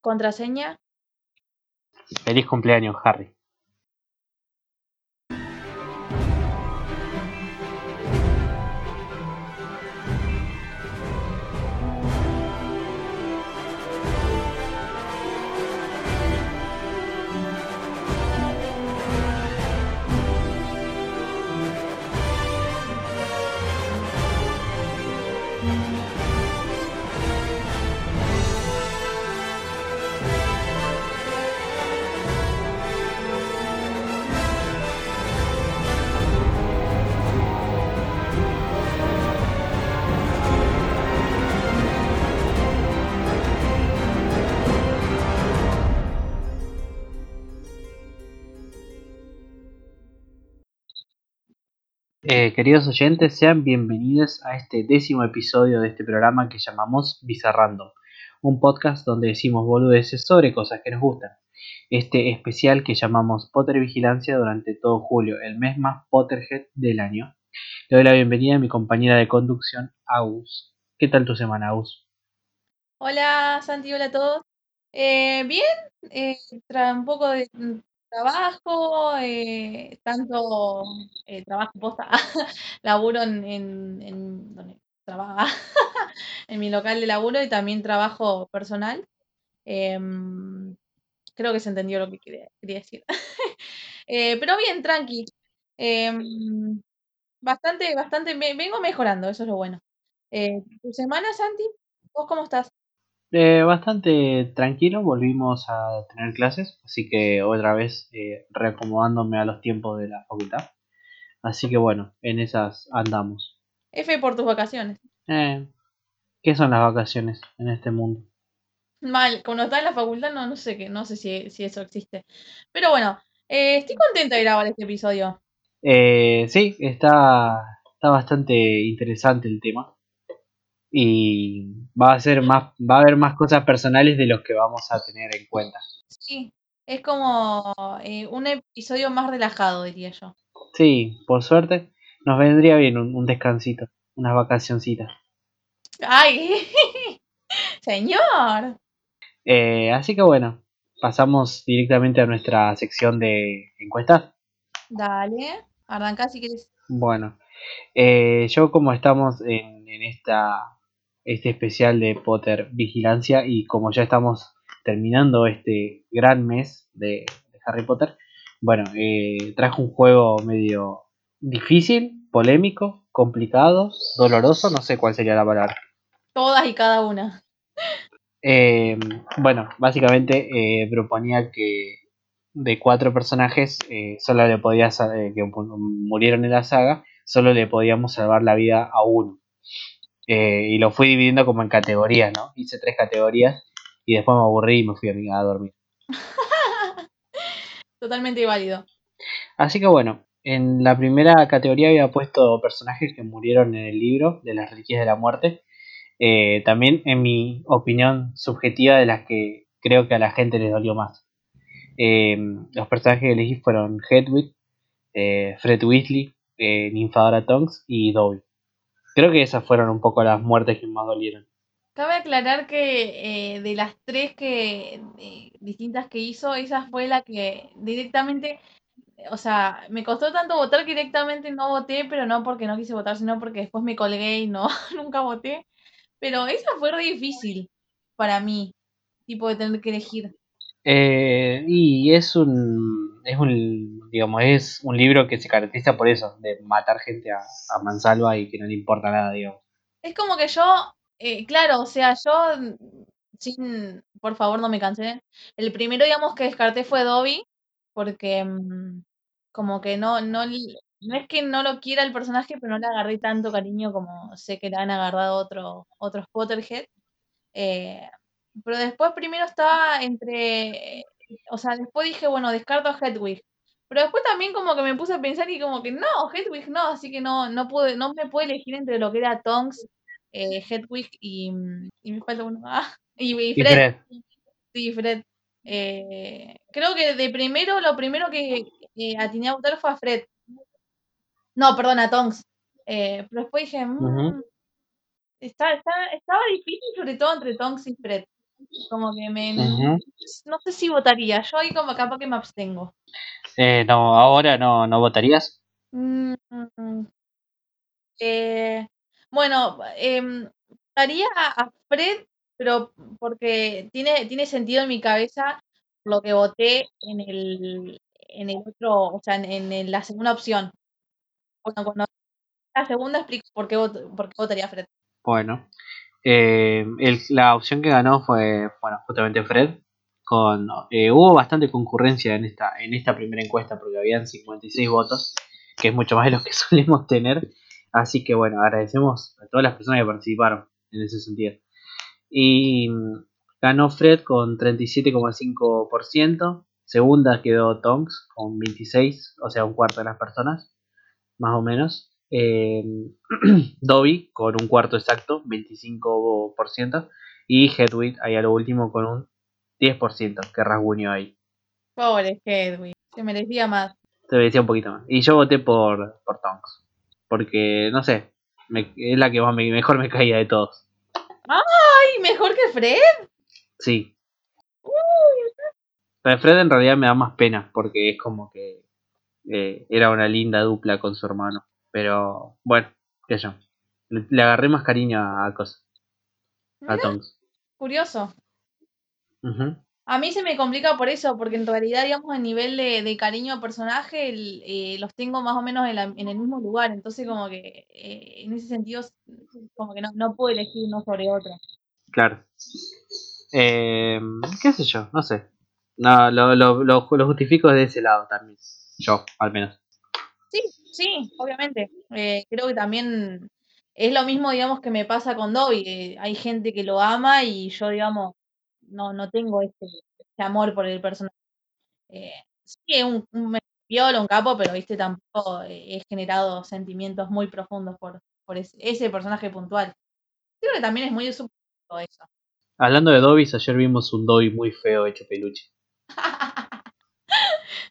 Contraseña. Feliz cumpleaños, Harry. Eh, queridos oyentes, sean bienvenidos a este décimo episodio de este programa que llamamos Bizarrando, un podcast donde decimos boludeces sobre cosas que nos gustan. Este especial que llamamos Potter Vigilancia durante todo julio, el mes más Potterhead del año. Le doy la bienvenida a mi compañera de conducción, Agus. ¿Qué tal tu semana, Agus? Hola Santi, hola a todos. Eh, bien, eh, un poco de trabajo, eh, tanto eh, trabajo posta, laburo en, en, donde trabaja, en mi local de laburo y también trabajo personal. Em, creo que se entendió lo que quería, decir. Eh, pero bien, tranqui. Em, bastante, bastante, vengo mejorando, eso es lo bueno. ¿Tu semana, Santi? ¿Vos cómo estás? Eh, bastante tranquilo, volvimos a tener clases, así que otra vez eh, reacomodándome a los tiempos de la facultad. Así que bueno, en esas andamos. F por tus vacaciones. Eh, ¿Qué son las vacaciones en este mundo? Mal, cuando estás en la facultad no, no sé qué, no sé si, si eso existe. Pero bueno, eh, estoy contenta de grabar este episodio. sí, está, está bastante interesante el tema y va a ser más, va a haber más cosas personales de los que vamos a tener en cuenta. Sí, es como eh, un episodio más relajado, diría yo. Sí, por suerte nos vendría bien un, descansito, unas vacacioncitas. ¡Ay! ¡Señor! Eh, así que bueno, pasamos directamente a nuestra sección de encuestas. Dale, arranca si quieres. Bueno, eh, yo como estamos en, en esta este especial de Potter Vigilancia y como ya estamos terminando este gran mes de, Harry Potter, bueno, eh, trajo un juego medio difícil, polémico, complicado, doloroso, no sé cuál sería la palabra. Todas y cada una. Eh, bueno, básicamente eh, proponía que de cuatro personajes solo le podía que murieron en la saga, solo le podíamos salvar la vida a uno. Eh, y lo fui dividiendo como en categorías, ¿no? Hice tres categorías y después me aburrí y me fui a, a dormir. Totalmente válido. Así que bueno, en la primera categoría había puesto personajes que murieron en el libro de las reliquias de la muerte. Eh, también en mi opinión subjetiva de las que creo que a la gente les dolió más. Eh, los personajes que elegí fueron Hedwig, Fred Weasley, Ninfadora Tonks y Dobby. Creo que esas fueron un poco las muertes que más dolieron. Cabe aclarar que eh, de las tres que eh, distintas que hizo, esa fue la que directamente, o sea, me costó tanto votar que directamente no voté, pero no porque no quise votar, sino porque después me colgué y no, nunca voté. Pero esa fue re difícil para mí, tipo de tener que elegir. Eh, y es un, es un, digamos, es un libro que se caracteriza por eso, de matar gente a, a mansalva y que no le importa nada, digamos. Es como que yo, eh, claro, o sea, yo, sin, por favor no me cansé. El primero, digamos, que descarté fue Dobby, porque mm, como que no, no, no es que no lo quiera el personaje, pero no le agarré tanto cariño como sé que le han agarrado otro, otros Potterhead. Eh, pero después primero estaba entre, o sea, después dije, bueno, descarto a Hedwig. Pero después también como que me puse a pensar y como que no, Hedwig no, así que no, no pude, no me pude elegir entre lo que era Tonks, eh, Hedwig y, y me falta uno. Ah, y, Fred. Sí, Fred. Eh, creo que de primero, lo primero que eh, atiné a votar fue a Fred. No, perdón, a Tonks. Eh, pero después dije, mmm, está, está, estaba difícil sobre todo entre Tonks y Fred. Como que me. No sé si votaría. Yo ahí como capaz que me abstengo. Eh, no, ahora no, no votarías. Mm, eh, bueno, eh, votaría a Fred, pero porque tiene, tiene sentido en mi cabeza lo que voté en el, en el otro, o sea, en, la segunda opción. Bueno, cuando la segunda explico por qué, por qué votaría Fred. Bueno, eh, la opción que ganó fue, bueno, justamente Fred. Con, eh, hubo bastante concurrencia en esta, en esta primera encuesta porque habían 56 votos, que es mucho más de lo que solemos tener. Así que bueno, agradecemos a todas las personas que participaron en ese sentido. Y ganó Fred con 37,5%. Segunda quedó Tonks con 26, o sea, un cuarto de las personas, más o menos. Eh, Dobby con un cuarto exacto, 25%. Y Hedwig ahí a lo último con un 10%, que rasguñó ahí. Pobre Hedwig, se merecía más. Se merecía un poquito más. Y yo voté por, por Tonks. Porque, no sé, es la que más mejor me caía de todos. ¡Ay! ¿Mejor que Fred? Sí. Pero Fred en realidad me da más pena porque es como que eh, era una linda dupla con su hermano. Pero bueno, qué yo. Le, agarré más cariño a. A Tonks. Curioso. A mí se me complica por eso, porque en realidad, digamos, el nivel de, cariño a personaje eh, los tengo más o menos en, el mismo lugar. Entonces, como que eh, en ese sentido, como que no, no puedo elegir uno sobre otro. Claro. Eh, ¿Qué sé yo? No sé. No, lo, lo, lo, justifico de ese lado también. Yo, al menos. Sí, sí, obviamente. Eh, creo que también es lo mismo, digamos, que me pasa con Dobby. hay gente que lo ama y yo, digamos, no, no tengo este, este amor por el personaje. Eh, sí, es un, un un capo, pero viste, tampoco he generado sentimientos muy profundos por, por ese, personaje puntual. Creo que también es muy eso. Hablando de Dobby, ayer vimos un Dobby muy feo hecho peluche.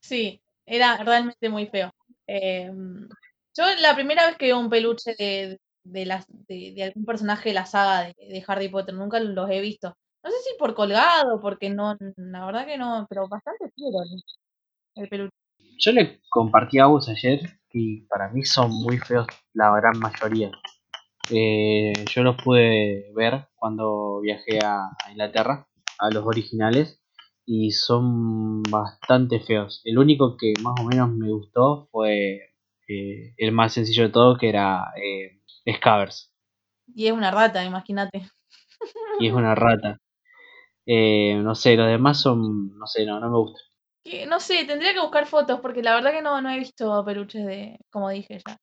sí, era realmente muy feo. Em, yo la primera vez que veo un peluche de, de, las, de, algún personaje de la saga de, Harry Potter, nunca los he visto. No sé si por colgado, porque no, la verdad que no, pero bastante fiero el peluche. Yo le compartí a vos ayer y para mí son muy feos la gran mayoría. Eh, yo los pude ver cuando viajé a, Inglaterra, a los originales, y son bastante feos. El único que más o menos me gustó fue eh, el más sencillo de todo, que era eh, Scavers. Y es una rata, imagínate. Y es una rata. Eh, no sé, los demás son, no sé, no, no me gustan. no sé, tendría que buscar fotos porque la verdad que no, no he visto peluches de, como dije ya.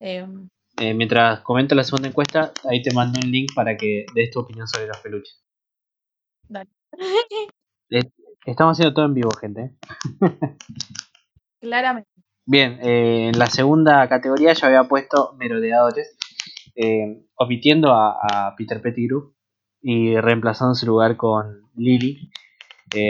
Em, eh, mientras comento la segunda encuesta, ahí te mando un link para que des tu opinión sobre los peluches. Dale. Estamos haciendo todo en vivo, gente. Claramente. Bien, eh, en la segunda categoría yo había puesto merodeadores, eh, omitiendo a, Peter Pettigrew y reemplazando su lugar con Lily.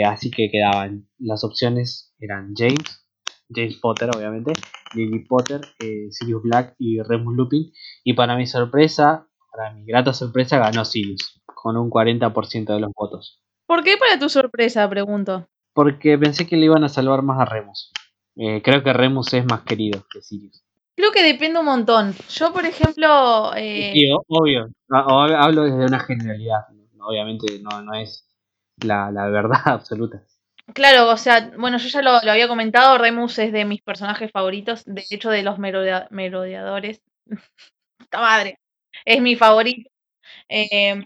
así que quedaban las opciones eran James, James Potter, obviamente, Lily Potter, eh, Sirius Black y Remus Lupin. Y para mi sorpresa, para mi grata sorpresa, ganó Sirius, con un 40% de los votos. ¿Por qué para tu sorpresa? Pregunto. Porque pensé que le iban a salvar más a Remus. Eh, creo que Remus es más querido que Sirius. Creo que depende un montón. Yo, por ejemplo. Eh... obvio. Hablo desde una generalidad. Obviamente no, no es la, la verdad absoluta. Claro, o sea, bueno, yo ya lo, había comentado, Remus es de mis personajes favoritos, de hecho de los merodeadores. Esta madre, es mi favorito. Em,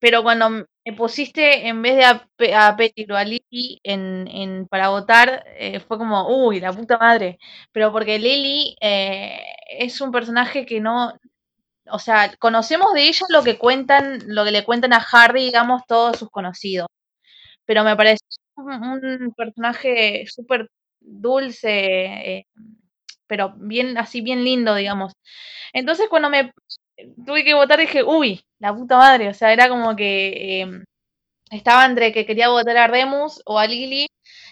pero cuando me pusiste en vez de a, a o a Lily en, para votar, eh, fue como, uy, la puta madre. Pero porque Lily eh, es un personaje que no, o sea, conocemos de ella lo que cuentan, lo que le cuentan a Harry, digamos, todos sus conocidos. Pero me parece un, personaje súper dulce, eh, pero bien, así bien lindo, digamos. Entonces cuando me tuve que votar dije, uy, la puta madre, o sea, era como que em, estaba entre que quería votar a Remus o a Lily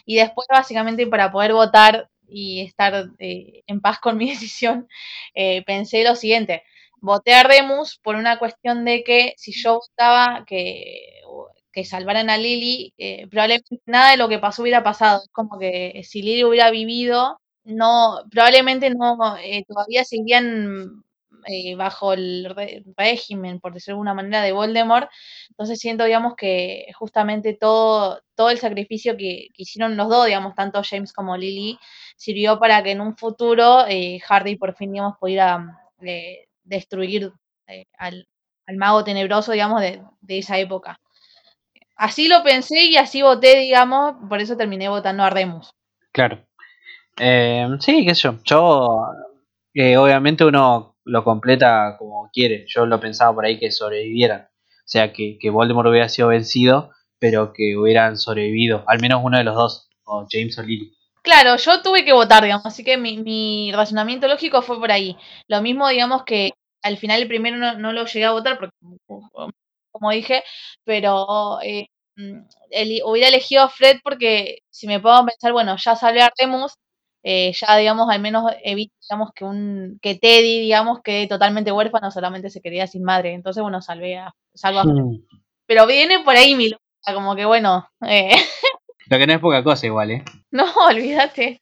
y después básicamente para poder votar y estar eh, en paz con mi decisión, eh, pensé lo siguiente, voté a Remus por una cuestión de que si yo votaba que que salvaran a Lily, eh, probablemente nada de lo que pasó hubiera pasado. Es como que si Lily hubiera vivido, no, probablemente no, todavía seguirían eh, bajo el régimen, por decirlo de alguna manera, de Voldemort. Entonces siento, digamos, que justamente todo, todo el sacrificio que, hicieron los dos, digamos, tanto James como Lily, sirvió para que en un futuro Hardy por fin, digamos, pudiera destruir al, al, mago tenebroso, digamos, de, de esa época así lo pensé y así voté, digamos, por eso terminé votando a Remus. Claro. Eh, sí, qué sé yo. Yo, eh, obviamente uno lo completa como quiere. Yo lo pensaba por ahí que sobrevivieran. O sea, que, que Voldemort hubiera sido vencido, pero que hubieran sobrevivido. Al menos uno de los dos, o James o Lily. Claro, yo tuve que votar, digamos, así que mi, mi razonamiento lógico fue por ahí. Lo mismo, digamos, que al final el primero no, no lo llegué a votar porque como dije, pero eh, mm, hubiera elegido a Fred porque si me puedo pensar, bueno, ya salió Artemus, eh, ya digamos, al menos evito, digamos, que un, que Teddy, digamos, quede totalmente huérfano, solamente se quería sin madre. Entonces, bueno, salvé a, salvo a Fred. Hmm. Pero viene por ahí mi como que bueno. Eh. Lo que no es poca cosa igual, ¿eh? No, olvídate.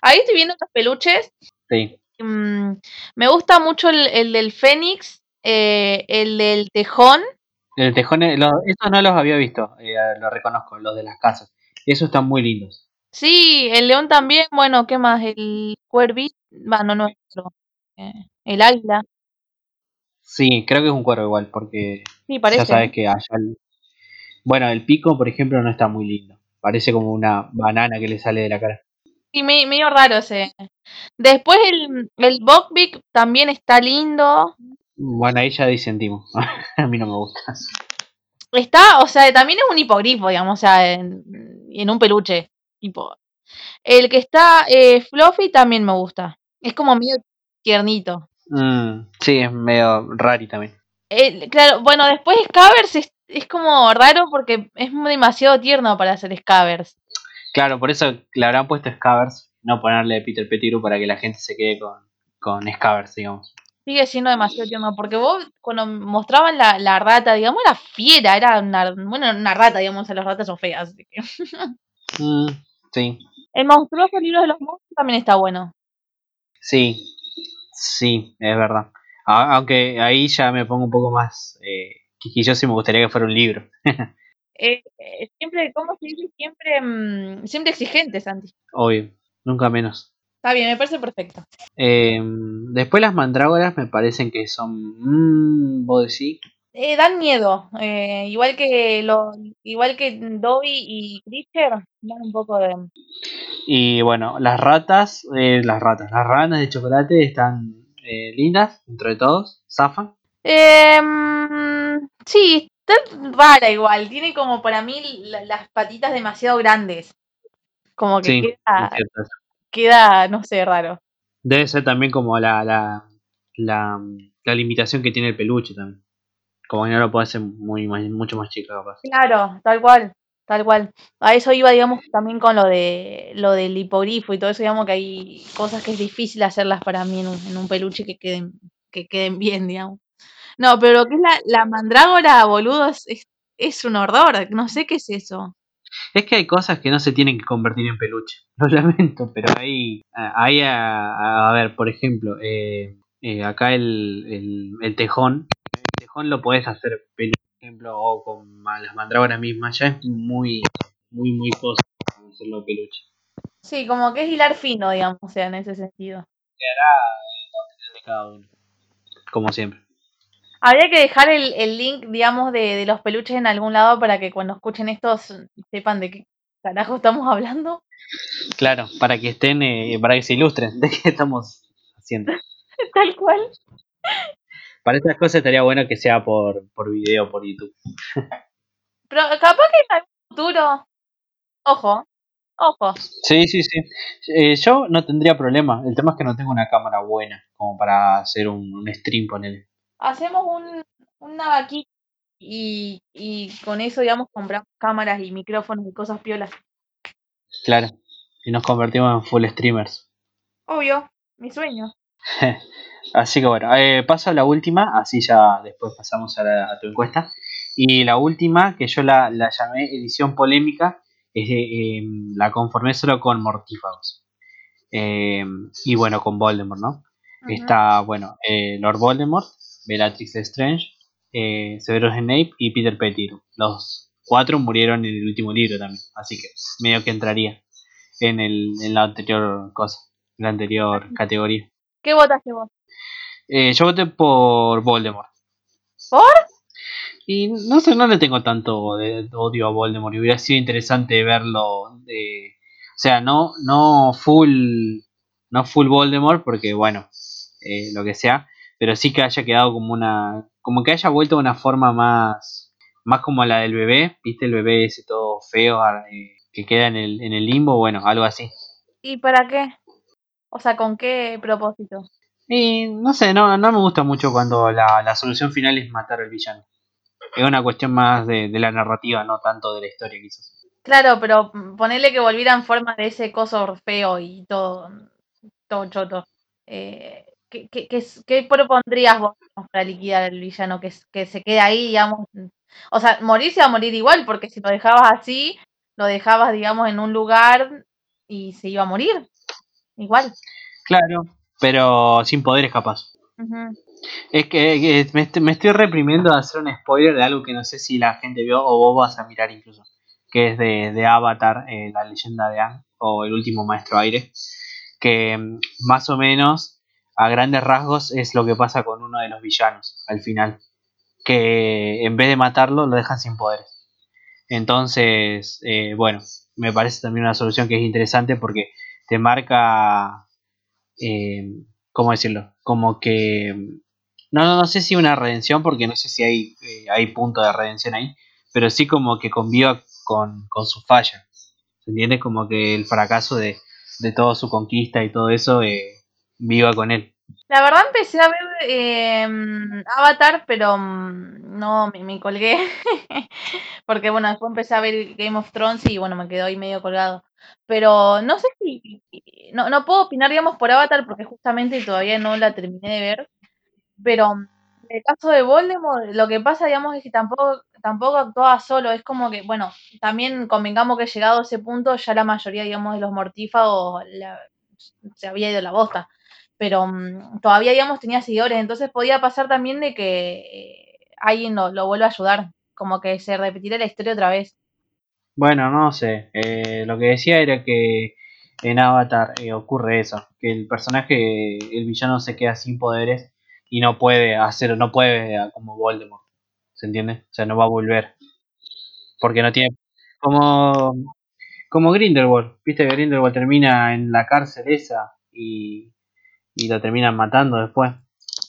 Ahí estoy viendo los peluches. Sí. Mm, me gusta mucho el, el del Fénix, el del Tejón el tejón, los, estos no los había visto, eh, lo reconozco, los de las casas. Esos están muy lindos. Sí, el león también, bueno, ¿qué más? El cuervito, bueno, no nuestro, eh, el águila. Sí, creo que es un cuervo igual, porque sí, parece. ya sabes que allá... Bueno, el pico, por ejemplo, no está muy lindo. Parece como una banana que le sale de la cara. Sí, medio raro ese. Después el, el también está lindo. Bueno, ahí ya disentimos. a mí no me gusta. Está, o sea, también es un hipogrifo, digamos, o sea, en, un peluche. Tipo. El que está eh, Fluffy también me gusta. Es como medio tiernito. Mm, sí, es medio rari también. claro, bueno, después Scavers es, es, como raro porque es demasiado tierno para hacer Scavers. Claro, por eso le habrán puesto Scavers, no ponerle Peter Pettigrew para que la gente se quede con, con Scavers, digamos sigue siendo demasiado tierno, porque vos cuando mostraban la, la rata, digamos, era fiera, era una, bueno, una rata, digamos, las ratas son feas. Así que. Mm, sí. El monstruoso libro de los monstruos también está bueno. Sí, sí, es verdad. aunque ahí ya me pongo un poco más eh, quisquilloso y me gustaría que fuera un libro. Eh, eh, siempre, ¿cómo se dice? Siempre, mm, siempre exigente, Santi. Obvio, nunca menos. Está bien, me parece perfecto. Em, después las mandrágoras me parecen que son. Mmm, ¿Vos decís? Eh, dan miedo. Eh, igual que lo, igual que Dobby y Creature, dan un poco de. Y bueno, las ratas, eh, las ratas, las ranas de chocolate están lindas, dentro de todos. ¿Zafan? Em, sí, está rara igual. Tiene como para mí las patitas demasiado grandes. Como que queda, queda, no sé, raro. Debe ser también como la, la, la, la limitación que tiene el peluche también. No lo puede hacer muy, mucho más chico, capaz. Claro, tal cual, tal cual. A eso iba, digamos, también con lo de lo del hipogrifo y todo eso, digamos que hay cosas que es difícil hacerlas para mí en un, en un peluche que queden, que queden bien, digamos. No, pero lo que es la, la mandrágora, boludo, es, es un horror. No sé qué es eso. Es que hay cosas que no se tienen que convertir en peluche. Lo lamento, pero ahí, ahí a, ver, por ejemplo, eh, eh, acá el, el tejón lo puedes hacer peluche, por ejemplo, o con las mandrágoras mismas, ya es muy, muy, muy cosa hacerlo peluche. Sí, como que es hilar fino, digamos, o sea, en ese sentido. Quedará de cada uno, como siempre. Habría que dejar el, el link, digamos, de, de, los peluches en algún lado para que cuando escuchen estos sepan de qué carajo estamos hablando. Claro, para que estén, eh, para que se ilustren de qué estamos haciendo. Tal cual. Para estas cosas estaría bueno que sea por, por video, por YouTube. Pero capaz que en algún futuro. Ojo, ojo. Sí, sí, sí. Eh, yo no tendría problema. El tema es que no tengo una cámara buena como para hacer un, un stream, ponele hacemos un, una vaquita y, y con eso, digamos, compramos cámaras y micrófonos y cosas piolas. Claro, y nos convertimos en full streamers. Obvio, mi sueño. así que bueno, eh, paso a la última, así ya después pasamos a, tu encuesta. Y la última, que yo la, la llamé edición polémica, es, eh, la conformé solo con mortífagos. Eh, y bueno, con Voldemort, ¿no? Está, bueno, eh, Lord Voldemort, Bellatrix Strange, eh, Severus Snape y Peter Pettigrew. Los cuatro murieron en el último libro también, así que medio que entraría en, el, en la anterior cosa, en la anterior categoría. ¿Qué votaste vos? Eh, yo voté por Voldemort. ¿Por? Y no sé, no le tengo tanto de, odio a Voldemort. Y hubiera sido interesante verlo de. O sea, no, no full. No full Voldemort, porque bueno, eh, lo que sea. Pero sí que haya quedado como una. Como que haya vuelto de una forma más. Más como la del bebé. ¿Viste? El bebé ese todo feo. Eh, que queda en el, en el limbo. Bueno, algo así. ¿Y para qué? O sea, ¿con qué propósito? Y no sé, no, no me gusta mucho cuando la, la solución final es matar al villano. Es una cuestión más de, de, la narrativa, no tanto de la historia quizás. Claro, pero ponerle que volviera en forma de ese coso feo y todo, todo choto. Eh, ¿qué, qué, qué, propondrías vos para liquidar al villano? Que, que se quede ahí, digamos. O sea, morir se va a morir igual, porque si lo dejabas así, lo dejabas, digamos, en un lugar y se iba a morir. Igual. Claro, pero sin poderes capaz. Es que, me, estoy reprimiendo a hacer un spoiler de algo que no sé si la gente vio o vos vas a mirar incluso, que es de, Avatar, eh, la leyenda de Aang, o el último maestro aire, que mm, más o menos a grandes rasgos es lo que pasa con uno de los villanos al final, que en vez de matarlo lo dejan sin poderes. Entonces, eh, bueno, me parece también una solución que es interesante porque te marca, eh, ¿cómo decirlo? Como que, no, no, sé si una redención, porque no sé si hay, eh, hay punto de redención ahí, pero sí como que conviva con, con su falla. ¿Se entiende? Como que el fracaso de, de toda su conquista y todo eso eh, viva con él. La verdad empecé a ver eh, Avatar, pero mm, no me, me colgué. Porque bueno, después empecé a ver Game of Thrones y bueno, me quedó ahí medio colgado. Pero no sé si. No, no puedo opinar, digamos, por Avatar porque justamente todavía no la terminé de ver. Pero en el caso de Voldemort, lo que pasa, digamos, es que tampoco, tampoco actuaba solo. Es como que, bueno, también convengamos que llegado a ese punto, ya la mayoría, digamos, de los mortífagos se había ido la bosta. Pero mm, todavía, digamos, tenía seguidores. Entonces podía pasar también de que eh, alguien lo, lo vuelva a ayudar. Como que se repetirá la historia otra vez. Bueno, no sé. Eh, lo que decía era que en Avatar eh, ocurre eso, que el personaje, el villano se queda sin poderes y no puede hacer, no puede como Voldemort, ¿se entiende? O sea, no va a volver, porque no tiene, como, como Grindelwald, viste que Grindelwald termina en la cárcel esa y, y lo terminan matando después,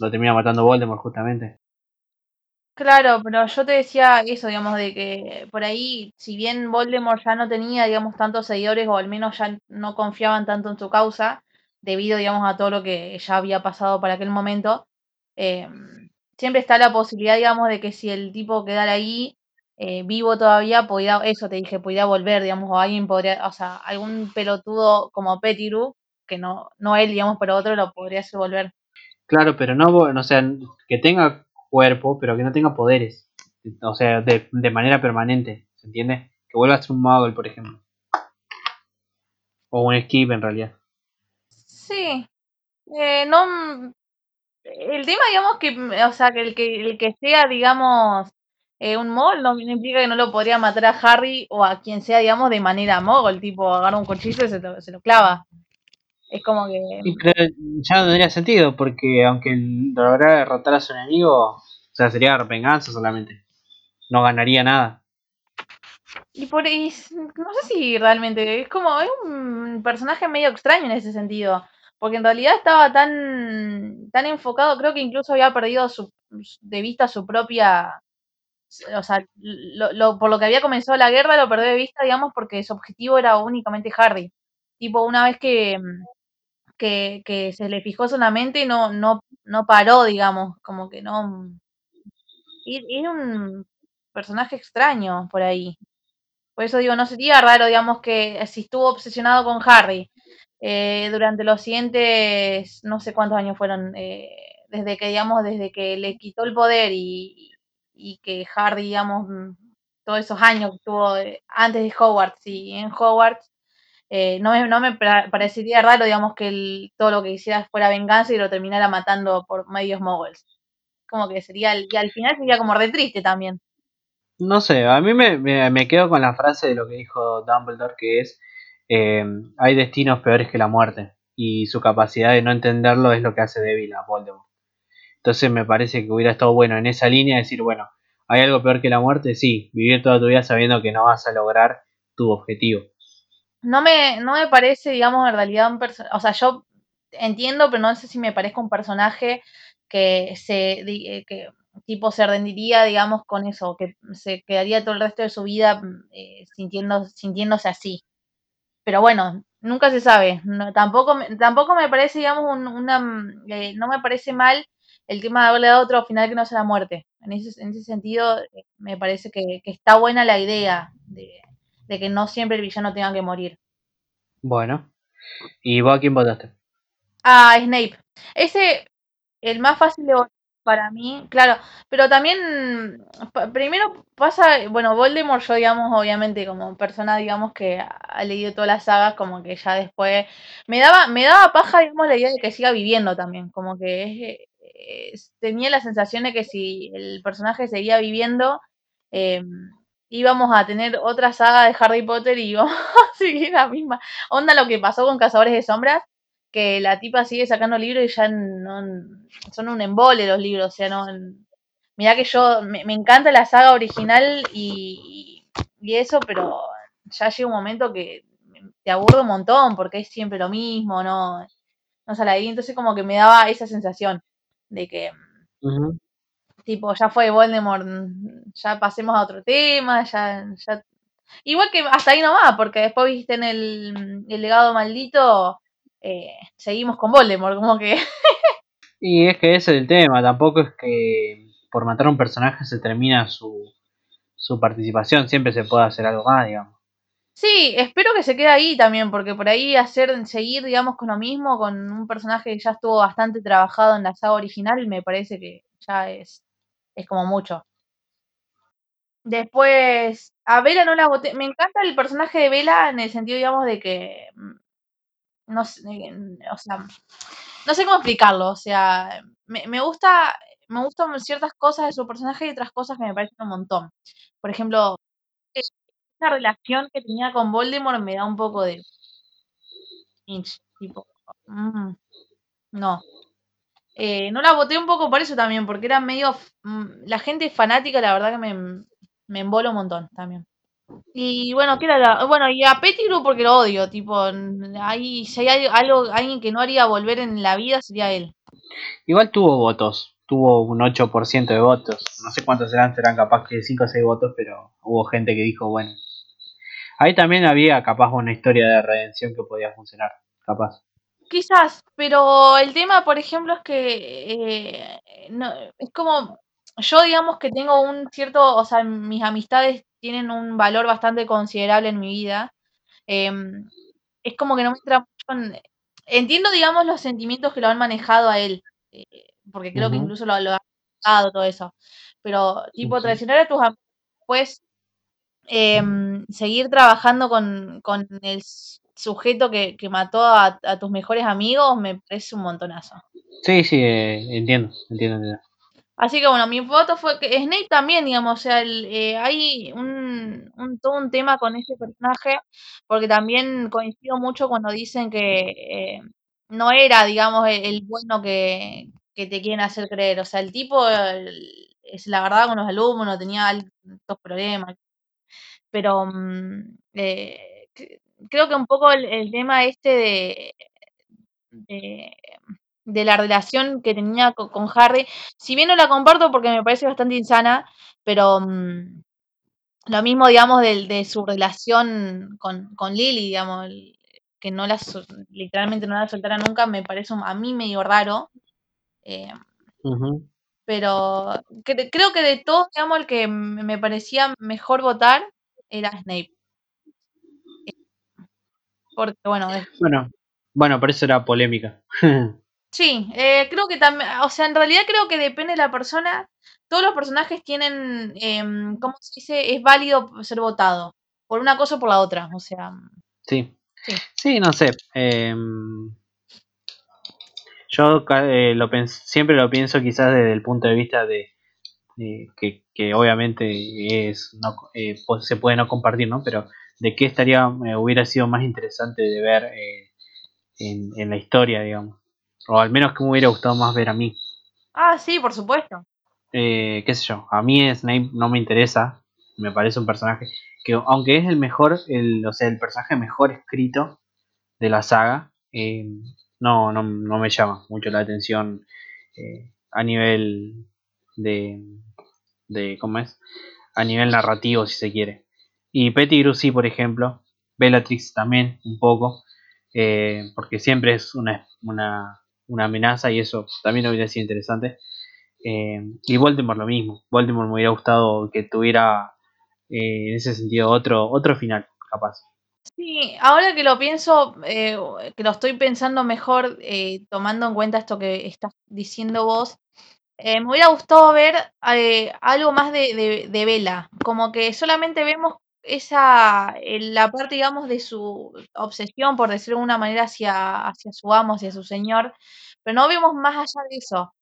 lo termina matando Voldemort justamente. Claro, pero yo te decía eso, digamos, de que por ahí, si bien Voldemort ya no tenía, digamos, tantos seguidores, o al menos ya no confiaban tanto en su causa, debido, digamos, a todo lo que ya había pasado para aquel momento, eh, siempre está la posibilidad, digamos, de que si el tipo quedara ahí, eh, vivo todavía, podía, eso te dije, podía volver, digamos, o alguien podría, o sea, algún pelotudo como Petiru, que no, no él, digamos, pero otro lo podría hacer volver. Claro, pero no, o sea, que tenga cuerpo, pero que no tenga poderes. O sea, de, manera permanente, ¿se entiende? Que vuelva a ser un Muggle, por ejemplo. O un Skip, en realidad. Sí. Eh, no... El tema, digamos, que, o sea, que el que, el que sea, digamos, eh, un Mogul no implica que no lo podría matar a Harry o a quien sea, digamos, de manera Mogul, tipo, agarra un cuchillo y se se lo clava. Es como que. ya no tendría sentido, porque aunque lograra derrotar a su enemigo, o sea, sería venganza solamente. No ganaría nada. Y por ahí, no sé si realmente, es como, es un personaje medio extraño en ese sentido, porque en realidad estaba tan, tan enfocado, creo que incluso había perdido su, de vista su propia, o sea, lo, por lo que había comenzado la guerra lo perdió de vista, digamos, porque su objetivo era únicamente Hardy. Tipo, una vez que, que, se le fijó solamente y no, no, no paró, digamos, como que no... Y, un personaje extraño por ahí. Por eso digo, no sería raro, digamos, que si estuvo obsesionado con Harry eh, durante los siguientes, no sé cuántos años fueron, eh, desde que, digamos, desde que le quitó el poder y, y que Harry, digamos, mm, todos esos años que estuvo eh, antes de Hogwarts y en Hogwarts, eh, no me, no me parecería raro, digamos, que el, todo lo que hiciera fuera venganza y lo terminara matando por medios moguls. Como que sería, y al final sería como re triste también. No sé, a mí me, me, quedo con la frase de lo que dijo Dumbledore, que es, eh, hay destinos peores que la muerte, y su capacidad de no entenderlo es lo que hace débil a Voldemort. Entonces me parece que hubiera estado bueno en esa línea decir, bueno, ¿hay algo peor que la muerte? Sí, vivir toda tu vida sabiendo que no vas a lograr tu objetivo. No me, no me parece, digamos, en realidad un personaje, o sea, yo entiendo, pero no sé si me parezca un personaje que se, eh, que tipo se rendiría, digamos, con eso, que se quedaría todo el resto de su vida eh, sintiendo, sintiéndose así. Pero bueno, nunca se sabe. tampoco, tampoco me parece, digamos, una, eh, no me parece mal el tema de haberle dado otro final que no sea la muerte. En ese, en ese sentido, eh, me parece que, está buena la idea de, de, que no siempre el villano tenga que morir. Bueno, ¿y vos a quién votaste? A Snape. Ese, el más fácil de votar para mí, claro, pero también primero pasa, bueno, Voldemort yo digamos, obviamente como persona digamos que ha leído todas las sagas, como que ya después me daba me daba paja digamos la idea de que siga viviendo también, como que tenía la sensación de que si el personaje seguía viviendo em, íbamos a tener otra saga de Harry Potter y íbamos a seguir la misma. Onda lo que pasó con Cazadores de Sombras que la tipa sigue sacando libros y ya no, son un embole los libros, o sea, no... Mirá que yo, me, encanta la saga original y, y, eso, pero ya llega un momento que te aburre un montón porque es siempre lo mismo, no, no sale ahí, entonces como que me daba esa sensación de que, tipo, ya fue Voldemort, ya pasemos a otro tema, ya, ya... Igual que hasta ahí nomás, porque después viste en el, el legado maldito, eh, seguimos con Voldemort, como que... y es que ese es el tema, tampoco es que por matar a un personaje se termina su, su participación, siempre se puede hacer algo más, digamos. Sí, espero que se quede ahí también, porque por ahí hacer, seguir, digamos, con lo mismo, con un personaje que ya estuvo bastante trabajado en la saga original, me parece que ya es, es como mucho. Después, a Vela no la voté. Me encanta el personaje de Vela en el sentido, digamos, de que mm, no sé, o sea, no sé cómo explicarlo, o sea, me, me gusta, me gustan ciertas cosas de su personaje y otras cosas que me parecen un montón. Por ejemplo, esa relación que tenía con Voldemort me da un poco de tipo, mm, no. Eh, no la voté un poco por eso también, porque era medio, mm, la gente fanática, la verdad que me, me embola un montón también. Y bueno, ¿qué era Bueno, y a Pettigrew porque lo odio, tipo, ahí, si hay algo, alguien que no haría volver en la vida sería él. Igual tuvo votos, tuvo un 8% de votos, no sé cuántos serán, serán capaz que 5 o 6 votos, pero hubo gente que dijo, bueno. Ahí también había capaz una historia de redención que podía funcionar, capaz. Quizás, pero el tema, por ejemplo, es que eh, no, es como, yo digamos que tengo un cierto, o sea, mis amistades tienen un valor bastante considerable en mi vida. Em, es como que no me entra mucho en... Entiendo, digamos, los sentimientos que lo han manejado a él, eh, porque creo que incluso lo, lo ha dado todo eso. Pero, tipo, traicionar a tus amigos, pues, seguir trabajando con, con el sujeto que, que mató a, a, tus mejores amigos, me parece un montonazo. Sí, sí, eh, entiendo, entiendo, entiendo. Así que bueno, mi voto fue que Snape también, digamos, o sea, eh, hay un, un, todo un tema con ese personaje, porque también coincido mucho cuando dicen que eh, no era, digamos, el, bueno que, que, te quieren hacer creer. O sea, el tipo, es la verdad, con los alumnos tenía altos problemas. Pero mm, eh, creo que un poco el, tema este de, de de la relación que tenía con, Harry. Si bien no la comparto porque me parece bastante insana, pero mm, lo mismo, digamos, de, de su relación con, con, Lily, digamos, que no la literalmente no la soltara nunca, me parece a mí medio raro. Eh, pero creo que de todos, digamos, el que me parecía mejor votar era Snape. Porque, bueno, bueno, bueno, por eso era polémica. Sí, eh, creo que también, o sea, en realidad creo que depende de la persona. Todos los personajes tienen, em, ¿cómo se dice? Es válido ser votado por una cosa o por la otra, o sea, Sí. sí. Sí, no sé. em, yo eh, lo siempre lo pienso quizás desde el punto de vista de, de que, que obviamente es no, eh, se puede no compartir, ¿no? Pero de qué estaría eh, hubiera sido más interesante de ver eh, en, en la historia, digamos. O al menos que me hubiera gustado más ver a mí. Ah, sí, por supuesto. Eh, qué sé yo, a mí Snape no me interesa. Me parece un personaje que, aunque es el mejor, el, o sea, el personaje mejor escrito de la saga, eh, no, no, no me llama mucho la atención eh, a nivel de, de, ¿cómo es? A nivel narrativo, si se quiere. Y Pettigrew sí, por ejemplo. Bellatrix también, un poco. eh, porque siempre es una, una, una amenaza y eso también hubiera sido interesante. Eh, y Voldemort lo mismo. Voldemort me hubiera gustado que tuviera eh, en ese sentido otro, otro final, capaz. Sí, ahora que lo pienso, que lo estoy pensando mejor, tomando en cuenta esto que estás diciendo vos, me hubiera gustado ver algo más de, de, Bella, como que solamente vemos esa, eh, la parte, digamos, de su obsesión, por decirlo de alguna manera, hacia, hacia su amo, hacia su señor, pero no vemos más allá de eso.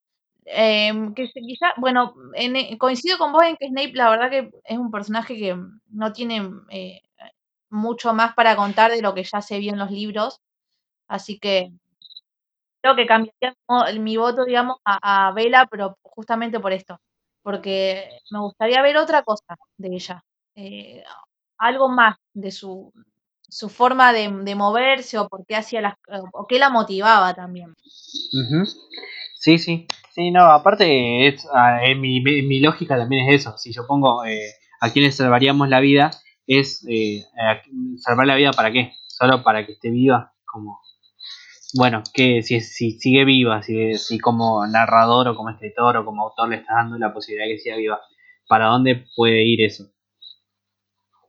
Em, que quizá, bueno, en- eh, coincido con vos en que Snape, la verdad que es un personaje que no tiene eh, mucho más para contar de lo que ya se vio en los libros, así que creo que cambiaría mi voto, digamos, a, a Bella, pero justamente por esto, porque me gustaría ver otra cosa de ella, eh, algo más de su, su forma de, de moverse o por qué hacía las, o qué la motivaba también. Sí, sí. Sí, no, aparte, es, ah, en mi, mi- lógica también es eso. Si yo pongo eh, a quién le salvaríamos la vida, es eh, salvar la vida para qué? Solo para que esté viva. Como, bueno, que si, si sigue viva, si, si como narrador o como escritor o como autor le estás dando la posibilidad de que siga viva, ¿para dónde puede ir eso?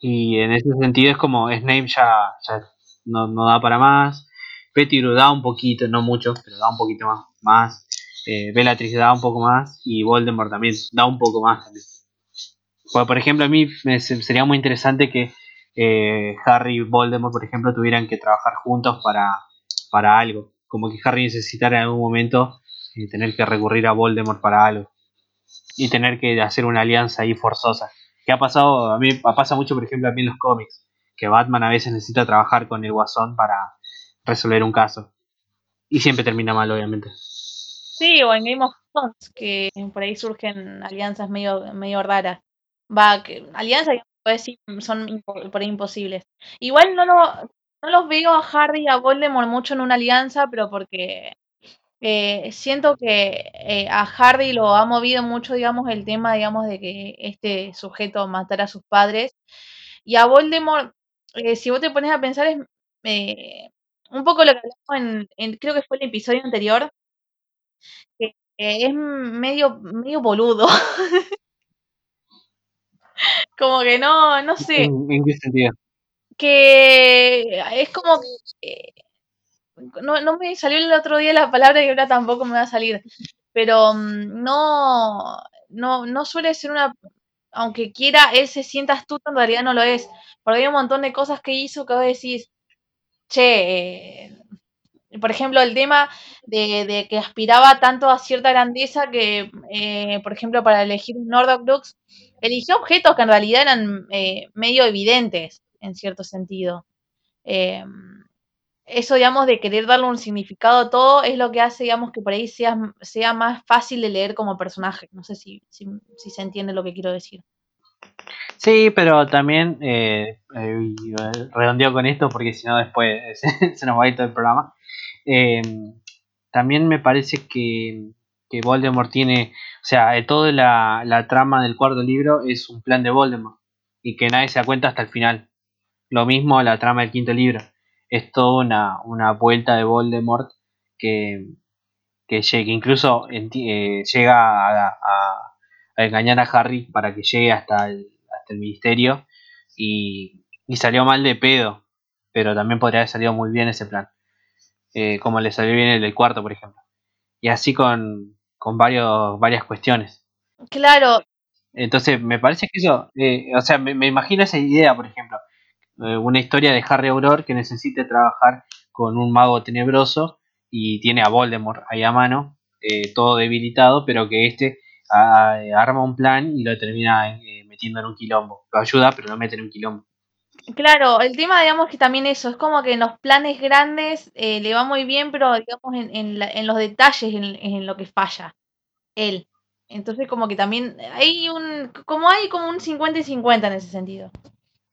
Y en ese sentido es como Snape ya, ya no, no da para más. Pettigrew da un poquito, no mucho, pero da un poquito más. más. Eh, da un poco más. Y Voldemort también da un poco más. También. Por ejemplo, a mí me, sería muy interesante que eh, Harry y Voldemort, por ejemplo, tuvieran que trabajar juntos para, para algo. Como que Harry necesitara en algún momento eh, tener que recurrir a Voldemort para algo. Y tener que hacer una alianza ahí forzosa que ha pasado, a mí pasa mucho, por ejemplo, a mí en los cómics, que Batman a veces necesita trabajar con el Guasón para resolver un caso. Y siempre termina mal, obviamente. Sí, o en Game of Thrones, que por ahí surgen alianzas medio, medio raras. Va, que alianzas que son por ahí imposibles. Igual no, lo, no los veo a Harry y a Voldemort mucho en una alianza, pero porque eh, siento que eh, a Harry lo ha movido mucho, digamos, el tema, digamos, de que este sujeto matara a sus padres. Y a Voldemort, eh, si vos te pones a pensar, es un poco lo que hablamos en, en- creo que fue el episodio anterior, que es medio, medio boludo. Como que no, no sé, ¿En, en qué sentido? que es como que no, no me salió el otro día la palabra y ahora tampoco me va a salir. Pero mm, no, no, no suele ser una, aunque quiera él se sienta astuto, en realidad no lo es. Porque hay un montón de cosas que hizo que vos decís, che, eh, por ejemplo, el tema de, de que aspiraba tanto a cierta grandeza que, eh, por ejemplo, para elegir un Nordoclux, eligió objetos que en realidad eran eh, medio evidentes, en cierto sentido. Eh, eso, digamos, de querer darle un significado a todo es lo que hace, digamos, que por ahí sea, sea más fácil de leer como personaje. No sé si, si, se entiende lo que quiero decir. Sí, pero también eh, eh, redondeo con esto porque si no después se nos va a ir todo el programa. Eh, también me parece que, que Voldemort tiene, o sea, eh, toda la, la trama del cuarto libro es un plan de Voldemort y que nadie se da cuenta hasta el final. Lo mismo la trama del quinto libro. Es toda una, una vuelta de Voldemort que, que, que incluso eh, llega a, a, a, engañar a Harry para que llegue hasta el, hasta el ministerio y, y, salió mal de pedo, pero también podría haber salido muy bien ese plan, eh, como le salió bien el del cuarto, por ejemplo. y así con, con varios, varias cuestiones. Claro. Entonces, me parece que eso, eh, o sea, me, me, imagino esa idea, por ejemplo, eh, una historia de Harry Auror que necesite trabajar con un mago tenebroso y tiene a Voldemort ahí a mano, eh, todo debilitado, pero que este arma un plan y lo termina eh, metiendo en un quilombo. Lo ayuda, pero lo mete en un quilombo. Claro, el tema, digamos que también eso, es como que en los planes grandes le va muy bien, pero digamos en, en los detalles en, en, lo que falla él. Entonces como que también hay un, como hay como un 50 y 50 en ese sentido.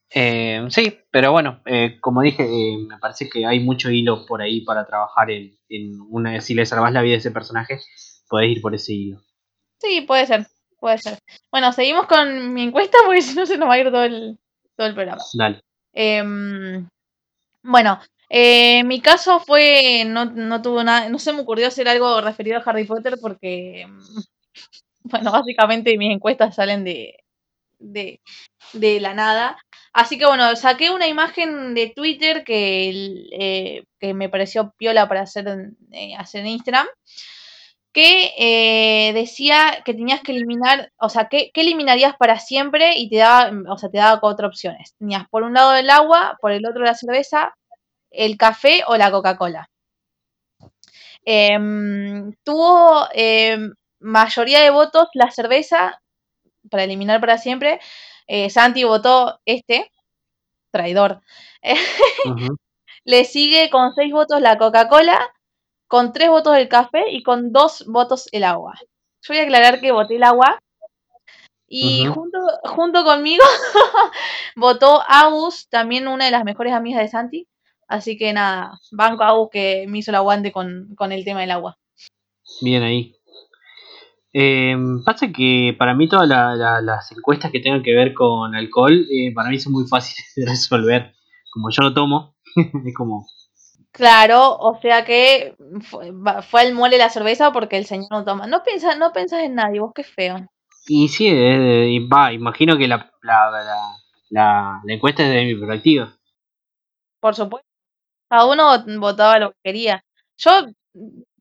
Eh, sí, pero bueno, eh, como dije, eh, me parece que hay mucho hilo por ahí para trabajar en, en una. Si le salvas la vida a ese personaje, podés ir por ese hilo. Sí, puede ser, puede ser. Bueno, seguimos con mi encuesta porque si no se nos va a ir todo el, todo el programa. Dale. Eh, bueno, eh, mi caso fue, no, no tuvo nada, no se me ocurrió hacer algo referido a Harry Potter porque, bueno, básicamente mis encuestas salen de, de, de la nada. Así que bueno, saqué una imagen de Twitter que, eh, que me pareció piola para hacer, eh, hacer en Instagram que eh, decía que tenías que eliminar, o sea, ¿qué, ¿qué, eliminarías para siempre? Y te daba, o sea, te daba cuatro opciones. Tenías por un lado el agua, por el otro la cerveza, el café o la Coca-Cola. Eh, tuvo mayoría de votos la cerveza para eliminar para siempre. Eh, Santi votó este, traidor. Uh -huh. Le sigue con seis votos la Coca-Cola con tres votos el café y con dos votos el agua. Yo voy a aclarar que voté el agua. Y uh -huh. junto, junto conmigo votó Agus, también una de las mejores amigas de Santi. Así que nada, banco Agus que me hizo el aguante con, con el tema del agua. Bien ahí. Eh, pasa que para mí todas la, la, las encuestas que tengan que ver con alcohol, eh, para mí son muy fáciles de resolver. Como yo no tomo, es como, Claro, o sea que fue, fue el mole la cerveza porque el señor no toma. No piensas no pensás en nadie, vos qué feo. Y sí, eh, va, imagino que la, la, la, la, encuesta es de mi perspectiva. Por supuesto. Cada uno votaba lo que quería. Yo,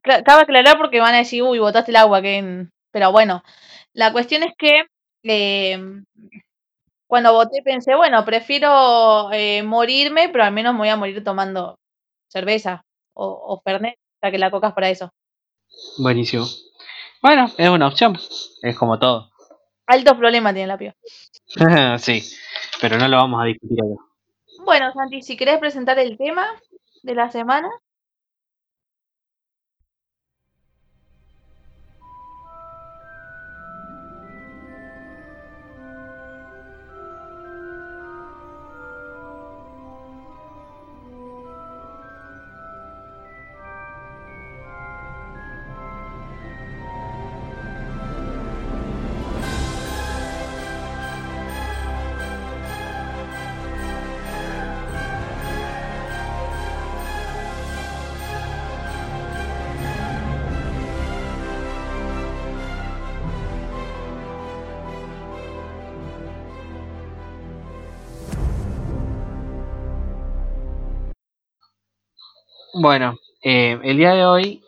cabe aclarar porque van a decir, uy, votaste el agua, que... pero bueno, la cuestión es que eh, cuando voté pensé, bueno, prefiero eh, morirme, pero al menos me voy a morir tomando cerveza o, o Fernet, ya que la coca es para eso. Buenísimo. Bueno, es una opción. Es como todo. Altos problemas tiene la piba. sí, pero no lo vamos a discutir ahora. Bueno, Santi, si querés presentar el tema de la semana. Bueno, eh, el día de hoy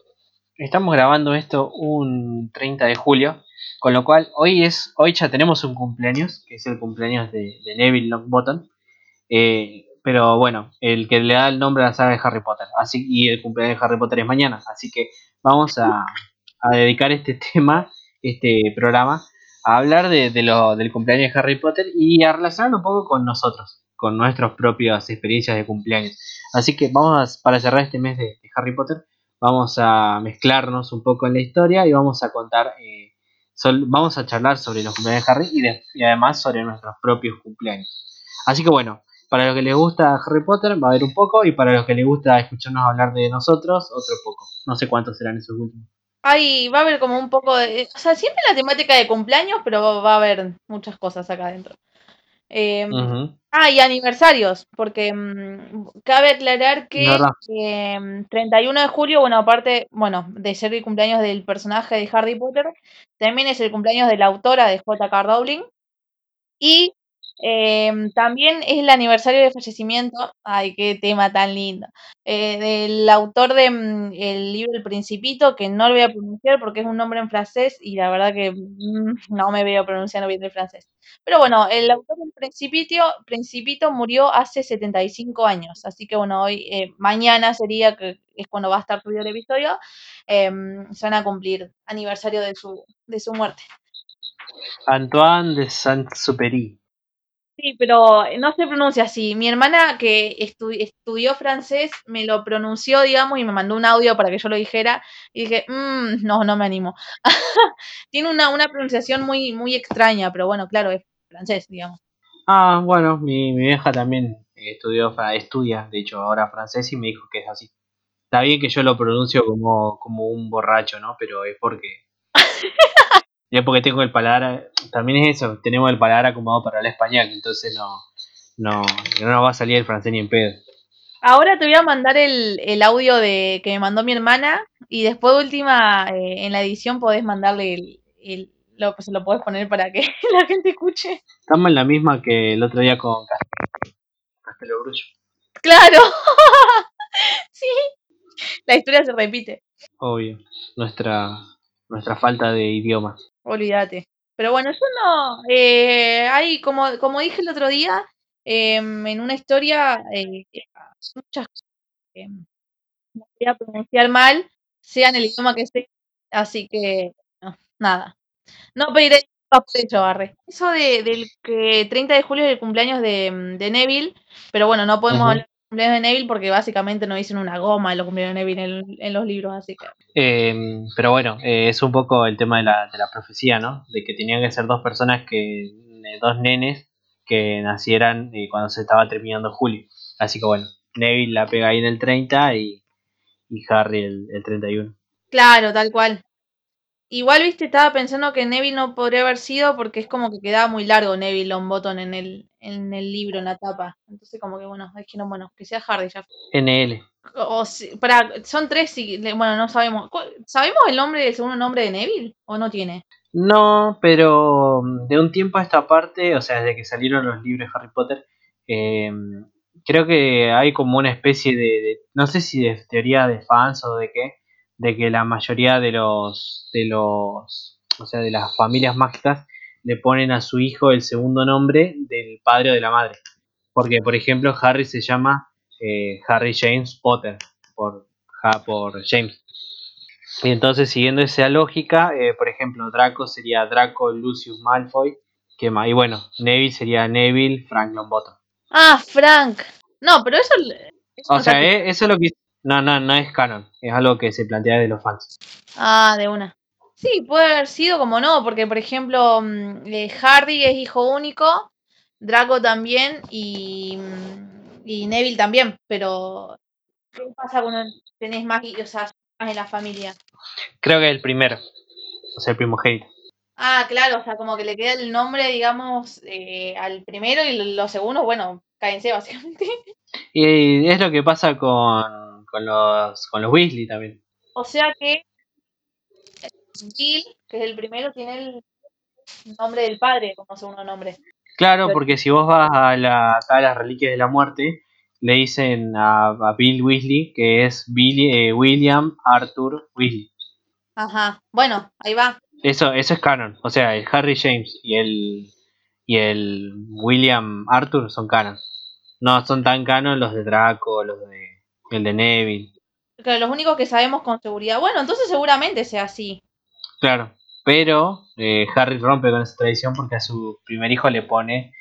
estamos grabando esto un 30 de julio, con lo cual hoy es hoy ya tenemos un cumpleaños, que es el cumpleaños de, Neville Longbottom, eh, pero bueno, el que le da el nombre a la saga de Harry Potter, así y el cumpleaños de Harry Potter es mañana, así que vamos a, a dedicar este tema, este programa, a hablar de, de lo, del cumpleaños de Harry Potter y a relacionarlo un poco con nosotros, con nuestras propias experiencias de cumpleaños. Así que vamos a, para cerrar este mes de, de, Harry Potter, vamos a mezclarnos un poco en la historia y vamos a contar, eh, sol, vamos a charlar sobre los cumpleaños de Harry y, de, y, además sobre nuestros propios cumpleaños. Así que bueno, para los que les gusta Harry Potter va a haber un poco y para los que les gusta escucharnos hablar de nosotros, otro poco. No sé cuántos serán esos últimos. Ay, va a haber como un poco de... O sea, siempre la temática de cumpleaños, pero va a haber muchas cosas acá adentro. Eh, uh -huh. Ah, y aniversarios, porque mmm, cabe aclarar que eh, 31 de julio, bueno, aparte, bueno, de ser el cumpleaños del personaje de Harry Potter, también es el cumpleaños de la autora de J.K. Rowling. Y Em, también es el aniversario de fallecimiento, ay, qué tema tan lindo, eh, del autor del mm, libro El Principito, que no lo voy a pronunciar porque es un nombre en francés y la verdad que mm, no me veo pronunciando bien el francés. Pero bueno, el autor del Principito, Principito murió hace 75 años, así que bueno, hoy, eh, mañana sería, que es cuando va a estar subido el episodio, em, se van a cumplir aniversario de su, de su muerte. Antoine de Saint-Supéry. Sí, pero no se pronuncia así. Mi hermana que estudió francés me lo pronunció, digamos, y me mandó un audio para que yo lo dijera. Y dije, mmm, no, no me animo. Tiene una, una pronunciación muy, muy extraña, pero bueno, claro, es francés, digamos. Ah, bueno, mi, mi vieja también estudió, estudia, de hecho, ahora francés y me dijo que es así. Está bien que yo lo pronuncio como, como un borracho, ¿no? Pero es porque ya porque tengo el paladar, también es eso, tenemos el paladar acomodado para el español, entonces no, no, no nos va a salir el francés ni en pedo. Ahora te voy a mandar el, el audio de que me mandó mi hermana y después última eh, en la edición podés mandarle el, el lo, pues lo podés poner para que la gente escuche. Estamos en la misma que el otro día con Castelo Brullo. Claro, sí, la historia se repite. Obvio, nuestra, nuestra falta de idioma. Olvídate. Pero bueno, yo no. Eh, hay, como, como dije el otro día, eh, en una historia, eh, muchas cosas que no voy a pronunciar mal, sea en el idioma que esté. Así que, no, nada. No pediré eso, Barre. Eso de, del que 30 de julio es el cumpleaños de, de Neville, pero bueno, no podemos hablar cumpleaños de Neville porque básicamente no dicen una goma de los cumpleaños de Neville en, en los libros, así que. Eh, pero bueno, eh, es un poco el tema de la, de la profecía, ¿no? De que tenían que ser dos personas que, eh, dos nenes que nacieran eh, cuando se estaba terminando julio. Así que bueno, Neville la pega ahí en el 30 y, y Harry el, el 31. Claro, tal cual. Igual, viste, estaba pensando que Neville no podría haber sido porque es como que quedaba muy largo Neville Longbottom en el, en el libro, en la tapa. Entonces, como que bueno, es que no, bueno, que sea Hardy ya. NL. O, si- para, son tres, le- bueno, no sabemos. ¿Cu- ¿Sabemos el nombre, el segundo nombre de Neville? ¿O no tiene? No, pero mm, de un tiempo a esta parte, o sea, desde que salieron los libros de Harry Potter, eh, creo que hay como una especie de, de- no sé si de teoría de fans o de qué, de que la mayoría de los, de los, o sea, de las familias mágicas le ponen a su hijo el segundo nombre del padre o de la madre. Porque, por ejemplo, Harry se llama eh, Harry James Potter, por, ja- por James. Y entonces, siguiendo esa lógica, eh, por ejemplo, Draco sería Draco Lucius Malfoy, que y bueno, Neville sería Neville Frank Longbottom. Ah, Frank. No, pero eso. eso O sea, está- eh, eso es lo que no, no, no es canon, es algo que se plantea de los fans. Ah, de una. Sí, puede haber sido como no, porque por ejemplo, mm, eh, Hardy es hijo único, Draco también y, mm, y Neville también, pero ¿qué pasa cuando tenés más, o sea, más en la familia? Creo que el primero, o sea, el primogénito. Ah, claro, o sea, como que le queda el nombre, digamos, eh, al primero y los segundos, bueno, cáense básicamente. Y es lo que pasa con, con, los, con los Weasley también. O sea que Bill, que es el primero, tiene el nombre del padre como segundo nombre. Claro, Pero- porque si vos vas a, la, acá a las reliquias de la muerte, le dicen a, a Bill Weasley que es Billy, eh, William Arthur Weasley. Ajá, bueno, ahí va. Eso, eso es canon. O sea, el Harry James y el, y el William Arthur son canon. No son tan canon los de Draco, los de el de Neville. Claro, los únicos que sabemos con seguridad. Bueno, entonces seguramente sea así. Claro. Pero eh, Harry rompe con esa tradición porque a su primer hijo le pone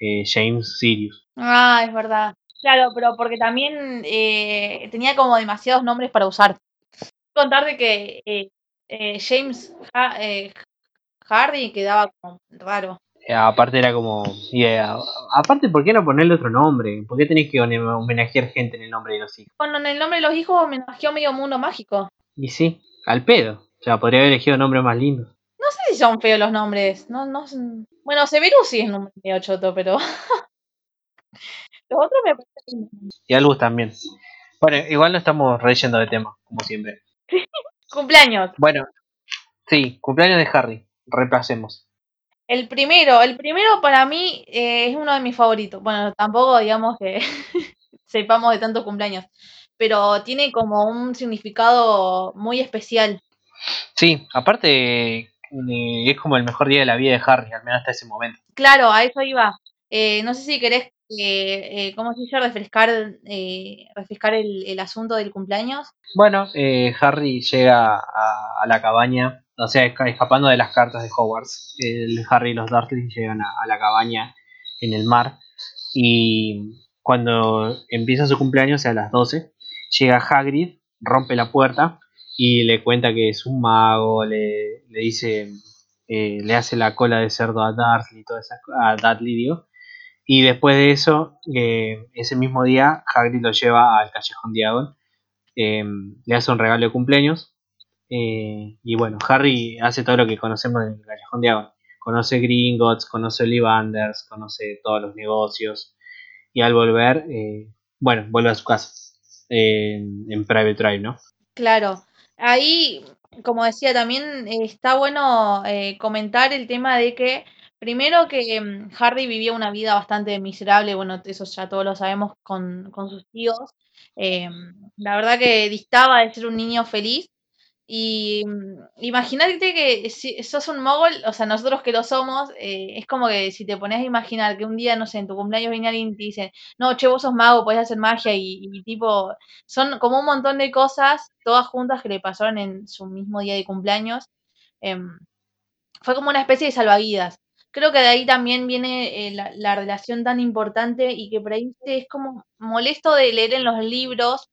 eh, James Sirius. Ah, es verdad. Claro, pero porque también eh, tenía como demasiados nombres para usar. Contar de que eh, James Ha- eh, Hardy quedaba como raro. Aparte era como... y, eh, aparte, ¿por qué no ponerle otro nombre? ¿Por qué tenés que homenajear gente en el nombre de los hijos? Bueno, en el nombre de los hijos homenajeó medio mundo mágico. Y sí, al pedo. O sea, podría haber elegido nombres más lindos. No sé si son feos los nombres. No, no son- Bueno, Severus sí es un medio choto, pero. los otros me parecen lindos. Y Albus también. Bueno, igual no estamos reyendo de tema, como siempre. Cumpleaños. Bueno, sí, cumpleaños de Harry. Reemplacemos. El primero, el primero para mí eh, es uno de mis favoritos. Bueno, tampoco digamos que sepamos de tantos cumpleaños, pero tiene como un significado muy especial. Sí, aparte eh, es como el mejor día de la vida de Harry, al menos hasta ese momento. Claro, a eso iba. Eh, no sé si querés, eh, ¿cómo se dice? Refrescar, refrescar el, el, asunto del cumpleaños. Bueno, Harry llega a, a, la cabaña, o sea, escapando de las cartas de Hogwarts. El Harry y los Dursley llegan a, a la cabaña en el mar y cuando empieza su cumpleaños, a las 12, llega Hagrid, rompe la puerta y le cuenta que es un mago, le, le dice, eh, le hace la cola de cerdo a Dursley, toda esa, a Dudley, digo. Y después de eso, eh, ese mismo día, Hagrid lo lleva al Callejón Diagon, eh, le hace un regalo de cumpleaños. Y bueno, Harry hace todo lo que conocemos en el Callejón Diagon. Conoce Gringotts, conoce Ollivanders, conoce todos los negocios. Y al volver, bueno, vuelve a su casa en, en Private Drive, ¿no? Claro, ahí, como decía, también eh, está bueno eh, comentar el tema de que, primero que um, Harry vivía una vida bastante miserable, bueno, eso ya todos lo sabemos con, con sus tíos. Eh, la verdad que distaba de ser un niño feliz. Y um, imagínate que si sos un mogol, o sea, nosotros que lo somos, eh, es como que si te pones a imaginar que un día, no sé, en tu cumpleaños viene alguien y te dice, no, che, vos sos mago, podés hacer magia y, y tipo, son como un montón de cosas, todas juntas que le pasaron en su mismo día de cumpleaños. Eh, fue como una especie de salvavidas. Creo que de ahí también viene eh, la, la, relación tan importante y que por ahí es como molesto de leer en los libros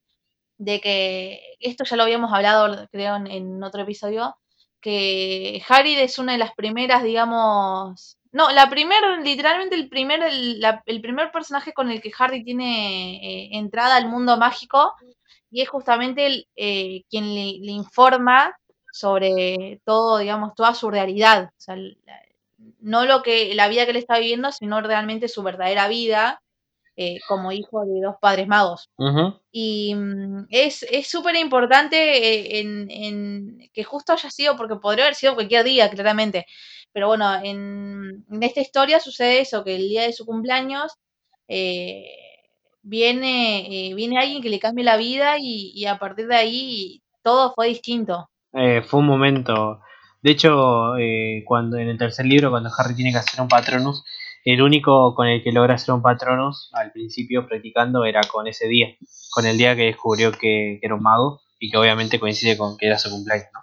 de que esto ya lo habíamos hablado, creo, en, otro episodio, que Harry es una de las primeras, digamos, no, la primera, literalmente el primer, el, primer personaje con el que Harry tiene eh, entrada al mundo mágico y es justamente el, eh, quien le, informa sobre todo, digamos, toda su realidad, no lo que la vida que él está viviendo, sino realmente su verdadera vida eh, como hijo de dos padres magos. Uh -huh. Y mm, es súper importante eh, en, en, que justo haya sido, porque podría haber sido cualquier día, claramente. Pero bueno, en, en esta historia sucede eso, que el día de su cumpleaños eh, viene, eh, viene alguien que le cambia la vida y, y, a partir de ahí todo fue distinto. Fue un momento, de hecho, cuando en el tercer libro, cuando Harry tiene que hacer un Patronus, el único con el que logra hacer un Patronus al principio practicando era con ese día, con el día que descubrió que, era un mago y que obviamente coincide con que era su cumpleaños, ¿no?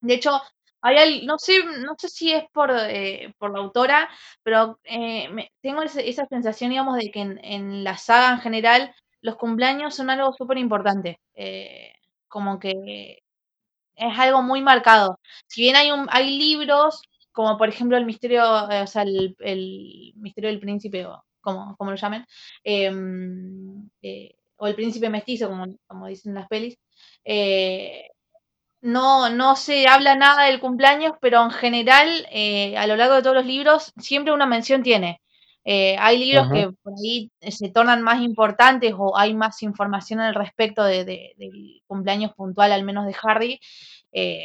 De hecho, hay no sé, no sé si es por, eh, por la autora, pero eh, me, tengo esa sensación, digamos, de que en, en, la saga en general los cumpleaños son algo súper importante. Eh, como que es algo muy marcado. Si bien hay, un, hay libros, como por ejemplo el misterio, eh, o sea, el, el, misterio del príncipe, o como, como lo llamen, em, eh, o el príncipe mestizo, como, como dicen las pelis, eh, no, no se habla nada del cumpleaños, pero en general, a lo largo de todos los libros, siempre una mención tiene. Eh, hay libros que por ahí se tornan más importantes o hay más información al respecto de, de, del cumpleaños puntual, al menos de Harry, eh,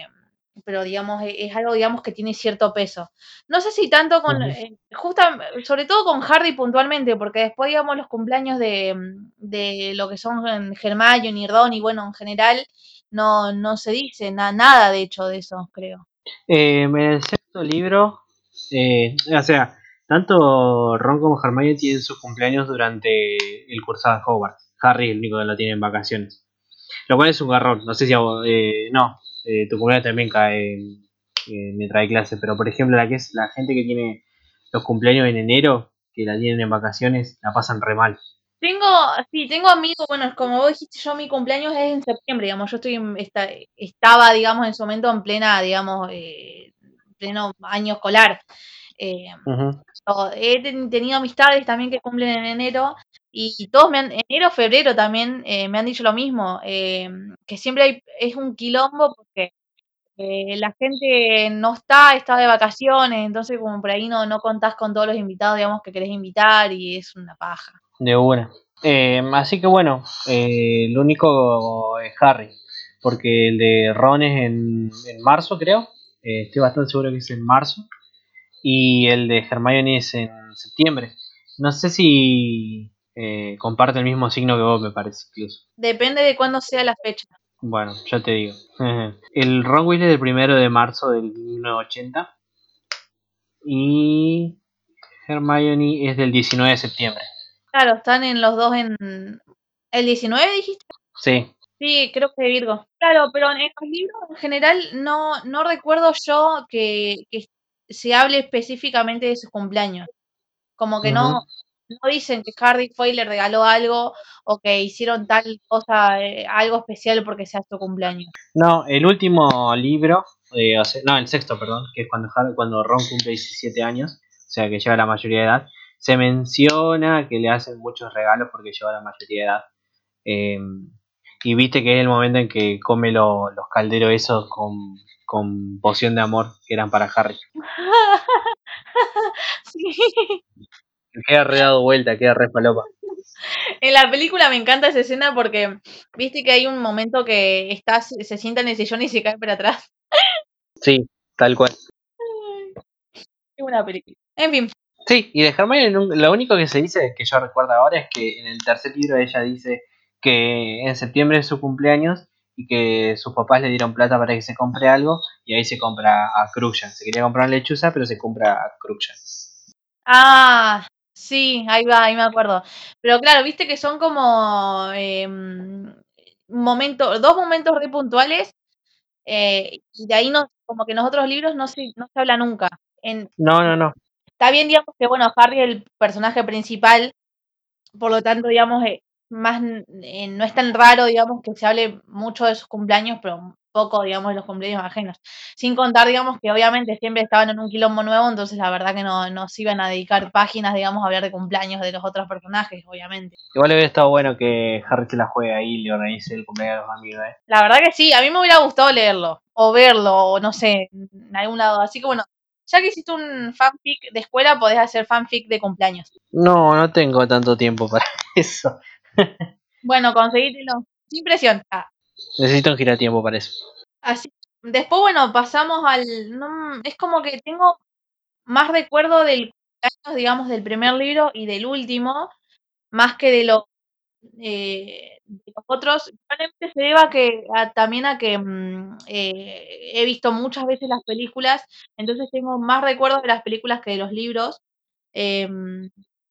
pero digamos, es algo digamos que tiene cierto peso. No sé si tanto con, eh, justa, sobre todo con Harry puntualmente, porque después digamos los cumpleaños de, de lo que son y Ron y bueno, en general, no, no se dice na nada de hecho de eso, creo. Eh, en el sexto libro, eh, o sea, tanto Ron como Hermione tienen sus cumpleaños durante el cursado de Hogwarts. Harry es el único que lo tiene en vacaciones. Lo cual es un garrón. No sé si eh, no, eh, tu cumpleaños también cae en, en mientras hay clase, pero por ejemplo la que es la gente que tiene los cumpleaños en enero, que la tienen en vacaciones, la pasan re mal. Tengo, sí, tengo amigos, bueno, como vos dijiste, yo mi cumpleaños es en septiembre, digamos, yo estoy esta, estaba, digamos, en su momento en plena, digamos, eh, pleno año escolar. Eh, uh -huh. He tenido amistades también que cumplen en enero y, todos me han, enero, febrero también eh, me han dicho lo mismo, eh, que siempre hay, es un quilombo porque eh, la gente no está, está de vacaciones, entonces como por ahí no, no contás con todos los invitados, digamos, que querés invitar y es una paja. De una. Así que bueno, el único es Harry, porque el de Ron es en, en marzo, creo. Estoy bastante seguro que es en marzo. y el de Hermione es en septiembre. No sé si eh, comparte el mismo signo que vos, me parece, incluso. Depende de cuándo sea la fecha. Bueno, ya te digo. el Ron es del primero de marzo del 1980 y Hermione es del 19 de septiembre. Claro, están en los dos en... ¿El 19 dijiste? Sí. Sí, creo que Virgo. Claro, pero en los libros en general no, no recuerdo yo que, que se hable específicamente de sus cumpleaños. Como que no, no dicen que Harry fue y le regaló algo o que hicieron tal cosa, eh, algo especial porque sea su cumpleaños. No, el último libro, eh, no, el sexto, perdón, que es cuando, cuando Ron cumple 17 años, o sea que lleva la mayoría de edad, se menciona que le hacen muchos regalos porque lleva la mayoría de edad. Em, y viste que es el momento en que come los calderos esos con, con poción de amor que eran para Harry. sí. Queda re dado vuelta, queda re palopa. En la película me encanta esa escena porque viste que hay un momento que está, se sienta en el sillón y se cae para atrás. Sí, tal cual. Qué buena película. En fin. Sí, y de Hermione lo único que se dice, que yo recuerdo ahora, es que en el tercer libro ella dice que en septiembre es su cumpleaños y que sus papás le dieron plata para que se compre algo y ahí se compra a Crujan. Se quería comprar lechuza, pero se compra a Crujan. Ah, sí, ahí va, ahí me acuerdo. Pero claro, viste que son como eh, dos momentos re puntuales eh, y de ahí no, como que en los otros libros no se, no se habla nunca. En, no, no, no. Está bien, digamos que, bueno, Harry es el personaje principal, por lo tanto, digamos, eh, más eh, no es tan raro, digamos, que se hable mucho de sus cumpleaños, pero poco, digamos, los cumpleaños ajenos. Sin contar, digamos, que obviamente siempre estaban en un quilombo nuevo, entonces la verdad que no, no se iban a dedicar páginas, digamos, a hablar de cumpleaños de los otros personajes, obviamente. Igual hubiera estado bueno que Harry se la juegue ahí y le organice el cumpleaños de los amigos, ¿eh? La verdad que sí, a mí me hubiera gustado leerlo, o verlo, o no sé, en algún lado. Así que bueno, ya que hiciste un fanfic de escuela, podés hacer fanfic de cumpleaños. No, no tengo tanto tiempo para eso. bueno, conseguítelo. Sin presión. Ah. Necesito un giratiempo para eso. Así. Después, bueno, pasamos al. es como que tengo más recuerdo del cumpleaños, digamos, del primer libro y del último, más que de lo eh, los otros. Probablemente se deba que, también a que mm, eh, he visto muchas veces las películas, entonces tengo más recuerdos de las películas que de los libros. Em,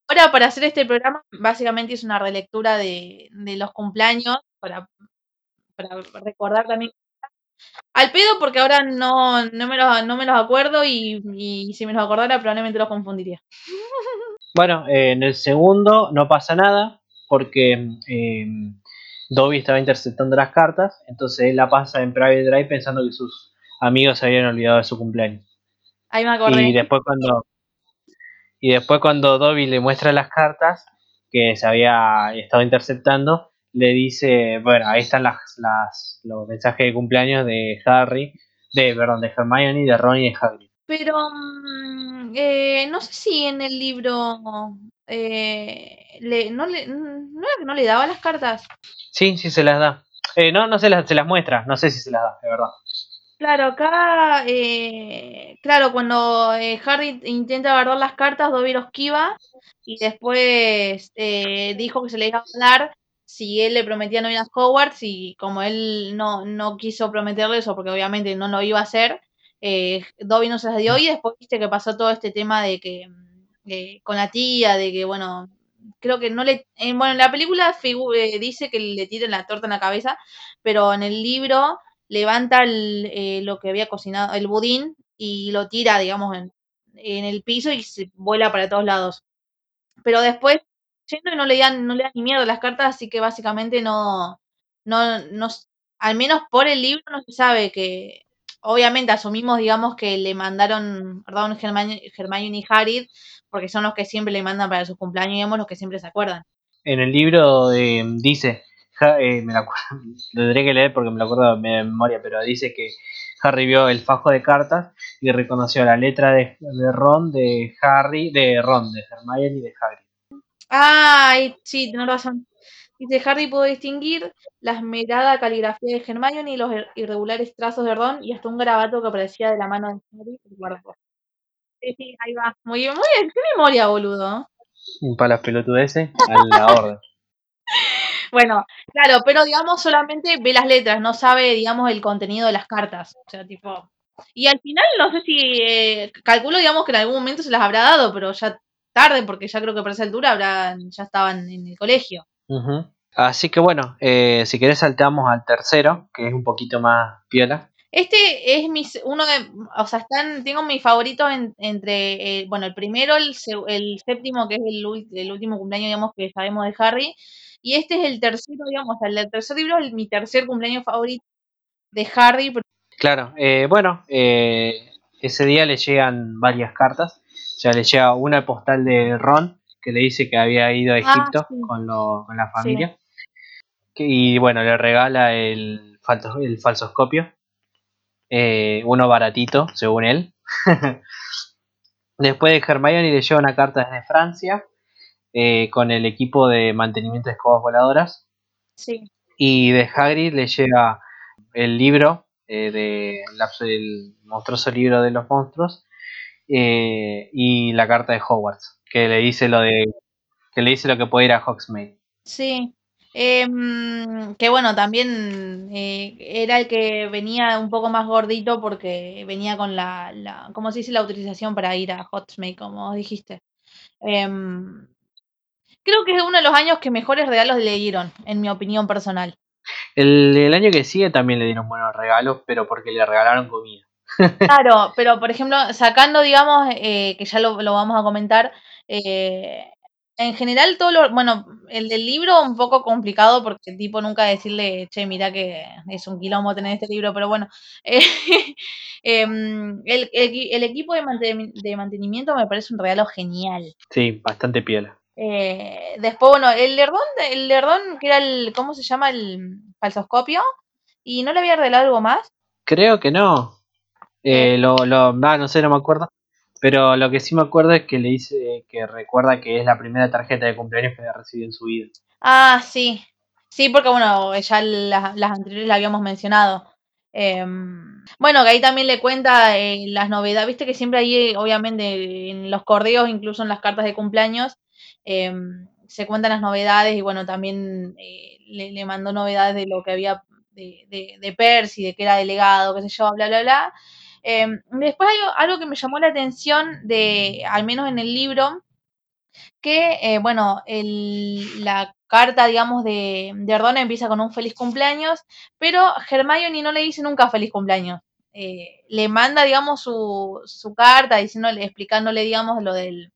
ahora, para hacer este programa, básicamente es una relectura de, de los cumpleaños, para, para recordar también al pedo porque ahora no, no, me, los, no me los acuerdo y, y, si me los acordara probablemente los confundiría. Bueno, eh, en el segundo no pasa nada porque eh, Dobby estaba interceptando las cartas, entonces él la pasa en Private Drive pensando que sus amigos se habían olvidado de su cumpleaños. Ahí me acordé. Y después cuando y después cuando Dobby le muestra las cartas que se había estado interceptando, le dice, bueno, ahí están las, las, los mensajes de cumpleaños de Harry, de, perdón, de Hermione, de Ron y de Harry. Pero mm, eh, no sé si en el libro eh, le, no, le, no no le daba las cartas. Sí, sí se las da. Eh, no, no se las, se las muestra, no sé si se las da, de verdad. Claro, acá, claro, cuando Harry intenta guardar las cartas, Dobby los esquiva y después dijo que se le iba a dar si él le prometía no ir a Hogwarts y como él no, no quiso prometerle eso porque obviamente no lo iba a hacer, eh, Dobby no se las dio y después viste que pasó todo este tema de que eh, con la tía, de que bueno, creo que no le... Eh, bueno, en la película eh, dice que le tiren la torta en la cabeza, pero en el libro levanta lo que había cocinado, el budín, y lo tira, digamos, en, en el piso y se vuela para todos lados. Pero después y no le dan, no le dan ni miedo las cartas, así que básicamente no, no, no, al menos por el libro no se sabe que, obviamente asumimos, digamos, que le mandaron, perdón, Hermione, y Harry, porque son los que siempre le mandan para sus cumpleaños, digamos, los que siempre se acuerdan. En el libro eh, dice, eh, me lo, tendré que leer porque me lo acuerdo de memoria, pero dice que Harry vio el fajo de cartas y reconoció la letra de, de Ron, de Harry, de Ron, de Hermione y de Harry. Ay, sí, tenés razón. Dice, Harry pudo distinguir la esmerada caligrafía de Hermione y los irregulares trazos de Ron y hasta un garabato que aparecía de la mano de Harry Sí, sí, ahí va. Muy bien, muy bien. Qué memoria, boludo. Para las pelotudeces, a la orden. Bueno, claro, pero digamos solamente ve las letras, no sabe, digamos, el contenido de las cartas. O sea, tipo. Y al final, no sé si. eh, calculo, digamos, que en algún momento se las habrá dado, pero ya tarde, porque ya creo que para esa altura habrá, ya estaban en el colegio. Así que bueno, eh, si querés saltamos al tercero, que es un poquito más piola. Este es mi, uno de, o sea, están, tengo mis favoritos en- entre, eh, bueno, el primero, el, el séptimo, que es el, el último cumpleaños, digamos, que sabemos de Harry, y este es el tercero, digamos, el tercer libro, el- mi tercer cumpleaños favorito de Harry, Claro, eh, bueno, eh, ese día le llegan varias cartas. O sea, le llega una postal de Ron que le dice que había ido a Ah, Egipto sí. con, lo- con la familia. Y bueno, le regala el, falso, el falsoscopio. eh, uno baratito, según él. Después de Hermione le lleva una carta desde Francia eh, con el equipo de mantenimiento de escobas voladoras. sí, Y de Hagrid le llega el libro eh, de el monstruoso libro de los monstruos eh, y la carta de Hogwarts que le dice lo de que le dice lo que puede ir a Hogsmeade. sí. Em, que bueno, también eh, era el que venía un poco más gordito porque venía con la, la, ¿cómo se dice? La autorización para ir a Hotsmeade, como dijiste. Em, Creo que es uno de los años que mejores regalos le dieron, en mi opinión personal. El, el año que sigue también le dieron buenos regalos, pero porque le regalaron comida. Claro, pero por ejemplo, sacando, digamos, eh, que ya lo, lo vamos a comentar, eh, en general todo lo, bueno, el del libro un poco complicado porque tipo nunca decirle, che, mira que es un quilombo tener este libro, pero bueno, eh, em, el, el- el equipo de, manten- de mantenimiento me parece un regalo genial. Sí, bastante piola. Eh, después, bueno, el Lerdón, el Lerdón, que era el, ¿cómo se llama? El falsoscopio. Y no le había regalado algo más. Creo que no. Eh, lo, lo, ah, no sé, no me acuerdo. Pero lo que sí me acuerdo es que le dice que recuerda que es la primera tarjeta de cumpleaños que había recibido en su vida. Ah, sí. Sí, porque bueno, ya las, las anteriores la habíamos mencionado. Em, bueno, que ahí también le cuenta eh, las novedades. Viste que siempre ahí, obviamente, en los correos, incluso en las cartas de cumpleaños, em, se cuentan las novedades y bueno, también eh, le, le mandó novedades de lo que había de, de, de Percy, de que era delegado, qué sé yo, bla, bla, bla. Em, después hay algo que me llamó la atención de, al menos en el libro, que, eh, bueno, el, la carta, digamos, de, de Ardonna empieza con un feliz cumpleaños, pero Hermione no le dice nunca feliz cumpleaños. Eh, le manda, digamos, su, su carta diciéndole, explicándole, digamos, lo del,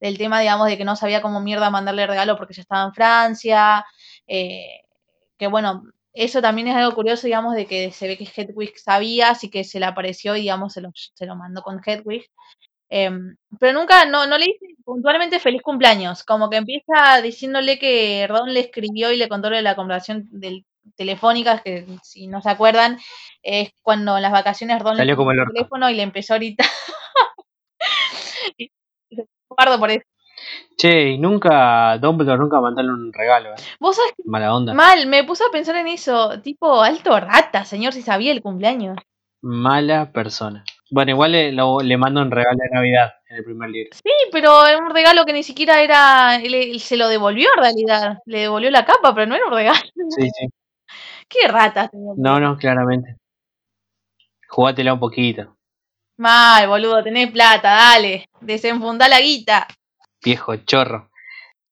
del tema, digamos, de que no sabía cómo mierda mandarle regalo porque ya estaba en Francia. eh, que bueno, eso también es algo curioso, digamos, de que se ve que Hedwig sabía, así que se le apareció y, digamos, se lo, se lo mandó con Hedwig. Em, pero nunca, no, no le dice puntualmente feliz cumpleaños, como que empieza diciéndole que Ron le escribió y le contó lo de la conversación del, telefónica, que si no se acuerdan, es cuando en las vacaciones Ron Salió le como el teléfono y le empezó a gritar. guardo por eso. Che, y nunca, Dumbledore nunca mandaron un regalo, ¿eh? Vos sabés que Mala onda. mal, me puse a pensar en eso, tipo alto rata, señor, si sabía el cumpleaños. Mala persona. Bueno, igual le, lo- le mando un regalo de Navidad en el primer libro. Sí, pero era un regalo que ni siquiera era, él se lo devolvió en realidad, le devolvió la capa, pero no era un regalo. Sí, sí. Qué rata. señor. No, no, claramente. Jugátela un poquito. Mal, boludo, tenés plata, dale, desenfundá la guita. Viejo chorro.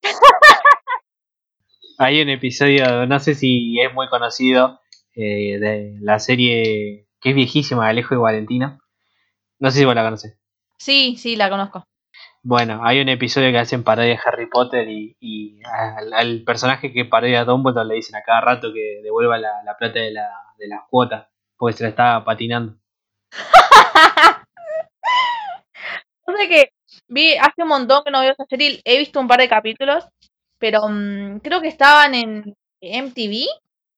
Hay un episodio, no sé si es muy conocido, eh, de la serie que es viejísima, Alejo y Valentino. No sé si vos la conocés. Sí, sí, la conozco. Bueno, hay un episodio que hacen parodia de Harry Potter y, y al, al personaje que parodia a Dumbledore le dicen a cada rato que devuelva la, la plata de la, de la cuota, porque se la estaba patinando. No sé que vi hace un montón que no veo esa serie, he visto un par de capítulos, pero mm, creo que estaban en MTV,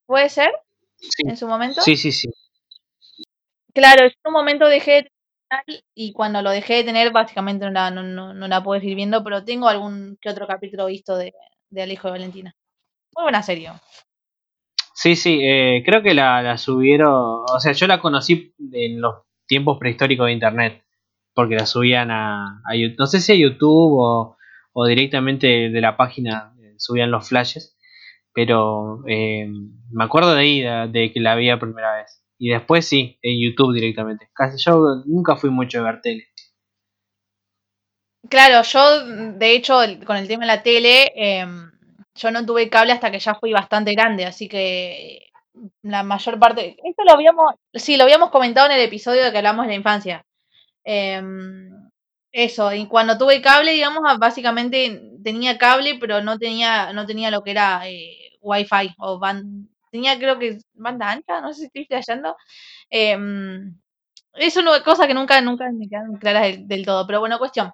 ¿puede ser? Sí, En su momento. sí, sí. sí. Claro, en un momento dejé de tener y cuando lo dejé de tener básicamente no la, no, no, no la puedo seguir viendo, pero tengo algún que otro capítulo visto de, de Al hijo de Valentina. Muy buena serie. Sí, sí, eh, creo que la, la subieron, o sea, yo la conocí en los tiempos prehistóricos de internet. Porque la subían a, no sé si a YouTube o, o directamente de la página eh, subían los flashes, pero eh, me acuerdo de ahí, de, que la vi primera vez. Y después sí, en YouTube directamente. Casi yo nunca fui mucho de ver tele. Claro, yo de hecho con el tema de la tele, em, yo no tuve cable hasta que ya fui bastante grande, así que la mayor parte, esto lo habíamos, sí, lo habíamos comentado en el episodio de que hablamos de la infancia. Em, eso, y cuando tuve cable, digamos, básicamente tenía cable, pero no tenía, no tenía lo que era eh, Wi-Fi o band, tenía creo que banda ancha, no sé si estoy flasheando. Eh, no es cosa que nunca, nunca me quedan claras del, todo, pero bueno, cuestión.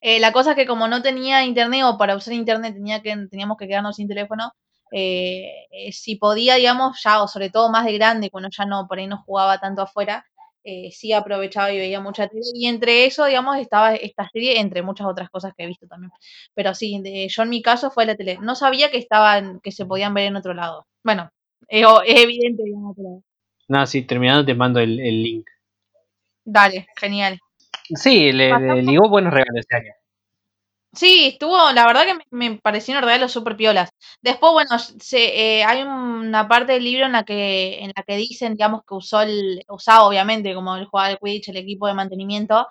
Eh, la cosa es que como no tenía internet o para usar internet tenía que, teníamos que quedarnos sin teléfono, eh, eh, si podía, digamos, ya, o sobre todo más de grande, cuando ya no, por ahí no jugaba tanto afuera, eh, sí aprovechaba y veía mucha tele. Y entre eso, digamos, estaba esta serie, entre muchas otras cosas que he visto también. Pero sí, yo en mi caso fue la tele. No sabía que estaban, que se podían ver en otro lado. Bueno, es, evidente, digamos, pero... No, sí, terminando te mando el, link. Dale, genial. Sí, le, le ligó buenos regalos este año. Sí, estuvo, la verdad que me, me parecieron regalos súper piolas. Después, bueno, se, eh, hay una parte del libro en la que, en la que dicen, digamos, que usó el, usaba obviamente como el jugador de Quidditch, el equipo de mantenimiento,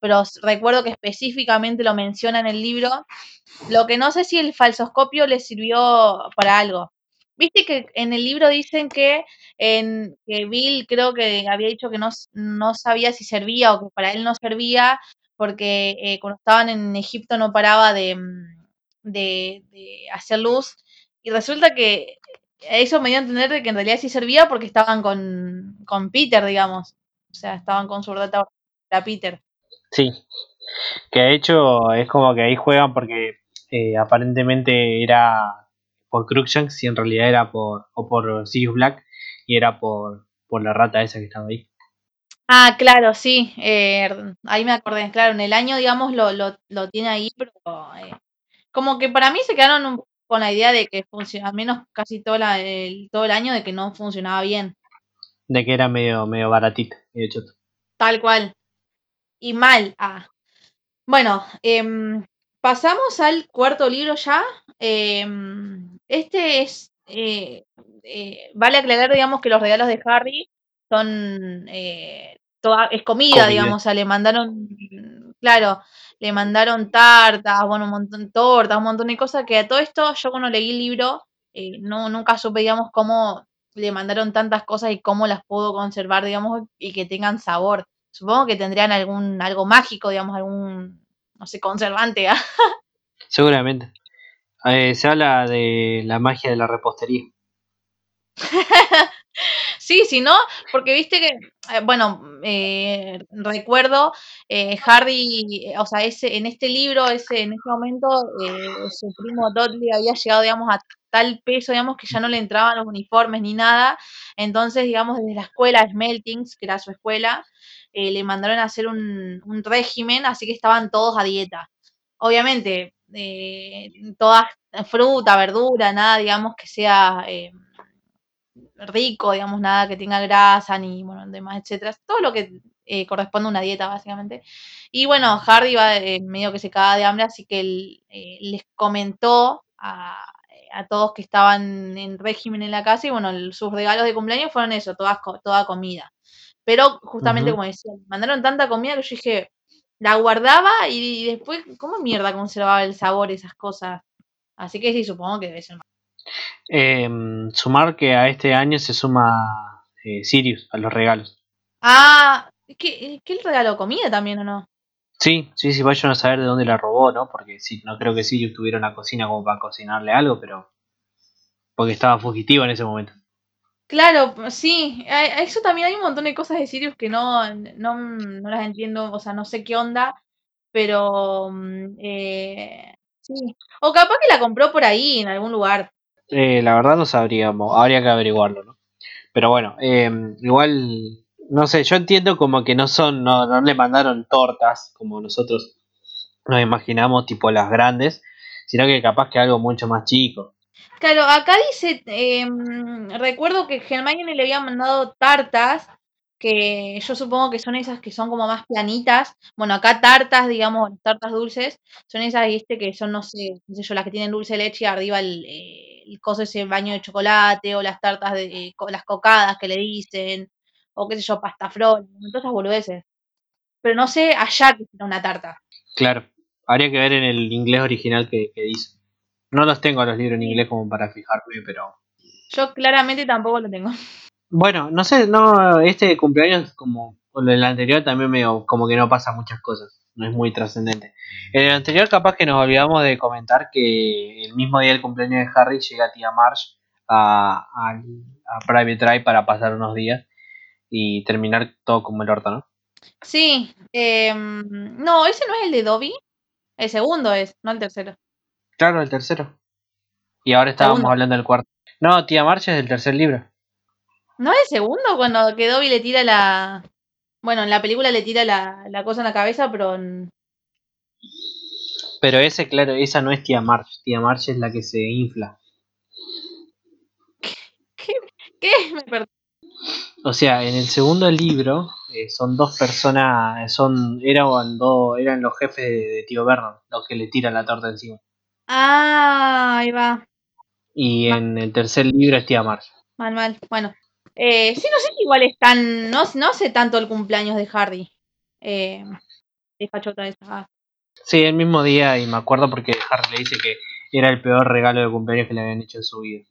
pero recuerdo que específicamente lo menciona en el libro. Lo que no sé si el falsoscopio le sirvió para algo. Viste que en el libro dicen que, en, que Bill creo que había dicho que no, no sabía si servía o que para él no servía, porque eh, cuando estaban en Egipto no paraba mm, de, hacer luz y resulta que eso me dio a entender de que en realidad sí servía porque estaban con, Peter, digamos. O sea, estaban con su verdad para Peter. Sí, que de hecho es como que ahí juegan porque eh, aparentemente era por Cruikshanks y en realidad era por, o por Sirius Black y era por, por la rata esa que estaba ahí. Ah, claro, sí, eh, ahí me acordé, claro, en el año, digamos, lo, lo, lo tiene ahí, pero eh, como que para mí se quedaron con la idea de que funciona, al menos casi todo, el, todo el año, de que no funcionaba bien. De que era medio, medio baratito, medio choto. Tal cual. Y mal. Ah. Bueno, em, pasamos al cuarto libro ya. Em, este es, eh, vale aclarar, digamos, que los regalos de Harry son eh, toda, es comida, digamos, o sea, le mandaron, claro, le mandaron tartas, bueno, un montón de tortas, un montón de cosas que a todo esto yo cuando leí el libro eh, no nunca supe, digamos, cómo le mandaron tantas cosas y cómo las pudo conservar, digamos, y que tengan sabor. Supongo que tendrían algún algo mágico, digamos, algún no sé, conservante. ¿ah? Seguramente. Eh, se habla de la magia de la repostería. Sí, sí, no, porque viste que, eh, bueno, eh, recuerdo eh, Hardy, o sea, ese, en este libro, ese, en ese momento, su primo Dudley había llegado, digamos, a tal peso, digamos, que ya no le entraban los uniformes ni nada. Entonces, digamos, desde la escuela Smeltings, que era su escuela, le mandaron a hacer un, régimen, así que estaban todos a dieta. Obviamente, toda fruta, verdura, nada, digamos, que sea rico, digamos, nada que tenga grasa ni, bueno, demás, etcétera. Todo lo que eh, corresponde a una dieta, básicamente. Y bueno, Hardy va eh, medio que se caga de hambre, así que él eh, les comentó a, todos que estaban en régimen en la casa y bueno, sus regalos de cumpleaños fueron eso, toda, toda comida. Pero justamente como decía, mandaron tanta comida que yo dije, la guardaba y, después, ¿cómo mierda conservaba el sabor esas cosas? Así que sí, supongo que debe ser Em, sumar que a este año se suma eh, Sirius a los regalos. Ah, ¿qué, ¿qué regalo comida también o no? Sí, sí, sí, vayan a saber de dónde la robó, ¿no? Porque sí, no creo que Sirius tuviera una cocina como para cocinarle algo, pero. Porque estaba fugitivo en ese momento. Claro, sí, eso también hay un montón de cosas de Sirius que no, no, no las entiendo, o sea, no sé qué onda, pero mm, eh, sí. O capaz que la compró por ahí, en algún lugar. Eh, la verdad no sabríamos, habría que averiguarlo, ¿no? Pero bueno, em, igual, no sé, yo entiendo como que no son, no, no le mandaron tortas como nosotros nos imaginamos, tipo las grandes, sino que capaz que algo mucho más chico. Claro, acá dice, em, recuerdo que Hermione le había mandado tartas, que yo supongo que son esas que son como más planitas. Bueno, acá tartas, digamos, tartas dulces, son esas, viste, que son, no sé, no sé yo, las que tienen dulce leche y arriba el, eh, coso ese baño de chocolate, o las tartas de, eh, co- las cocadas que le dicen, o qué sé yo, pastafrol, todas esas boludeces. Pero no sé allá que será una tarta. Claro, habría que ver en el inglés original que, que dice. No los tengo los libros en inglés como para fijarme, pero Yo claramente tampoco lo tengo. Bueno, no sé, no, este cumpleaños como el anterior también medio como que no pasa muchas cosas, no es muy trascendente. En el anterior capaz que nos olvidamos de comentar que el mismo día del cumpleaños de Harry llega tía Marge a, a, a Private Drive para pasar unos días y terminar todo como el orto, ¿no? Sí, em, no, ese no es el de Dobby. El segundo es, no el tercero. Claro, el tercero. Y ahora estábamos Segundo. hablando del cuarto. No, tía Marge es del tercer libro. ¿No es el segundo cuando que Dobby le tira la... Bueno, en la película le tira la, la cosa en la cabeza, pero... en- Pero ese, claro, esa no es tía Marge. Tía Marge es la que se infla. ¿Qué? ¿Qué? Me perdí. O sea, en el segundo libro eh, son dos personas, son eran dos, eran los jefes de, de tío Vernon los que le tiran la torta encima. Ah, ahí va. Y en el tercer libro es tía Marge. Mal, mal. Bueno. Eh, sí, no sé si igual están... No, no sé tanto el cumpleaños de Hardy. Eh, de fachota esa. Sí, el mismo día y me acuerdo porque Harry le dice que era el peor regalo de cumpleaños que le habían hecho en su vida.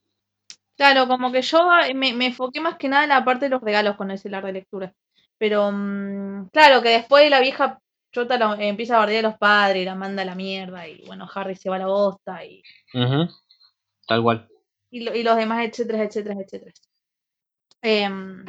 Claro, como que yo me, me enfoqué más que nada en la parte de los regalos con el celular de lectura. Pero, mm, claro, que después la vieja chota lo- empieza a bardear a los padres y la manda a la mierda. Y bueno, Harry se va a la bosta y, Tal cual. y, lo- y los demás, etcétera, etcétera, etcétera. Em,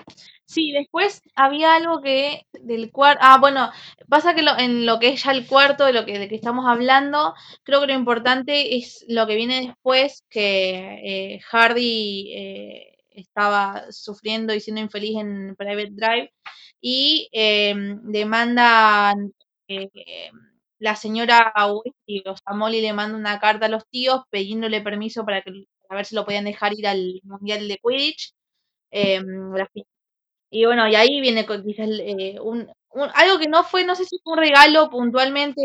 sí, después había algo que del cuarto. Ah, bueno, pasa que lo- en lo que es ya el cuarto, de lo que, de que estamos hablando, creo que lo importante es lo que viene después, que eh, Hardy eh, estaba sufriendo y siendo infeliz en Private Drive y em, demanda eh, la señora Weasley, o sea, Molly le manda una carta a los tíos pidiéndole permiso para que a ver si lo podían dejar ir al Mundial de Quidditch. Eh, la y bueno, y ahí viene quizás eh, un, un- algo que no fue, no sé si fue un regalo puntualmente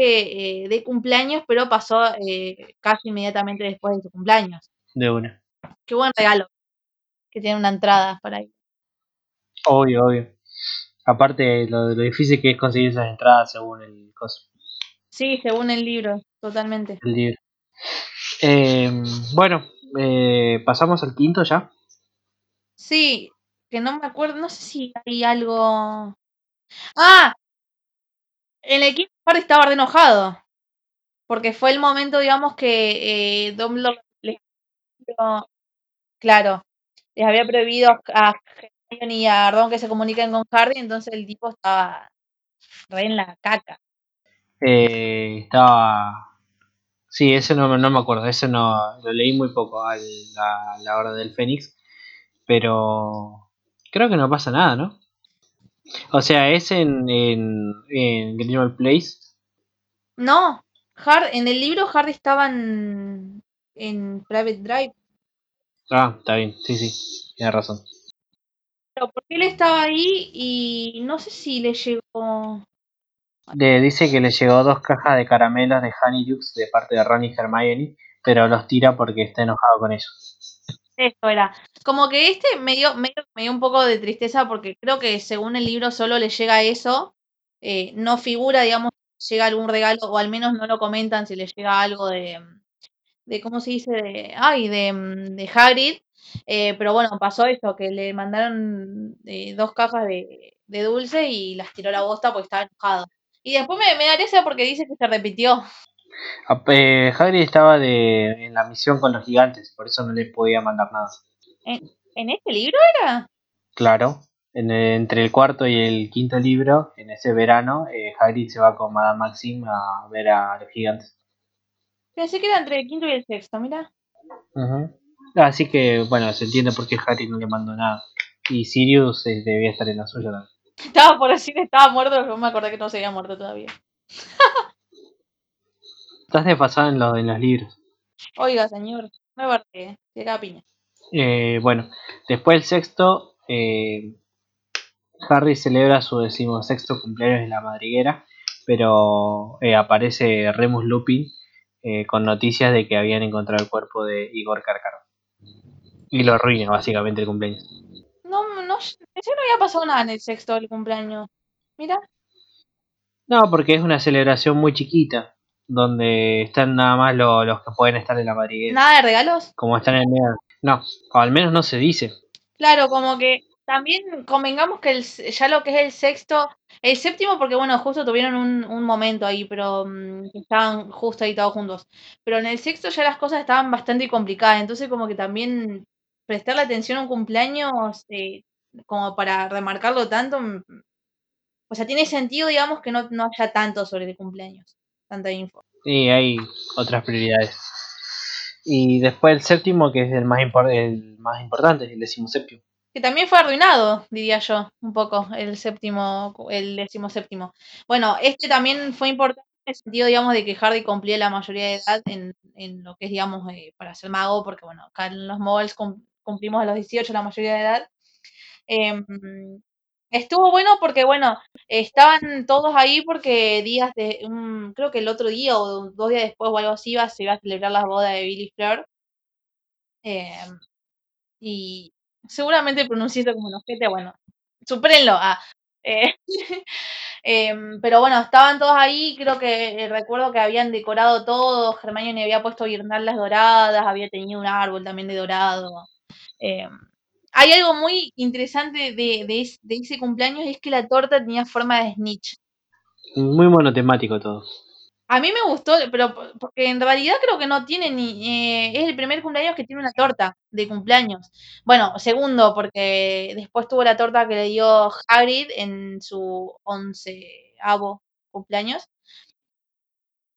eh, de cumpleaños, pero pasó eh, casi inmediatamente después de su cumpleaños. De una. Qué buen regalo que tiene una entrada para ahí. Obvio, obvio. Aparte lo, lo difícil que es conseguir esas entradas según el coso, Sí, según el libro, totalmente. el libro. Eh, bueno, pasamos al quinto ya. Sí, que no me acuerdo, no sé si hay algo. Ah, el equipo Harry estaba re enojado. Porque fue el momento, digamos, que eh, Dumbledore les claro, les había prohibido a Hermione y a Ron que se comuniquen con Harry, entonces el tipo estaba re en la caca. Eh, estaba. Sí, ese no, no me acuerdo, ese no lo leí muy poco a la, la hora del Fénix, pero creo que no pasa nada, ¿no? O sea, es en, en, en Grindelwald Place. No, Har en el libro Harry estaba en, en Private Drive, Ah, está bien, sí, sí, tiene razón. pero porque él estaba ahí y no sé si le llegó. Le dice que le llegó dos cajas de caramelos de Honeydukes de parte de Ron y Hermione, pero los tira porque está enojado con ellos. Esto era. Como que este me dio, me dio, me dio un poco de tristeza porque creo que según el libro solo le llega eso. eh, no figura, digamos, llega algún regalo, o al menos no lo comentan si le llega algo de, de ¿cómo se dice? De, ay, de, mm, de Hagrid. Eh, pero bueno, pasó esto, que le mandaron eh, dos cajas de, de dulce y las tiró la bosta porque estaba enojado. Y después me, me da porque dice que se repitió. Ah, eh, Hagrid estaba de, en la misión con los gigantes, por eso no le podía mandar nada. ¿En, en este libro era? Claro, en el- entre el cuarto y el quinto libro, en ese verano, eh, Hagrid se va con Madame Maxim a ver a los gigantes. Pensé que era entre el quinto y el sexto, mira. Ujú. Así que, bueno, se entiende por qué Hagrid no le mandó nada. Y Sirius eh, debía estar en la suya también. Estaba por decir estaba muerto, pero me acordé que no se había muerto todavía. Estás desfasado en, lo- en los libros. Oiga, señor, me barré, llega piña. Eh, bueno, después el sexto, eh, Harry celebra su decimosexto cumpleaños en la madriguera, pero eh, aparece Remus Lupin eh, con noticias de que habían encontrado el cuerpo de Igor Cárcaro. Y lo arruina básicamente el cumpleaños. No, no, pensé que no había pasado nada en el sexto del cumpleaños. Mira. No, porque es una celebración muy chiquita, donde están nada más lo- los que pueden estar en la madriguera. Nada de regalos. Como están en el. No, o al menos no se dice. Claro, como que también convengamos que el, ya lo que es el sexto, el séptimo, porque bueno, justo tuvieron un, un momento ahí, pero mm, estaban justo ahí todos juntos. Pero en el sexto ya las cosas estaban bastante complicadas, entonces como que también prestarle atención a un cumpleaños eh, como para remarcarlo tanto, mm, o sea, tiene sentido, digamos, que no, no haya tanto sobre el cumpleaños, tanta info. Y hay otras prioridades. Y después el séptimo, que es el más, impor- el más importante, el decimoséptimo. Que también fue arruinado, diría yo, un poco, el séptimo, el décimo séptimo. Bueno, este también fue importante en el sentido, digamos, de que Hardy cumplía la mayoría de edad en, en lo que es, digamos, eh, para ser mago, porque, bueno, acá en los Moguls cum- cumplimos a los 18 la mayoría de edad. Em, estuvo bueno porque, bueno, estaban todos ahí porque días de, creo que el otro día o dos días después o algo así se iba a celebrar la boda de Billy Fleur. Em, y seguramente pronuncié como un ojete, bueno, supérenlo. ah, eh, em, pero bueno, estaban todos ahí, creo que eh, recuerdo que habían decorado todo, Hermione había puesto guirnaldas doradas, había tenido un árbol también de dorado. Hay algo muy interesante de, de es- de ese cumpleaños, es que la torta tenía forma de snitch. Muy monotemático todo. A mí me gustó, pero po- porque en realidad creo que no tiene ni. eh, es el primer cumpleaños que tiene una torta de cumpleaños. Bueno, segundo, porque después tuvo la torta que le dio Hagrid en su onceavo cumpleaños.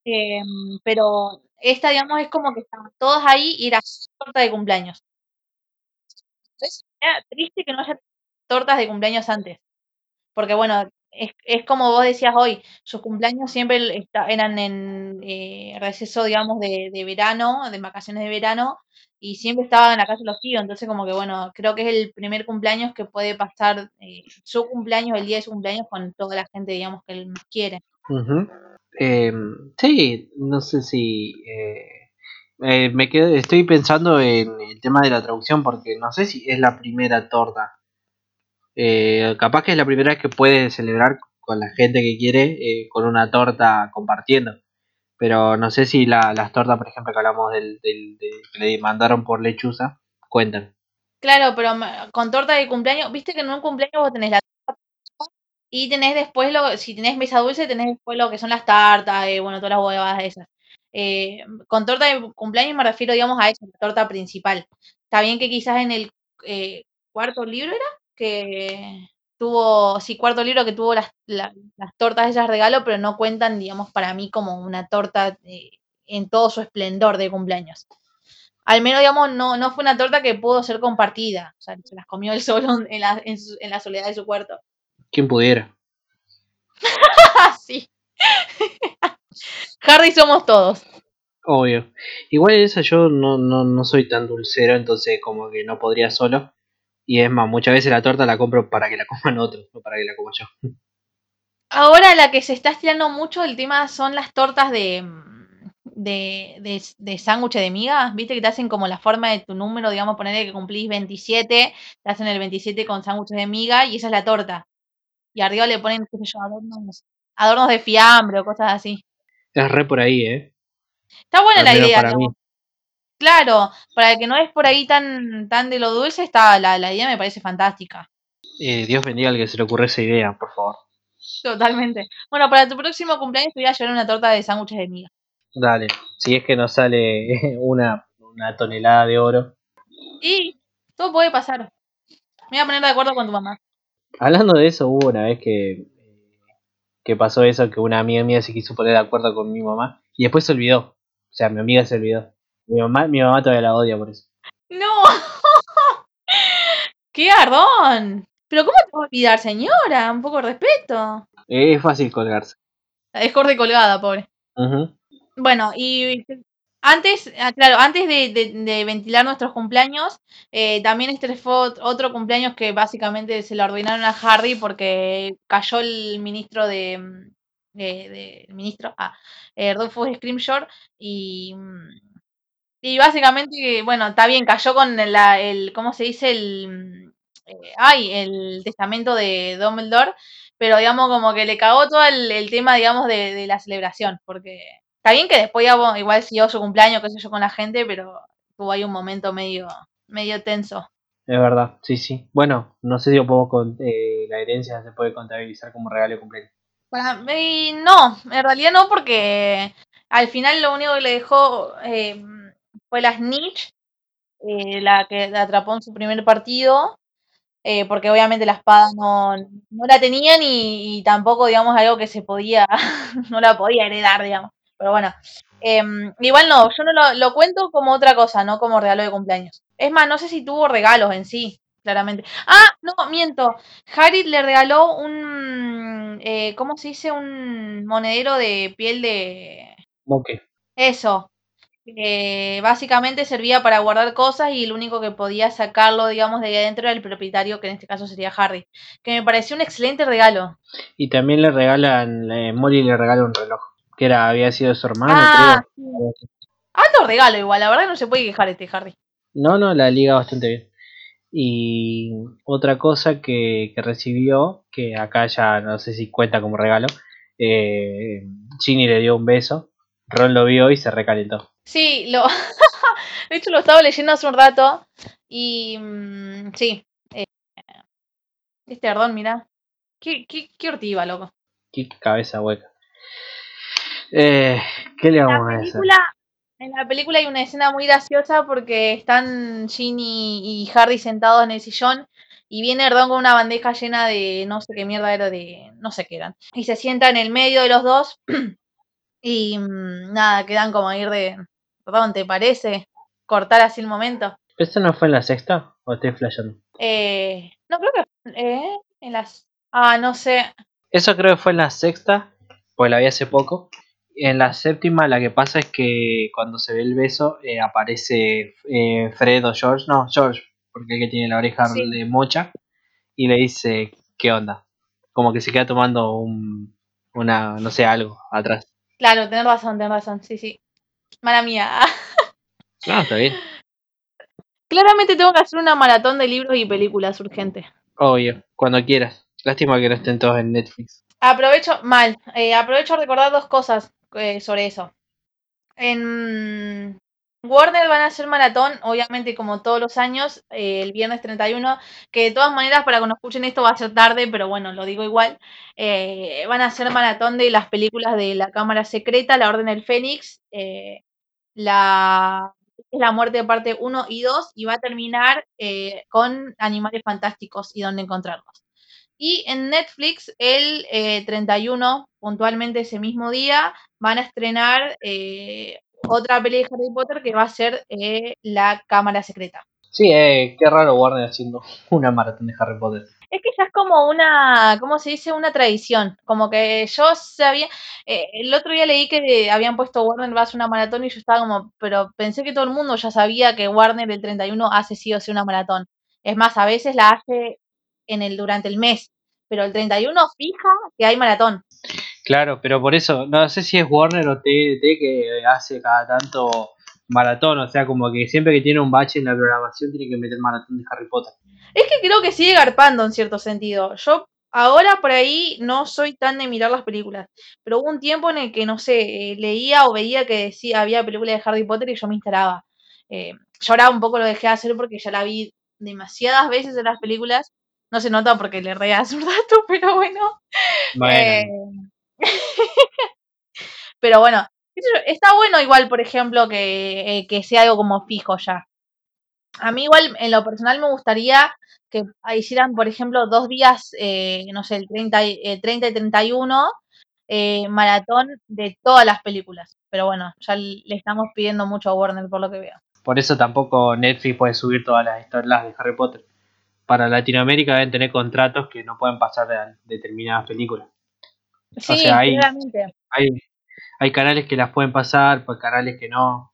Em, pero esta, digamos, es como que estaban todos ahí y era su torta de cumpleaños. Entonces, era triste que no haya tortas de cumpleaños antes. Porque bueno, es, es como vos decías hoy, sus cumpleaños siempre eran en eh, receso, digamos, de, de verano, de vacaciones de verano, y siempre estaban en la casa de los tíos. Entonces, como que bueno, creo que es el primer cumpleaños que puede pasar eh, su cumpleaños, el día de su cumpleaños, con toda la gente, digamos, que él más quiere. Eh, sí, no sé si. eh, eh, me quedo, estoy pensando en el tema de la traducción porque no sé si es la primera torta. Eh, capaz que es la primera vez que puede celebrar con la gente que quiere eh, con una torta compartiendo. Pero no sé si la- las tortas, por ejemplo, que hablamos del, que le mandaron por lechuza, cuentan. Claro, pero con torta de cumpleaños, viste que en un cumpleaños vos tenés la torta y tenés después lo, si tenés mesa dulce, tenés después lo que son las tartas, eh, bueno, todas las huevadas esas. Eh, con torta de cumpleaños me refiero, digamos, a eso, la torta principal. Está bien que quizás en el eh, cuarto libro era que tuvo, sí, cuarto libro que tuvo las, la- las tortas esas regalo, pero no cuentan, digamos, para mí como una torta eh, en todo su esplendor de cumpleaños. Al menos, digamos, no, no fue una torta que pudo ser compartida. O sea, se las comió él solo en la, en su- en la soledad de su cuarto. ¿Quién pudiera? Sí. Harry somos todos. Obvio. Igual esa yo no, no, no soy tan dulcero, entonces como que no podría solo. Y es más, muchas veces la torta la compro para que la coman otros, no para que la coma yo. Ahora la que se está estirando mucho el tema son las tortas de, de, de, de sándwich de miga. Viste que te hacen como la forma de tu número, digamos, ponerle que cumplís 27, te hacen el 27 con sándwiches de miga y esa es la torta. Y arriba le ponen, qué sé yo, adornos, adornos de fiambre o cosas así. Es re por ahí, ¿eh? Está buena Al la idea, para mí. digamos. Claro, para el que no es por ahí tan, tan de lo dulce, está, la, la idea me parece fantástica. Eh, Dios bendiga al que se le ocurre esa idea, por favor. Totalmente. Bueno, para tu próximo cumpleaños te voy a llevar una torta de sándwiches de miga. Dale. Si es que nos sale una, una tonelada de oro. Y todo puede pasar. Me voy a poner de acuerdo con tu mamá. Hablando de eso, hubo una vez que, que pasó eso, que una amiga mía se quiso poner de acuerdo con mi mamá y después se olvidó. O sea, mi amiga se olvidó. Mi mamá, mi mamá todavía la odia por eso. ¡No! ¡Qué ardón! ¿Pero cómo te va a olvidar, señora? Un poco de respeto. Es fácil colgarse. Es corte colgada, pobre. Bueno, y Antes, ah, claro, antes de, ventilar nuestros cumpleaños, eh, también este fue ot- otro cumpleaños que básicamente se lo ordenaron a Harry porque cayó el ministro de, mm, de, de- ministro, ah, eh, Rufus Scrimshaw y, mm, y básicamente, bueno, está bien, cayó con la, el, ¿cómo se dice? El, mm, eh, ay, el testamento de Dumbledore, pero digamos como que le cagó todo el, tema, digamos, de la celebración, porque está bien que después ya, bueno, igual siguió su cumpleaños, qué sé yo, con la gente, pero tuvo ahí un momento medio, medio tenso. Es verdad, sí, sí. Bueno, no sé si con, eh, la herencia se puede contabilizar como regalo de cumpleaños. Para mí, no, en realidad no, porque al final lo único que le dejó eh, fue la snitch, eh, la que la atrapó en su primer partido, eh, porque obviamente la espada no, no la tenían y, y tampoco, digamos, algo que se podía, no la podía heredar, digamos. Pero bueno, em, igual no, yo no lo, lo cuento como otra cosa, no como regalo de cumpleaños. Es más, no sé si tuvo regalos en sí, claramente. Ah, no, miento. Harry le regaló un, eh, ¿cómo se dice? Un monedero de piel de... Moque. Eso, eh, básicamente servía para guardar cosas y el único que podía sacarlo, digamos, de ahí adentro era el propietario, que en este caso sería Harry. Que me pareció un excelente regalo. Y también le regalan, eh, Molly le regala un reloj, que era, había sido su hermano, Ah, sí. creo. Alto regalo igual, la verdad no se puede quejar este Harry. No, no, la liga bastante bien. Y otra cosa que, que recibió, que acá ya no sé si cuenta como regalo, eh, Ginny le dio un beso, Ron lo vio y se recalentó. Sí, lo... de hecho lo estaba leyendo hace un rato y mm, sí. eh, este perdón, mira. Qué, qué, qué ortiva, loco. Qué cabeza hueca. Eh, ¿Qué le la vamos a decir? película, en la película hay una escena muy graciosa porque están Ginny y Harry sentados en el sillón y viene Ron con una bandeja llena de no sé qué mierda era de no sé qué eran. Y se sienta en el medio de los dos y mm, nada, quedan como a ir de Ron, ¿te parece? Cortar así el momento. ¿Esto no fue en la sexta? ¿O estoy flasheando? Eh, no creo que eh, en las ah, no sé. Eso creo que fue en la sexta, pues la vi hace poco. En la séptima la que pasa es que cuando se ve el beso eh, aparece eh, Fred o George, no, George, porque el que tiene la oreja Sí. de mocha, y le dice, ¿qué onda? Como que se queda tomando un, una, no sé, algo atrás. Claro, tenés razón, tenés razón. Sí, sí. Mala mía. No, está bien. Claramente tengo que hacer una maratón de libros y películas urgente. Obvio, cuando quieras. Lástima que no estén todos en Netflix. Aprovecho, mal, eh, aprovecho a recordar dos cosas eh, sobre eso. En Warner van a hacer maratón, obviamente como todos los años, eh, el viernes 31, que de todas maneras para cuando escuchen esto va a ser tarde, pero bueno, lo digo igual. Eh, van a hacer maratón de las películas de La Cámara Secreta, La Orden del Fénix, la, la Muerte de parte 1 y 2, y va a terminar con Animales Fantásticos y dónde encontrarlos. Y en Netflix, el eh, 31, puntualmente ese mismo día, van a estrenar eh, otra peli de Harry Potter que va a ser eh, La Cámara Secreta. Sí, eh, qué raro Warner haciendo una maratón de Harry Potter. Es que ya es como una, ¿cómo se dice? Una tradición. Como que yo sabía, eh, el otro día leí que habían puesto Warner va a hacer una maratón y yo estaba como, pero pensé que todo el mundo ya sabía que Warner el 31 hace sí o sí una maratón. Es más, a veces la hace en el durante el mes, pero el 31 fija que hay maratón. Claro, pero por eso, no sé si es Warner o TNT que hace cada tanto maratón, o sea, como que siempre que tiene un bache en la programación tiene que meter maratón de Harry Potter. Es que creo que sigue garpando en cierto sentido. Yo ahora por ahí no soy tan de mirar las películas, pero hubo un tiempo en el que, no sé, eh, leía o veía que decía, había películas de Harry Potter y yo me instalaba. Eh, yo ahora un poco lo dejé de hacer porque ya la vi demasiadas veces en las películas. No se nota porque le reí hace un rato, pero bueno. Bueno, Eh, pero bueno, está bueno igual, por ejemplo, que, eh, que sea algo como fijo ya. A mí igual, en lo personal, me gustaría que hicieran, por ejemplo, dos días, eh, no sé, el 30, y- eh, 30 y 31, eh, maratón de todas las películas. Pero bueno, ya le estamos pidiendo mucho a Warner por lo que veo. por eso tampoco Netflix puede subir todas las historias de Harry Potter. Para Latinoamérica deben tener contratos que no pueden pasar de determinadas películas. Sí, sea, hay-. Hay, hay canales que las pueden pasar, pues canales que no.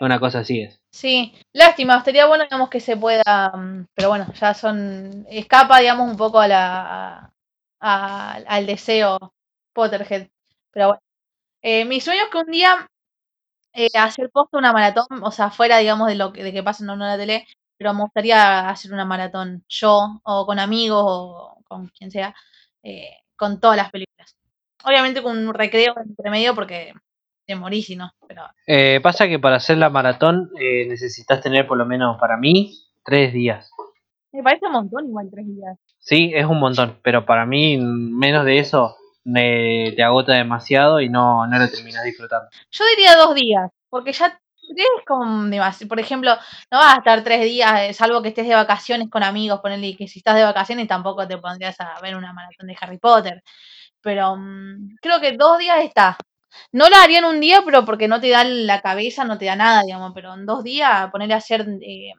Una cosa así es. Sí, lástima, estaría bueno, digamos, que se pueda, mm, pero bueno, ya son, escapa, digamos, un poco a la, a- al deseo Potterhead. Pero bueno, Eh, mi sueño es que un día eh, hacer posta una maratón, o sea, fuera, digamos, de lo que, de que pasa en la tele, pero me gustaría hacer una maratón yo, o con amigos, o con quien sea, eh, con todas las películas. Obviamente con un recreo entre medio porque te morís si no, pero Eh, pasa que para hacer la maratón eh, necesitas tener por lo menos para mí tres días. me parece un montón igual tres días. Sí, es un montón, pero para mí menos de eso me, te agota demasiado y no, no lo terminas disfrutando. Yo diría dos días, porque ya Por ejemplo, no vas a estar tres días, eh, salvo que estés de vacaciones con amigos, ponerle que si estás de vacaciones tampoco te pondrías a ver una maratón de Harry Potter. Pero mm, creo que dos días está. No lo haría en un día, pero porque no te da la cabeza, no te da nada, digamos, pero en dos días ponerle a hacer, eh,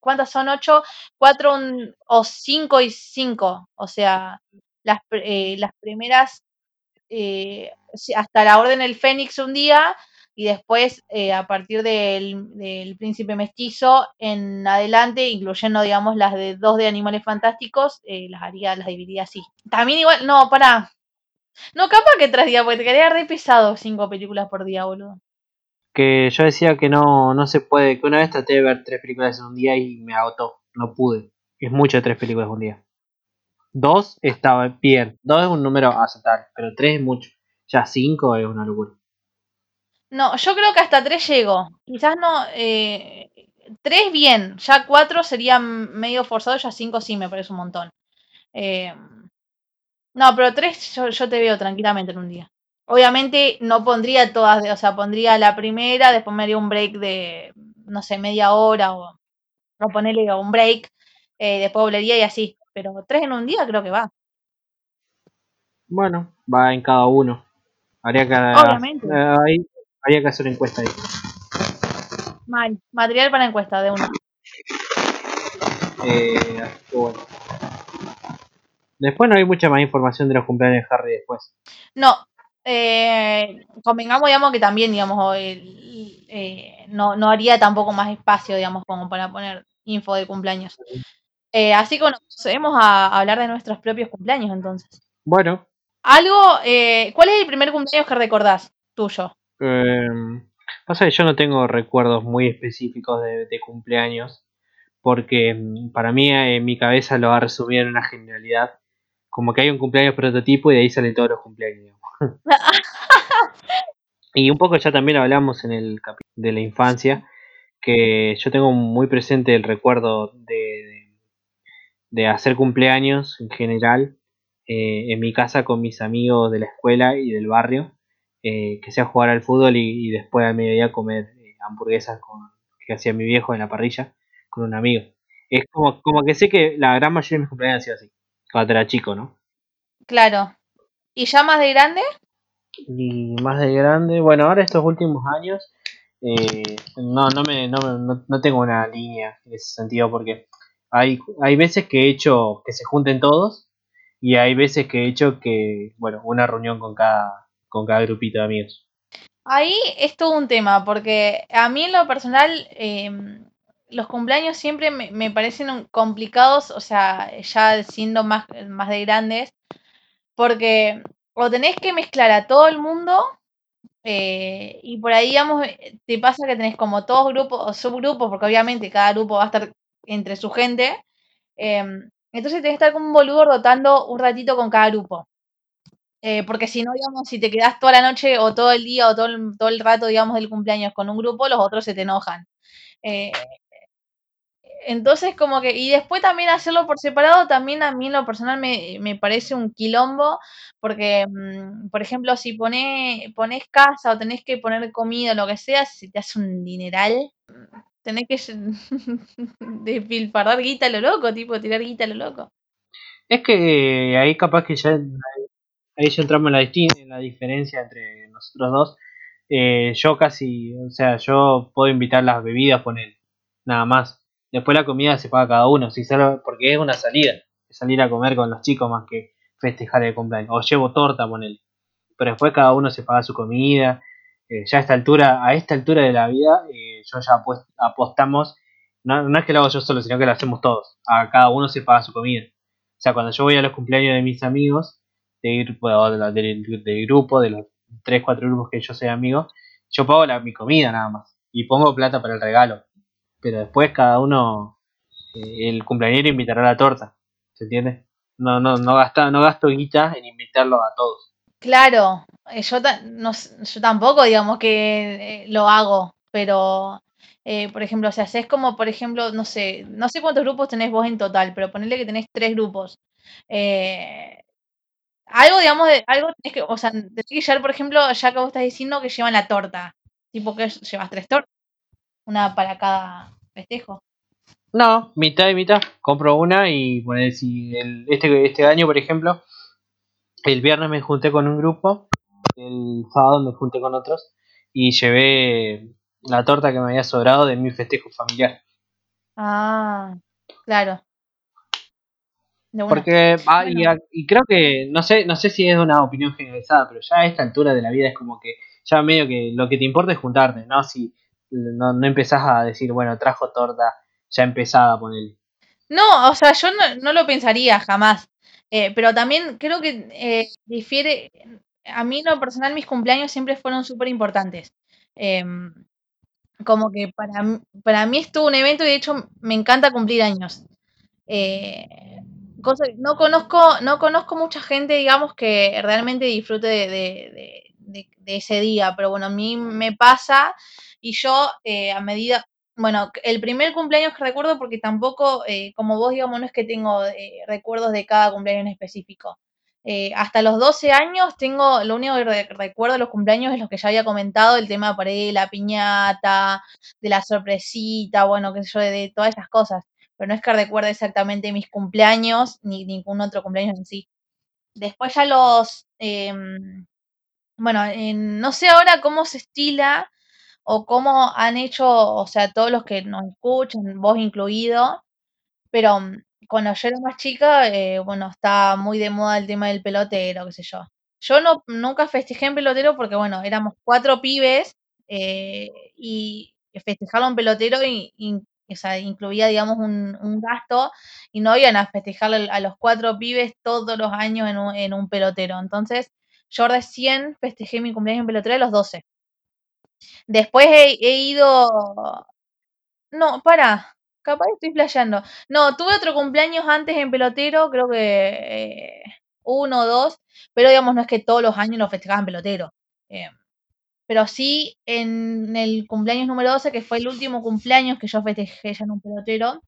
¿cuántas son? Ocho, cuatro o cinco y cinco. O sea, las, eh, las primeras eh, hasta la Orden del Fénix un día y después eh, a partir del, del Príncipe Mestizo en adelante, incluyendo digamos las de dos de Animales Fantásticos, eh, las haría, las dividiría así. También igual, no, para. No, capaz que tres días, porque te quedaría re pesado cinco películas por día, boludo. Que yo decía que no, no se puede, que una vez traté de ver tres películas en un día y me agotó, no pude. Es mucho tres películas en un día. Dos estaba bien, dos es un número aceptable, pero tres es mucho. Ya cinco es una locura. No, yo creo que hasta tres llego. Quizás no. Eh, tres bien, ya cuatro sería medio forzado, ya cinco sí me parece un montón. Eh, no, pero tres yo, yo te veo tranquilamente en un día. Obviamente no pondría todas, o sea, pondría la primera, después me haría un break de, no sé, media hora o, o ponerle un break, eh, después volvería y así. Pero tres en un día creo que va. Bueno, va en cada uno. Habría que, Obviamente. eh, ahí, habría que hacer encuesta ahí. Mal. Material para encuesta de una. Eh, así que bueno. Después no hay mucha más información de los cumpleaños de Harry después. No, eh, convengamos, digamos, que también, digamos, eh, no, no haría tampoco más espacio, digamos, como para poner info de cumpleaños. Eh, así que bueno, procedemos a hablar de nuestros propios cumpleaños entonces. Bueno, Algo, eh, ¿cuál es el primer cumpleaños que recordás tuyo? Eh, pasa que yo no tengo recuerdos muy específicos de, cumpleaños, porque mm, para mí eh, en mi cabeza lo va a resumir en una generalidad. Como que hay un cumpleaños prototipo y de ahí salen todos los cumpleaños. y un poco ya también hablamos en el capítulo de la infancia, que yo tengo muy presente el recuerdo de, de- de hacer cumpleaños en general eh, en mi casa con mis amigos de la escuela y del barrio, eh, que sea jugar al fútbol y, y después al mediodía comer eh, hamburguesas con, que hacía mi viejo en la parrilla con un amigo. Es como, como que sé que la gran mayoría de mis cumpleaños han sido así, cuando era chico, ¿no? Claro. ¿Y ya más de grande? Y más de grande, bueno, ahora estos últimos años eh, no, no, me, no, me- no, no tengo una línea en ese sentido porque hay, hay veces que he hecho que se junten todos y hay veces que he hecho que, bueno, una reunión con cada, con cada grupito de amigos. Ahí es todo un tema, porque a mí en lo personal eh, los cumpleaños siempre me, me parecen complicados, o sea, ya siendo más, más de grandes, porque o tenés que mezclar a todo el mundo eh, y por ahí, digamos, te pasa que tenés como todos grupos o subgrupos, porque obviamente cada grupo va a estar entre su gente, em, entonces tenés que estar como un boludo rotando un ratito con cada grupo. Eh, porque si no, digamos, si te quedás toda la noche o todo el día o todo el, todo el rato, digamos, del cumpleaños con un grupo, los otros se te enojan. Eh, entonces, como que, y después también hacerlo por separado, también a mí lo personal me, me parece un quilombo, porque, mm, por ejemplo, si pone, pones casa o tenés que poner comida o lo que sea, si te hace un dineral, tenés que despilfarrar guita a lo loco, tipo, tirar guita a lo loco. Es que ahí capaz que ya ahí ya entramos en la, en la diferencia entre nosotros dos. Eh, yo casi, o sea, yo puedo invitar las bebidas, poner nada más. Después la comida se paga cada uno, si sale- porque es una salida, salir a comer con los chicos más que festejar el cumpleaños. O llevo torta, poner. Pero después cada uno se paga su comida eh, ya a esta altura, a esta altura de la vida, eh, yo ya apostamos, no, no, es que lo hago yo solo, sino que lo hacemos todos, a cada uno se paga su comida. O sea, cuando yo voy a los cumpleaños de mis amigos, de, del, grupo, de los 3, 4 grupos que yo soy amigo, yo pago la, mi comida nada más y pongo plata para el regalo. Pero después cada uno, eh, el cumpleañero invitará la torta, ¿se entiende? No, no, no, gasta, no gasto guita en invitarlo a todos. Claro, eh, yo, no, yo tampoco digamos que eh, lo hago, pero eh, por ejemplo, o sea, es como, por ejemplo, no sé, no sé cuántos grupos tenés vos en total, pero ponerle que tenés tres grupos. Algo, digamos, de, algo tenés que, o sea, tenés que llevar, por ejemplo, ya que vos estás diciendo que llevan la torta, tipo que llevas tres tortas, una para cada festejo. No, mitad y mitad. Compro una y poner si el, este, este año, por ejemplo, el viernes me junté con un grupo, el sábado me junté con otros y llevé la torta que me había sobrado de mi festejo familiar. Ah, claro. Porque, ah, y, creo que, no sé, no sé si es una opinión generalizada, pero ya a esta altura de la vida es como que ya medio que lo que te importa es juntarte, ¿no? Si no, no empezás a decir, bueno, trajo torta ya empezada por él. No, o sea, yo no, no lo pensaría jamás. Eh, pero también creo que eh, difiere, a mí en lo personal mis cumpleaños siempre fueron súper importantes. Em, como que para, para mí es todo un evento y de hecho me encanta cumplir años. Eh, no conozco, no conozco mucha gente, digamos, que realmente disfrute de, ese día, pero bueno, a mí me pasa y yo a medida, bueno, el primer cumpleaños que recuerdo, porque tampoco, eh, como vos, digamos, no es que tengo eh, recuerdos de cada cumpleaños en específico. Eh, hasta los 12 años tengo, lo único que recuerdo de los cumpleaños es lo que ya había comentado, el tema de la piñata, de la sorpresita, bueno, qué sé yo, de, todas esas cosas. Pero no es que recuerde exactamente mis cumpleaños, ni ningún otro cumpleaños en sí. Después ya los, em, bueno, no sé ahora cómo se estila o cómo han hecho, o sea, todos los que nos escuchan, vos incluido, pero mm, cuando yo era más chica, eh, bueno, está muy de moda el tema del pelotero, qué sé yo. Yo no, nunca festejé en pelotero porque, bueno, éramos cuatro pibes eh, y festejarlo en pelotero y, o sea, incluía, digamos, un, un, gasto y no iban a festejarlo a los cuatro pibes todos los años en un, en un pelotero. Entonces, yo recién festejé mi cumpleaños en pelotero a los 12. Después he, ido. No, para. Capaz estoy flasheando. No, tuve otro cumpleaños antes en pelotero, creo que eh, uno o dos, pero digamos, no es que todos los años lo festejaban pelotero. Eh, pero sí en el cumpleaños número 12, que fue el último cumpleaños que yo festejé ya en un pelotero,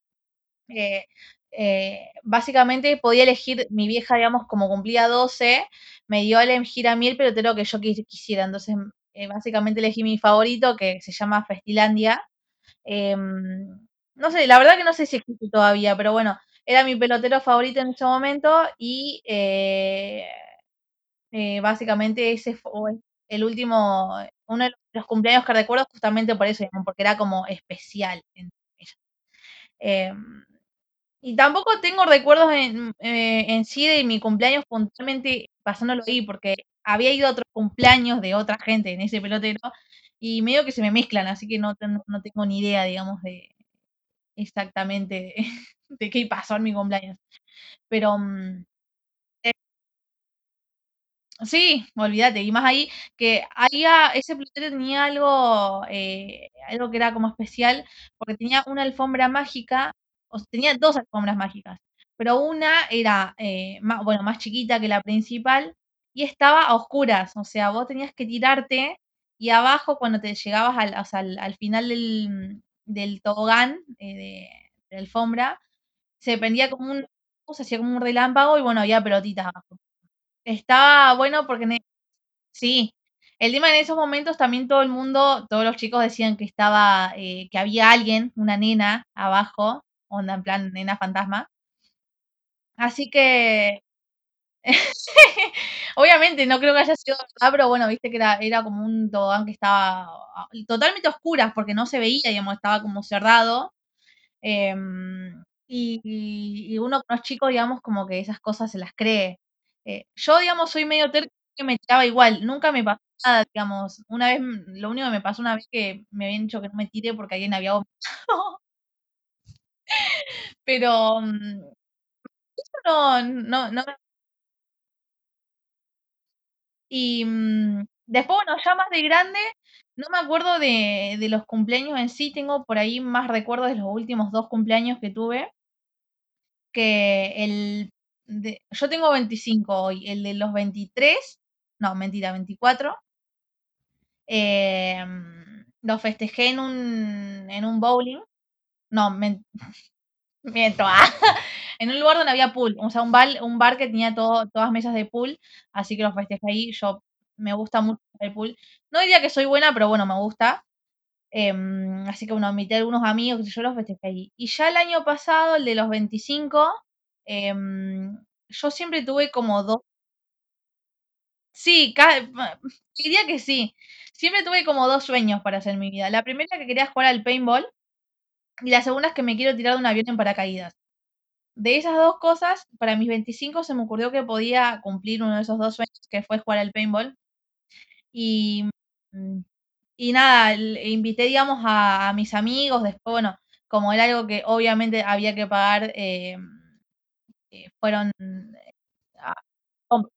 eh, básicamente podía elegir mi vieja, digamos, como cumplía 12, me dio a elegir a mí el pelotero que yo quisiera. Entonces eh, básicamente elegí mi favorito, que se llama Festilandia. Em, no sé, la verdad que no sé si existe todavía, pero bueno, era mi pelotero favorito en ese momento y eh, eh, básicamente ese fue el último, uno de los cumpleaños que recuerdo justamente por eso, porque era como especial en em, y tampoco tengo recuerdos en, en, sí de mi cumpleaños puntualmente pasándolo ahí, porque había ido a otros cumpleaños de otra gente en ese pelotero y medio que se me mezclan, así que no, no tengo ni idea, digamos, de exactamente de, qué pasó en mi cumpleaños. Pero mm, eh sí, olvídate, y más ahí que había, ese pelotero tenía algo, eh, algo que era como especial, porque tenía una alfombra mágica, o tenía dos alfombras mágicas, pero una era, eh, más, bueno, más chiquita que la principal, y estaba a oscuras, o sea, vos tenías que tirarte y abajo cuando te llegabas al, al, final del, del tobogán eh, de, alfombra, se prendía como un, se hacía como un relámpago y bueno, había pelotitas abajo. Estaba bueno porque, sí, el tema en esos momentos también todo el mundo, todos los chicos decían que estaba, eh, que había alguien, una nena abajo, onda en plan nena fantasma. Así que Obviamente, no creo que haya sido verdad, pero bueno, viste que era, era como un tobogán que estaba ah, totalmente oscuras porque no se veía, digamos, estaba como cerrado. Em, y, uno con los chicos, digamos, como que esas cosas se las cree. Eh, yo, digamos, soy medio terco que me echaba igual. Nunca me pasó nada, digamos. Una vez, lo único que me pasó una vez que me habían dicho que no me tire porque alguien había vomitado. Pero mm, eso no, no, no Y mm, después, bueno, ya más de grande, no me acuerdo de, de los cumpleaños en sí, tengo por ahí más recuerdos de los últimos dos cumpleaños que tuve, que el de, yo tengo 25 hoy, el de los 23, no, mentira, 24, eh, lo festejé en un, en un bowling, no, ah, en un lugar donde había pool, o sea, un bar, un bar que tenía todo, todas mesas de pool, así que lo festejé ahí, yo me gusta mucho el pool. No diría que soy buena, pero bueno, me gusta. Em, así que bueno, invité algunos amigos, yo los festejé ahí. Y ya el año pasado, el de los 25, em, yo siempre tuve como dos, sí, ma- diría que sí. Siempre tuve como dos sueños para hacer mi vida. La primera que quería jugar al paintball y la segunda es que me quiero tirar de un avión en paracaídas. De esas dos cosas, para mis 25 se me ocurrió que podía cumplir uno de esos dos sueños, que fue jugar al paintball. Y, mm, y nada, le invité, digamos, a, a mis amigos. Después, bueno, como era algo que obviamente había que pagar, eh, eh, fueron com-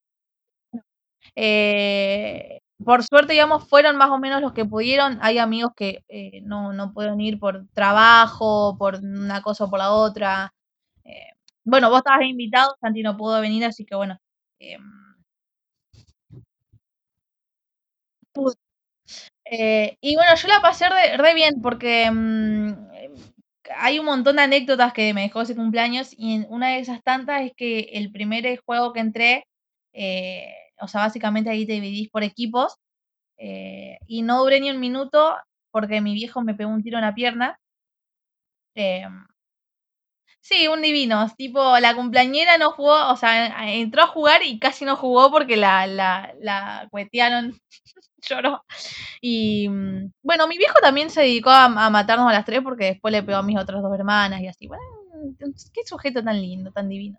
eh, por suerte, digamos, fueron más o menos los que pudieron. Hay amigos que eh, no, no pueden ir por trabajo, por una cosa o por la otra. Eh, bueno, vos estabas invitado, Santi no pudo venir, así que bueno. Eh, y bueno, yo la pasé re, re bien porque mm, hay un montón de anécdotas que me dejó ese cumpleaños y una de esas tantas es que el primer juego que entré, eh, o sea, básicamente ahí te dividís por equipos eh, y no duré ni un minuto porque mi viejo me pegó un tiro en la pierna. eh, sí, un divino, tipo la cumpleañera no jugó, o sea, entró a jugar y casi no jugó porque la, la, la cuetearon, lloró. Y mm, bueno, mi viejo también se dedicó a, matarnos a las tres porque después le pegó a mis otras dos hermanas y así. Bueno, qué sujeto tan lindo, tan divino.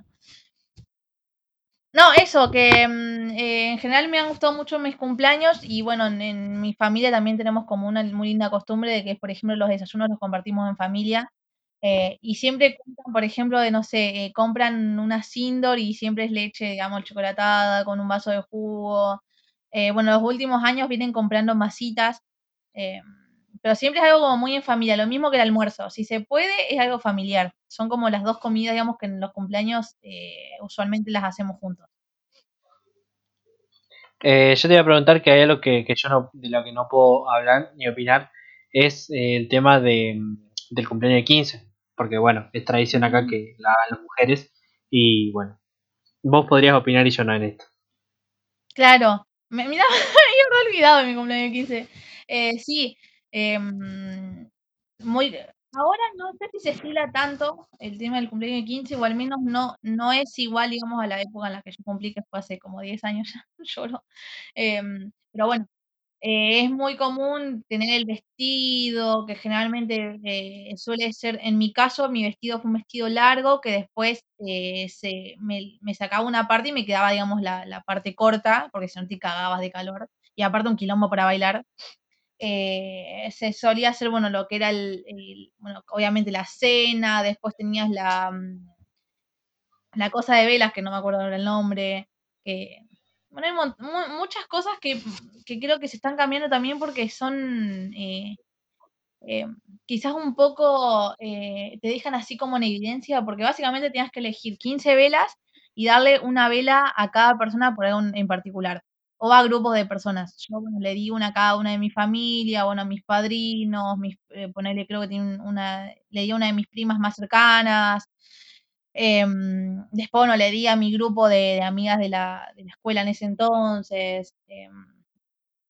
No, eso, que mm, eh, en general me han gustado mucho mis cumpleaños y bueno, en, mi familia también tenemos como una muy linda costumbre de que, por ejemplo, los desayunos los compartimos en familia eh, y siempre por ejemplo, de no sé, eh, compran una Sindor y siempre es leche, digamos, chocolatada con un vaso de jugo. Eh, bueno, los últimos años vienen comprando masitas, eh, pero siempre es algo como muy en familia, lo mismo que el almuerzo. Si se puede, es algo familiar. Son como las dos comidas, digamos, que en los cumpleaños eh, usualmente las hacemos juntos. Eh, yo te iba a preguntar que hay algo que, que yo no, de lo que no puedo hablar ni opinar, es el tema de, del cumpleaños de 15, porque bueno, es tradición acá que la hagan las mujeres y bueno, vos podrías opinar y yo no en esto. Claro, me, mira, había olvidado de mi cumpleaños 15. Eh, sí, em, muy, ahora no sé si se estila tanto el tema del cumpleaños de 15, o al menos no, no es igual, digamos, a la época en la que yo cumplí, que fue hace como 10 años ya, lloro. Em, pero bueno, eh, es muy común tener el vestido, que generalmente eh, suele ser, en mi caso, mi vestido fue un vestido largo que después eh, se, me, me sacaba una parte y me quedaba, digamos, la, la parte corta, porque si no te cagabas de calor. Y aparte un quilombo para bailar. Se solía hacer, bueno, lo que era el, el- bueno, obviamente la cena, después tenías la, mm, la cosa de velas, que no me acuerdo ahora el nombre, que, bueno, hay mu- muchas cosas que, que creo que se están cambiando también porque son eh, eh, quizás un poco eh, te dejan así como en evidencia, porque básicamente tenías que elegir 15 velas y darle una vela a cada persona por algo en particular, o a grupos de personas. Yo, bueno, le di una a cada una de mi familia, bueno, a mis padrinos, mis, eh, ponerle, creo que tiene una, le di a una de mis primas más cercanas, Em, después, bueno, le di a mi grupo de, de amigas de la, de la escuela en ese entonces. em,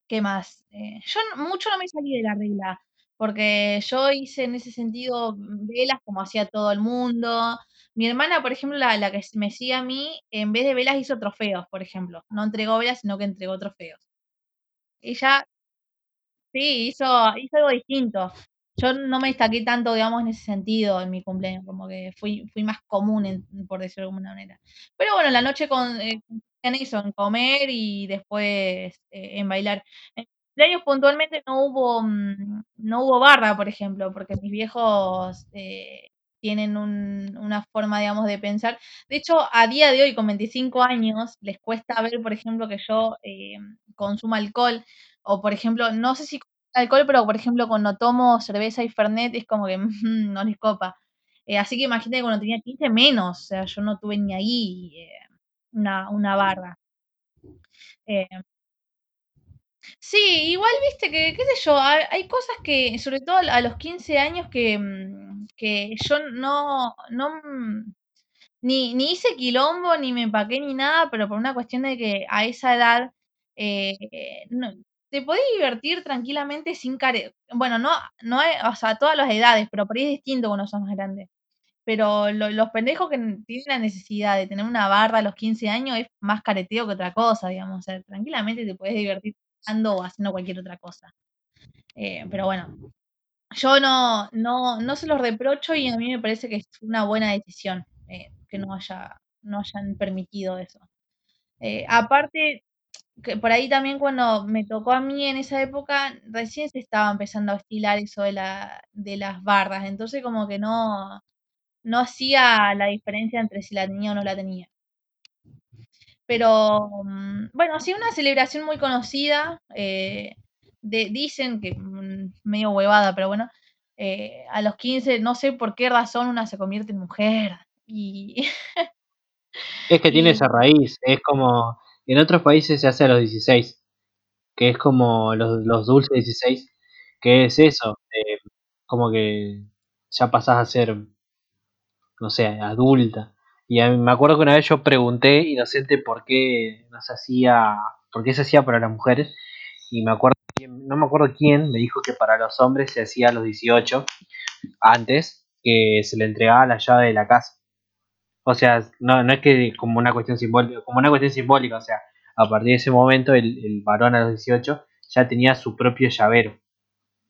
¿qué más? Eh, yo mucho no me salí de la regla, porque yo hice en ese sentido velas como hacía todo el mundo. Mi hermana, por ejemplo, la, la que me sigue a mí, en vez de velas hizo trofeos, por ejemplo. No entregó velas, sino que entregó trofeos. Ella, sí, hizo, hizo algo distinto. Yo no me destaqué tanto, digamos, en ese sentido en mi cumpleaños, como que fui, fui más común, por decirlo de alguna manera. Pero bueno, la noche con, eh, en eso, en comer y después eh, en bailar. En cumpleaños puntualmente no hubo, mm, no hubo barra, por ejemplo, porque mis viejos eh, tienen una forma, digamos, de pensar. De hecho, a día de hoy, con 25 años, les cuesta ver, por ejemplo, que yo eh, consuma alcohol, o por ejemplo, no sé si alcohol, pero por ejemplo, cuando tomo cerveza y fernet, es como que no les copa. Eh, así que imagínate cuando tenía 15 menos, o sea, yo no tuve ni ahí eh, una, una, barra. Eh, sí, igual viste que, qué sé yo, hay, cosas que, sobre todo a los 15 años, que, mm, que yo no, no mm, ni, ni hice quilombo, ni me empaqué, ni nada, pero por una cuestión de que a esa edad no, te podés divertir tranquilamente sin care... Bueno, no, no hay, o sea, todas las edades, pero por ahí es distinto cuando sos más grande. Pero los pendejos que tienen la necesidad de tener una barra a los 15 años es más careteo que otra cosa, digamos. O sea, tranquilamente te puedes divertir jugando o haciendo cualquier otra cosa. Eh, pero bueno, yo no, no, no se los reprocho y a mí me parece que es una buena decisión eh, que no, haya, no hayan permitido eso. Eh, aparte, que por ahí también cuando me tocó a mí en esa época, recién se estaba empezando a estilar eso de, la, de las barras, entonces como que no, no hacía la diferencia entre si la tenía o no la tenía. Pero mm, bueno, sí, una celebración muy conocida, eh, de, dicen que mm, medio huevada, pero bueno, eh, a los 15, no sé por qué razón una se convierte en mujer. Y es que tiene esa raíz, es como en otros países se hace a los 16, que es como los, dulces 16, que es eso, eh, como que ya pasás a ser, no sé, adulta. Y me acuerdo que una vez yo pregunté, inocente, por qué no se hacía, por qué se hacía para las mujeres, y me acuerdo, no me acuerdo quién me dijo que para los hombres se hacía a los 18, antes que se le entregaba la llave de la casa. O sea, no, no es que como una cuestión simbólica, como una cuestión simbólica, o sea, a partir de ese momento el, varón a los 18 ya tenía su propio llavero.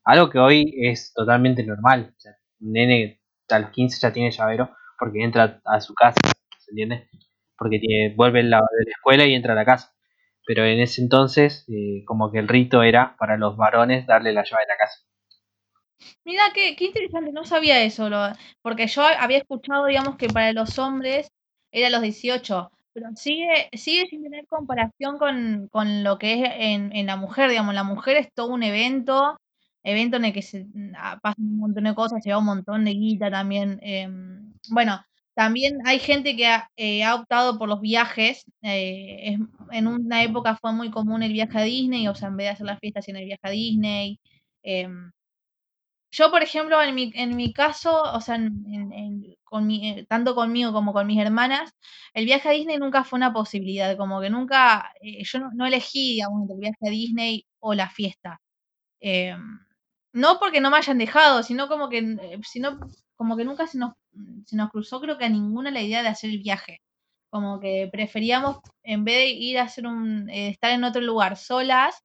Algo que hoy es totalmente normal. Un nene a los 15 ya tiene llavero porque entra a su casa, ¿se entiende? Porque tiene, vuelve la, de la escuela y entra a la casa. Pero en ese entonces, eh, como que el rito era para los varones darle la llave de la casa. Mira, qué, qué interesante, no sabía eso, porque yo había escuchado, digamos, que para los hombres era los 18, pero sigue, sigue sin tener comparación con, con lo que es en, en, la mujer, digamos, la mujer es todo un evento, evento en el que se ah, pasan un montón de cosas, se va un montón de guita también. Em, bueno, también hay gente que ha, eh, ha optado por los viajes, eh, en una época fue muy común el viaje a Disney, o sea, en vez de hacer las fiestas, en el viaje a Disney. Eh, yo, por ejemplo, en mi, en mi caso, o sea, con mi, eh, tanto conmigo como con mis hermanas, el viaje a Disney nunca fue una posibilidad, como que nunca, eh, yo no, elegí, digamos, el viaje a Disney o la fiesta. Eh, no porque no me hayan dejado, sino como que, sino, como que nunca se nos, se nos cruzó, creo que a ninguna la idea de hacer el viaje. Como que preferíamos, en vez de ir a hacer un, estar en otro lugar solas,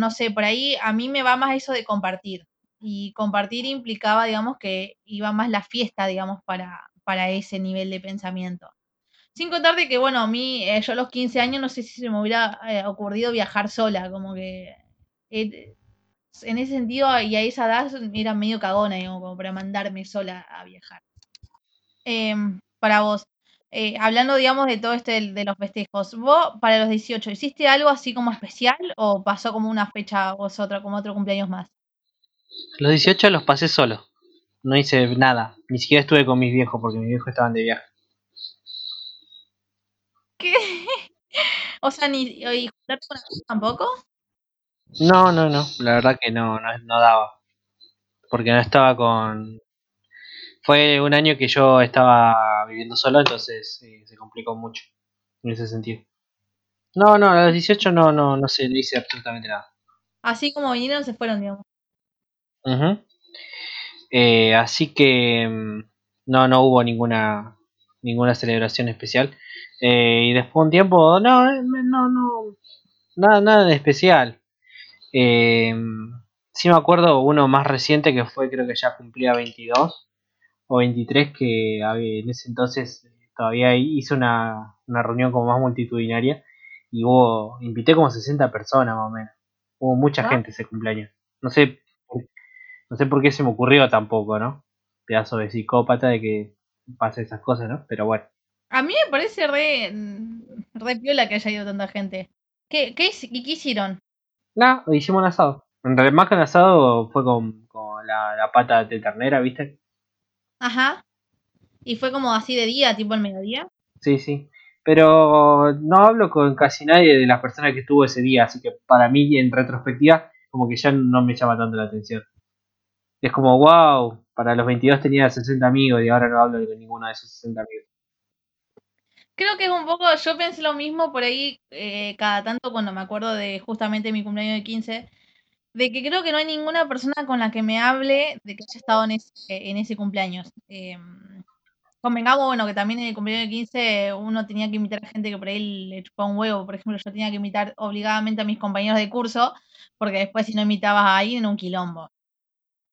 no sé, por ahí a mí me va más eso de compartir. Y compartir implicaba, digamos, que iba más la fiesta, digamos, para, para ese nivel de pensamiento. Sin contar de que, bueno, a mí, eh, yo a los 15 años no sé si se me hubiera eh, ocurrido viajar sola, como que eh, en ese sentido y a esa edad era medio cagona, digamos, como para mandarme sola a viajar. Em, para vos, eh, hablando, digamos, de todo este de los festejos, ¿vos para los 18 hiciste algo así como especial o pasó como una fecha o otra, como otro cumpleaños más? Los 18 los pasé solo. No hice nada. Ni siquiera estuve con mis viejos porque mis viejos estaban de viaje. ¿Qué? o sea, ni y juntarte con tampoco? No, no, no. La verdad que no, no, no daba. Porque no estaba con, fue un año que yo estaba viviendo solo, entonces eh, se complicó mucho en ese sentido. No, no, a los 18 no, no, no se le hice absolutamente nada. Así como vinieron, se fueron, digamos. Eh, así que mm, no, no hubo ninguna ninguna celebración especial. Eh, y después un tiempo, no, no, no, nada, nada de especial. Sí me acuerdo uno más reciente que fue, creo que ya cumplía 22 o 23, que en ese entonces todavía hice una, una reunión como más multitudinaria y hubo, invité como 60 personas más o menos. Hubo mucha Ah. gente ese cumpleaños. No sé, no sé por qué se me ocurrió tampoco, ¿no? Pedazo de psicópata de que pase esas cosas, ¿no? Pero bueno. A mí me parece re, re piola que haya ido tanta gente. ¿Qué, qué, qué hicieron? No, hicimos un asado. En realidad, más que un asado fue con, con la, la pata de ternera, ¿viste? Ajá. Y fue como así de día, tipo el mediodía. Sí, sí. Pero no hablo con casi nadie de las personas que estuvo ese día, así que para mí, en retrospectiva, como que ya no me llama tanto la atención. Es como, wow, para los 22 tenía 60 amigos y ahora no hablo de ninguno de esos 60 amigos. Creo que es un poco, yo pensé lo mismo por ahí eh, cada tanto cuando me acuerdo de justamente mi cumpleaños de 15, de que creo que no hay ninguna persona con la que me hable de que haya estado en ese, en ese cumpleaños. Eh, convengamos, bueno, que también en el cumpleaños de 15 uno tenía que invitar a gente que por ahí le chupaba un huevo. Por ejemplo, yo tenía que invitar obligadamente a mis compañeros de curso, porque después si no invitabas a alguien en un quilombo.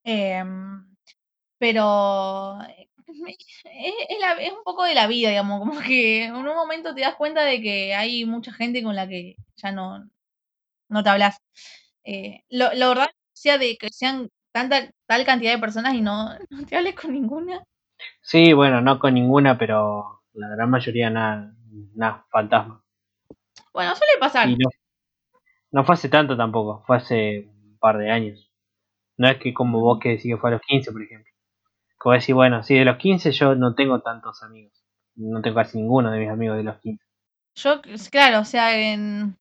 Eh, pero es, es, es, un poco de la vida, digamos, como que en un momento te das cuenta de que hay mucha gente con la que ya no, no te hablas. Eh, lo, lo, verdad, sea de que sean tanta tal cantidad de personas y no, no te hables con ninguna. Sí, bueno, no con ninguna, pero la gran mayoría nada, nada, fantasma. Bueno, suele pasar. Y no, no fue hace tanto tampoco, fue hace un par de años. No es que como vos que decís que fue a los 15, por ejemplo. Como decir, bueno, sí, de los 15 yo no tengo tantos amigos. No tengo casi ninguno de mis amigos de los 15. Yo, claro, o sea, en...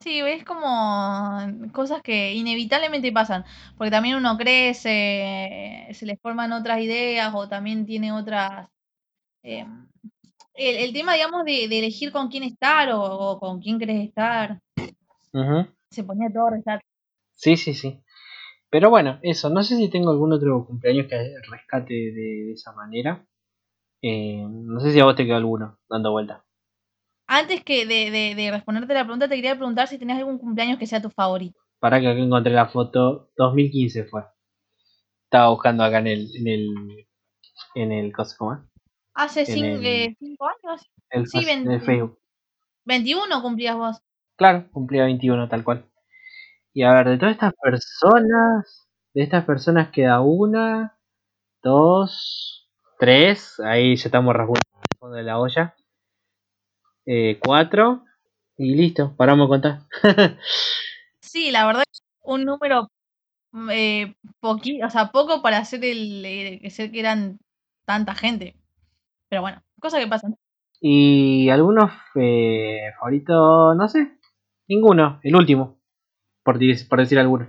Sí, es como cosas que inevitablemente pasan, porque también uno crece, se les forman otras ideas o también tiene otras... Eh, el, el, tema, digamos, de, de, elegir con quién estar o, o con quién querés estar, se ponía todo a. Sí, sí, sí. Pero bueno, eso, no sé si tengo algún otro cumpleaños que rescate de, de esa manera. Eh, no sé si a vos te quedó alguno dando vuelta. Antes que de, de, de, responderte la pregunta, te quería preguntar si tenías algún cumpleaños que sea tu favorito. Para que acá encontré la foto, 2015 fue. Estaba buscando acá en el, en el, en el, ¿cómo es? Hace En cinco, el- eh, cinco años. El, Sí, en el 20. Facebook. 21 cumplías vos. Claro, cumplía 21 tal cual. Y a ver, de todas estas personas, de estas personas queda una, dos, tres, ahí ya estamos rasgando el fondo de la olla. Eh, cuatro, y listo, paramos de contar. Sí, la verdad es un número eh, poqui, o sea, poco para hacer el eh, que ser que eran tanta gente. Pero bueno, cosas que pasan. y algunos eh, favoritos, no sé, ninguno, el último, por, por decir alguno.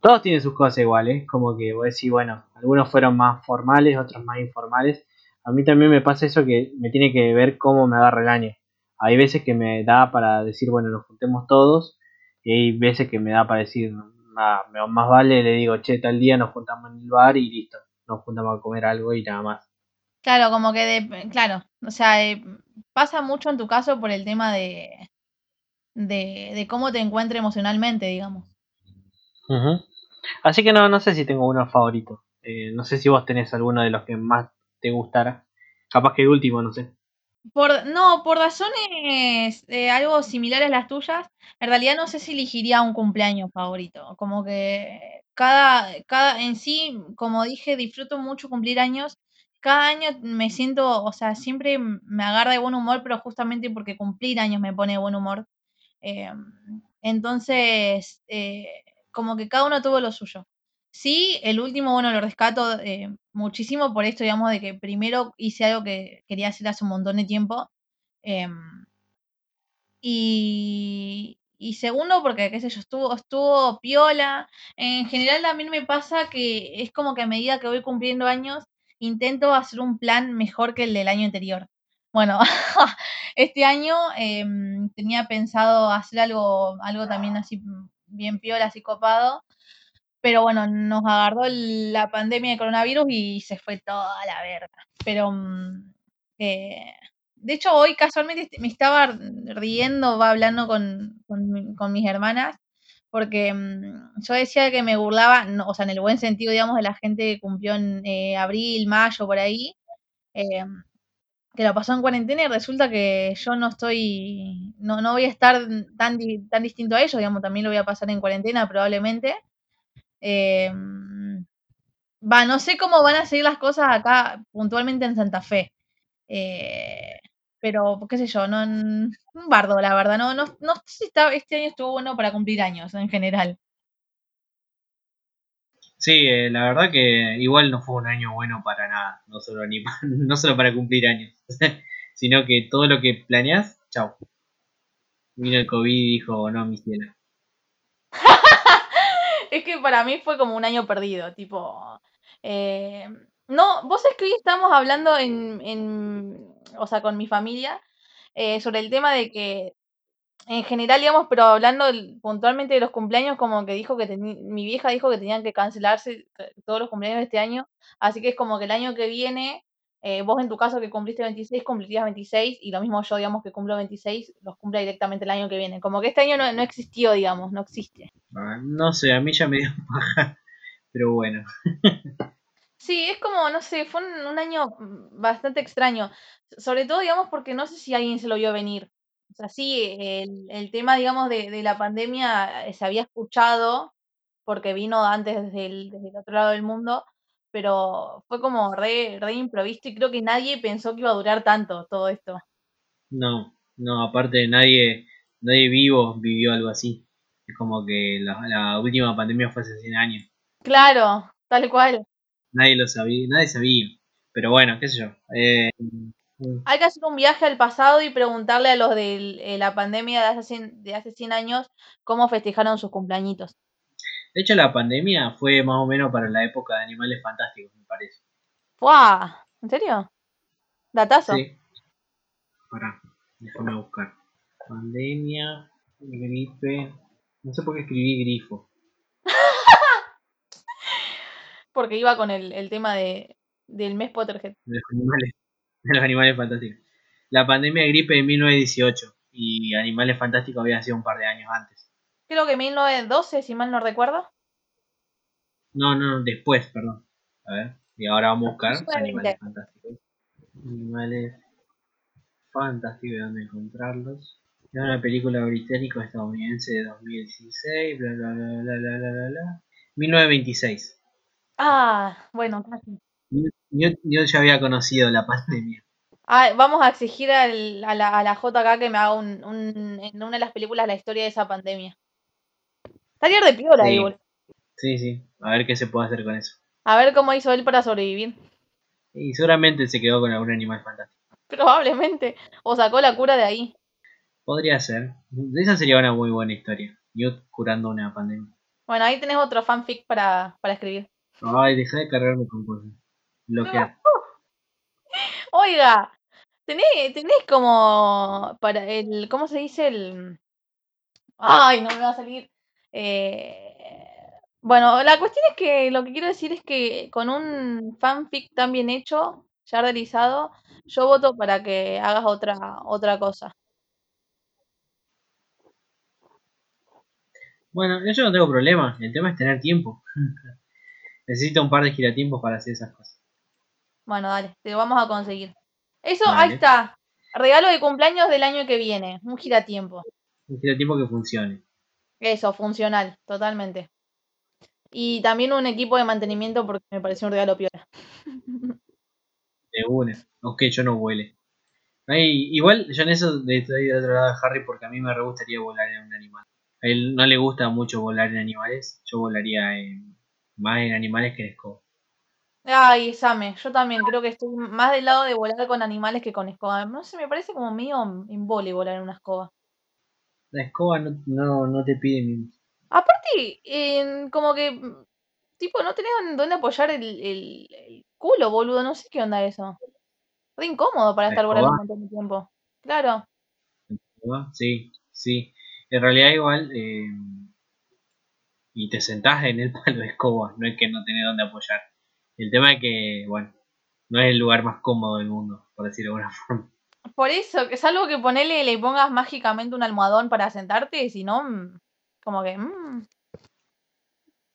Todos tienen sus cosas iguales, como que vos decís, bueno, algunos fueron más formales, otros más informales. A mí también me pasa eso que me tiene que ver cómo me agarra el año. Hay veces que me da para decir, bueno, nos juntemos todos, y hay veces que me da para decir, nada, más vale, le digo, che, tal día nos juntamos en el bar y listo, nos juntamos a comer algo y nada más. Claro, como que de, claro, o sea, eh, pasa mucho en tu caso por el tema de, de, de cómo te encuentres emocionalmente, digamos. Así que no, no sé si tengo uno favorito. Eh, no sé si vos tenés alguno de los que más te gustara. Capaz que el último, no sé. Por, no, por razones eh, algo similares a las tuyas, en realidad no sé si elegiría un cumpleaños favorito. Como que cada, cada, en sí, como dije, disfruto mucho cumplir años. Cada año me siento, o sea, siempre me agarra de buen humor, pero justamente porque cumplir años me pone de buen humor. Eh, entonces, eh, como que cada uno tuvo lo suyo. Sí, el último, bueno, lo rescato eh, muchísimo por esto, digamos, de que primero hice algo que quería hacer hace un montón de tiempo. em, y, y segundo, porque, qué sé yo, estuvo, estuvo piola. En general también me pasa que es como que a medida que voy cumpliendo años, intento hacer un plan mejor que el del año anterior. Bueno, este año em, tenía pensado hacer algo, algo también así bien piola, así copado. Pero bueno, nos agarró la pandemia de coronavirus y se fue toda la verga. Pero, mm, eh, de hecho, hoy casualmente me estaba riendo, va hablando con, con, mi- con mis hermanas, porque mm, yo decía que me burlaba, no, o sea, en el buen sentido, digamos, de la gente que cumplió en eh, abril, mayo, por ahí, eh, que lo pasó en cuarentena y resulta que yo no estoy, no, no voy a estar tan, tan distinto a ellos, digamos, también lo voy a pasar en cuarentena probablemente. Eh, va, no sé cómo van a seguir las cosas acá puntualmente en Santa Fe. Eh, pero, qué sé yo, no, un bardo, la verdad. No, no, no sé si este año estuvo bueno para cumplir años en general. Sí, eh, la verdad que igual no fue un año bueno para nada, no solo, ni no solo para cumplir años, sino que todo lo que planeas, chau. Vino el COVID y dijo, no, mi cielo. Es que para mí fue como un año perdido, tipo. eh, no, vos es que hoy estamos hablando en, en, o sea, con mi familia, eh, sobre el tema de que en general, digamos, pero hablando puntualmente de los cumpleaños, como que dijo que mi vieja dijo que tenían que cancelarse eh, todos los cumpleaños de este año, así que es como que el año que viene, eh, vos en tu caso que cumpliste 26, cumplirías 26, y lo mismo yo, digamos, que cumplo 26, los cumple directamente el año que viene. Como que este año no, no existió, digamos, no existe. Ah, No sé, a mí ya me dio paja, pero bueno. Sí, es como, no sé, fue un, un año bastante extraño. Sobre todo, digamos, porque no sé si alguien se lo vio venir. O sea, sí, el, el tema, digamos, de, de la pandemia eh, se había escuchado porque vino antes desde el, desde el otro lado del mundo, pero fue como re, re improvisto y creo que nadie pensó que iba a durar tanto todo esto. No, no, aparte nadie, nadie vivo vivió algo así. Es como que la, la última pandemia fue hace 100 años. Claro, tal cual. Nadie lo sabía, nadie sabía. Pero bueno, qué sé yo. Eh, Hay que hacer un viaje al pasado y preguntarle a los de la pandemia de hace 100, de hace 100 años cómo festejaron sus cumpleañitos. De hecho, la pandemia fue más o menos para la época de Animales Fantásticos, me parece. ¡Fua! ¿En serio? Datazo. Sí. Pará, déjame buscar. Pandemia, gripe. No sé por qué escribí grifo. Porque iba con el, el tema de, del mes Potterhead. De los animales, de los animales fantásticos. La pandemia de gripe de 1918 y Animales Fantásticos había sido un par de años antes. Creo que 1912, si mal no recuerdo. No, no, después, perdón. A ver, y ahora vamos a buscar 1920. Animales Fantásticos. Animales Fantásticos, ¿dónde encontrarlos? Es una película británico-estadounidense de 2016, bla bla bla bla bla bla bla. bla. 1926. Ah, bueno, casi. Newt, Newt ya había conocido la pandemia. Ah, vamos a exigir al- a, la, a la JK que me haga un, un- en una de las películas la historia de esa pandemia. Estaría de piola ahí, Sí, boludo. sí, sí. A ver qué se puede hacer con eso. A ver cómo hizo él para sobrevivir. Y seguramente se quedó con algún animal fantástico. Probablemente. O sacó la cura de ahí. Podría ser. Esa sería una muy buena historia. Newt curando una pandemia. Bueno, ahí tenés otro fanfic para, para escribir. Ay, deja de cargarme con cosas. Bloquear. Oiga, tenés, tenés como para el, ¿cómo se dice? El, ay, no me va a salir. Eh, bueno, la cuestión es que lo que quiero decir es que con un fanfic tan bien hecho, ya realizado, yo voto para que hagas otra, otra cosa. Bueno, yo no tengo problema. El tema es tener tiempo. Necesito un par de giratiempos para hacer esas cosas. Bueno, dale, te lo vamos a conseguir. Eso, ahí está. Regalo de cumpleaños del año que viene. Un giratiempo. Un giratiempo que funcione. Eso, funcional, totalmente. Y también un equipo de mantenimiento porque me pareció un regalo piola. De una. Aunque yo no vuele. Igual yo en eso estoy del otro lado de Harry porque a mí me re gustaría volar en un animal. A él no le gusta mucho volar en animales. Yo volaría en- más en animales que en escoba. Ay, Same, yo también creo que estoy más del lado de volar con animales que con escoba. No sé, me parece como medio embole volar en una escoba. La escoba no, no, no te pide mimos. Aparte, como que, tipo, no tenés dónde apoyar el, el- el culo, boludo. No sé qué onda eso. Re incómodo para ¿La estar volando de tiempo. Claro. Sí, sí. En realidad igual, eh, y te sentás en el palo de escoba, no es que no tenés dónde apoyar. El tema es que, bueno, no es el lugar más cómodo del mundo, por decirlo de alguna forma. Por eso, que salvo que ponele, le pongas mágicamente un almohadón para sentarte, si no, mm, Como que, mmm,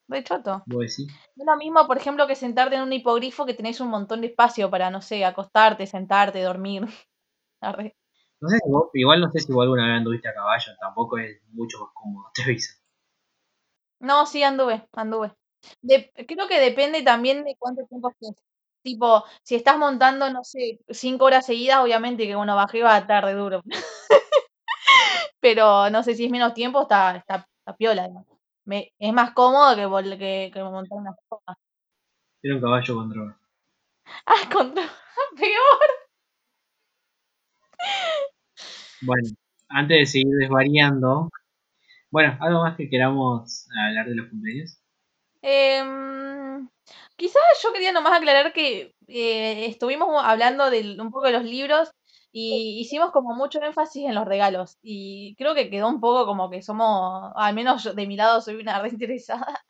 de choto. Es lo mismo, por ejemplo, que sentarte en un hipogrifo que tenés un montón de espacio para, no sé, acostarte, sentarte, dormir. No sé igual no sé si vos alguna vez anduviste a caballo, tampoco es mucho más cómodo, te aviso. No, sí, anduve, anduve. De- creo que depende también de cuánto tiempo estés. Tipo, si estás montando, no sé, cinco horas seguidas, obviamente que bueno, bajé va a estar de duro. Pero no sé si es menos tiempo, está, está, está piola. Me, es más cómodo que, que, que montar una soga. Era un caballo con droga. Ah, contra. Peor. Bueno, antes de seguir desvariando, bueno, algo más que queramos hablar de los cumpleaños. Em, quizás yo quería nomás aclarar que eh, estuvimos hablando de un poco de los libros y hicimos como mucho énfasis en los regalos y creo que quedó un poco como que somos, al menos yo, de mi lado soy una re interesada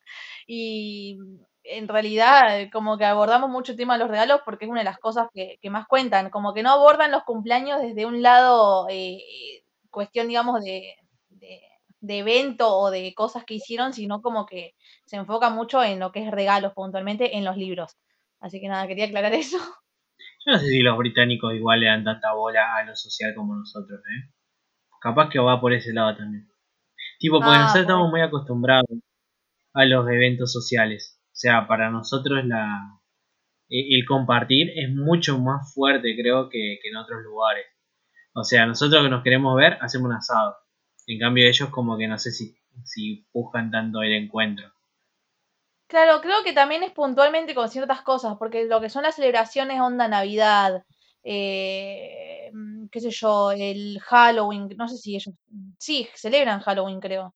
y en realidad eh, como que abordamos mucho el tema de los regalos porque es una de las cosas que, más cuentan, como que no abordan los cumpleaños desde un lado eh, cuestión digamos de de evento o de cosas que hicieron, sino como que se enfoca mucho en lo que es regalos puntualmente en los libros. Así que nada, quería aclarar eso. Yo no sé si los británicos igual le dan tanta bola a lo social como nosotros, ¿eh? Capaz que va por ese lado también. Tipo, porque Ah, nosotros bueno. estamos muy acostumbrados a los eventos sociales. O sea, para nosotros la e- el compartir es mucho más fuerte, creo, que, que en otros lugares. O sea, nosotros que nos queremos ver, hacemos un asado. En cambio, ellos como que no sé si, si buscan tanto el encuentro. Claro, creo que también es puntualmente con ciertas cosas, porque lo que son las celebraciones onda Navidad, eh, mm, qué sé yo, el Halloween, no sé si ellos, sí, celebran Halloween, creo.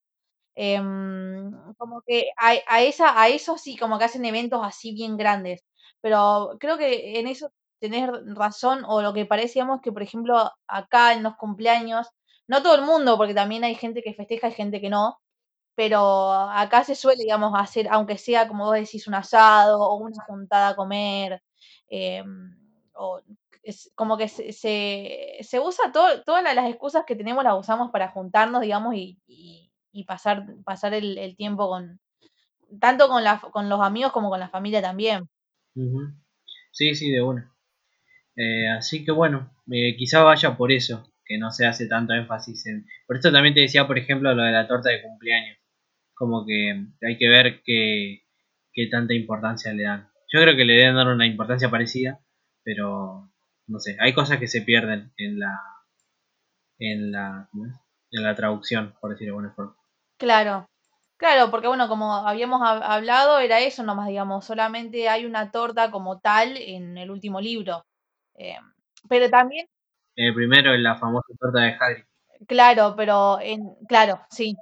Em, como que a, a esa, a eso sí, como que hacen eventos así bien grandes. Pero creo que en eso tenés razón, o lo que parecíamos que, por ejemplo, acá en los cumpleaños, no todo el mundo, porque también hay gente que festeja y gente que no, pero acá se suele, digamos, hacer, aunque sea, como vos decís, un asado o una juntada a comer, em, o es como que se, se, se usa todo, todas la- las excusas que tenemos las usamos para juntarnos, digamos, y, y- pasar, pasar el, tiempo con, tanto con la, con los amigos como con la familia también. Sí, sí, de una. Eh, así que bueno, eh, quizá vaya por eso, que no se hace tanto énfasis en... Por esto también te decía, por ejemplo, lo de la torta de cumpleaños. Como que hay que ver qué, qué tanta importancia le dan. Yo creo que le deben dar una importancia parecida, pero no sé, hay cosas que se pierden en la en la en la traducción, por decirlo de alguna forma. Claro, claro, porque bueno, como habíamos hab- hablado, era eso nomás, digamos, solamente hay una torta como tal en el último libro. Em, pero también El primero es la famosa torta de Hagrid. Claro, pero en claro, sí.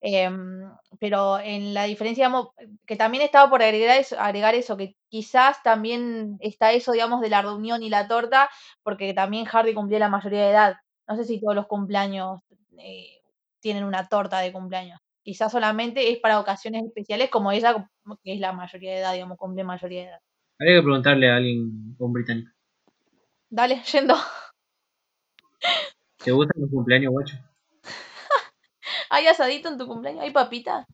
Em, pero en la diferencia, digamos, que también estaba por agregar eso, agregar eso, que quizás también está eso, digamos, de la reunión y la torta, porque también Hardy cumplió la mayoría de edad. No sé si todos los cumpleaños eh, tienen una torta de cumpleaños. Quizás solamente es para ocasiones especiales como ella, que es la mayoría de edad, digamos, cumple mayoría de edad. Habría que preguntarle a alguien, un británico. Dale, yendo. ¿Te gustan los cumpleaños, guacho? ¿Hay asadito en tu cumpleaños? ¿Hay papita?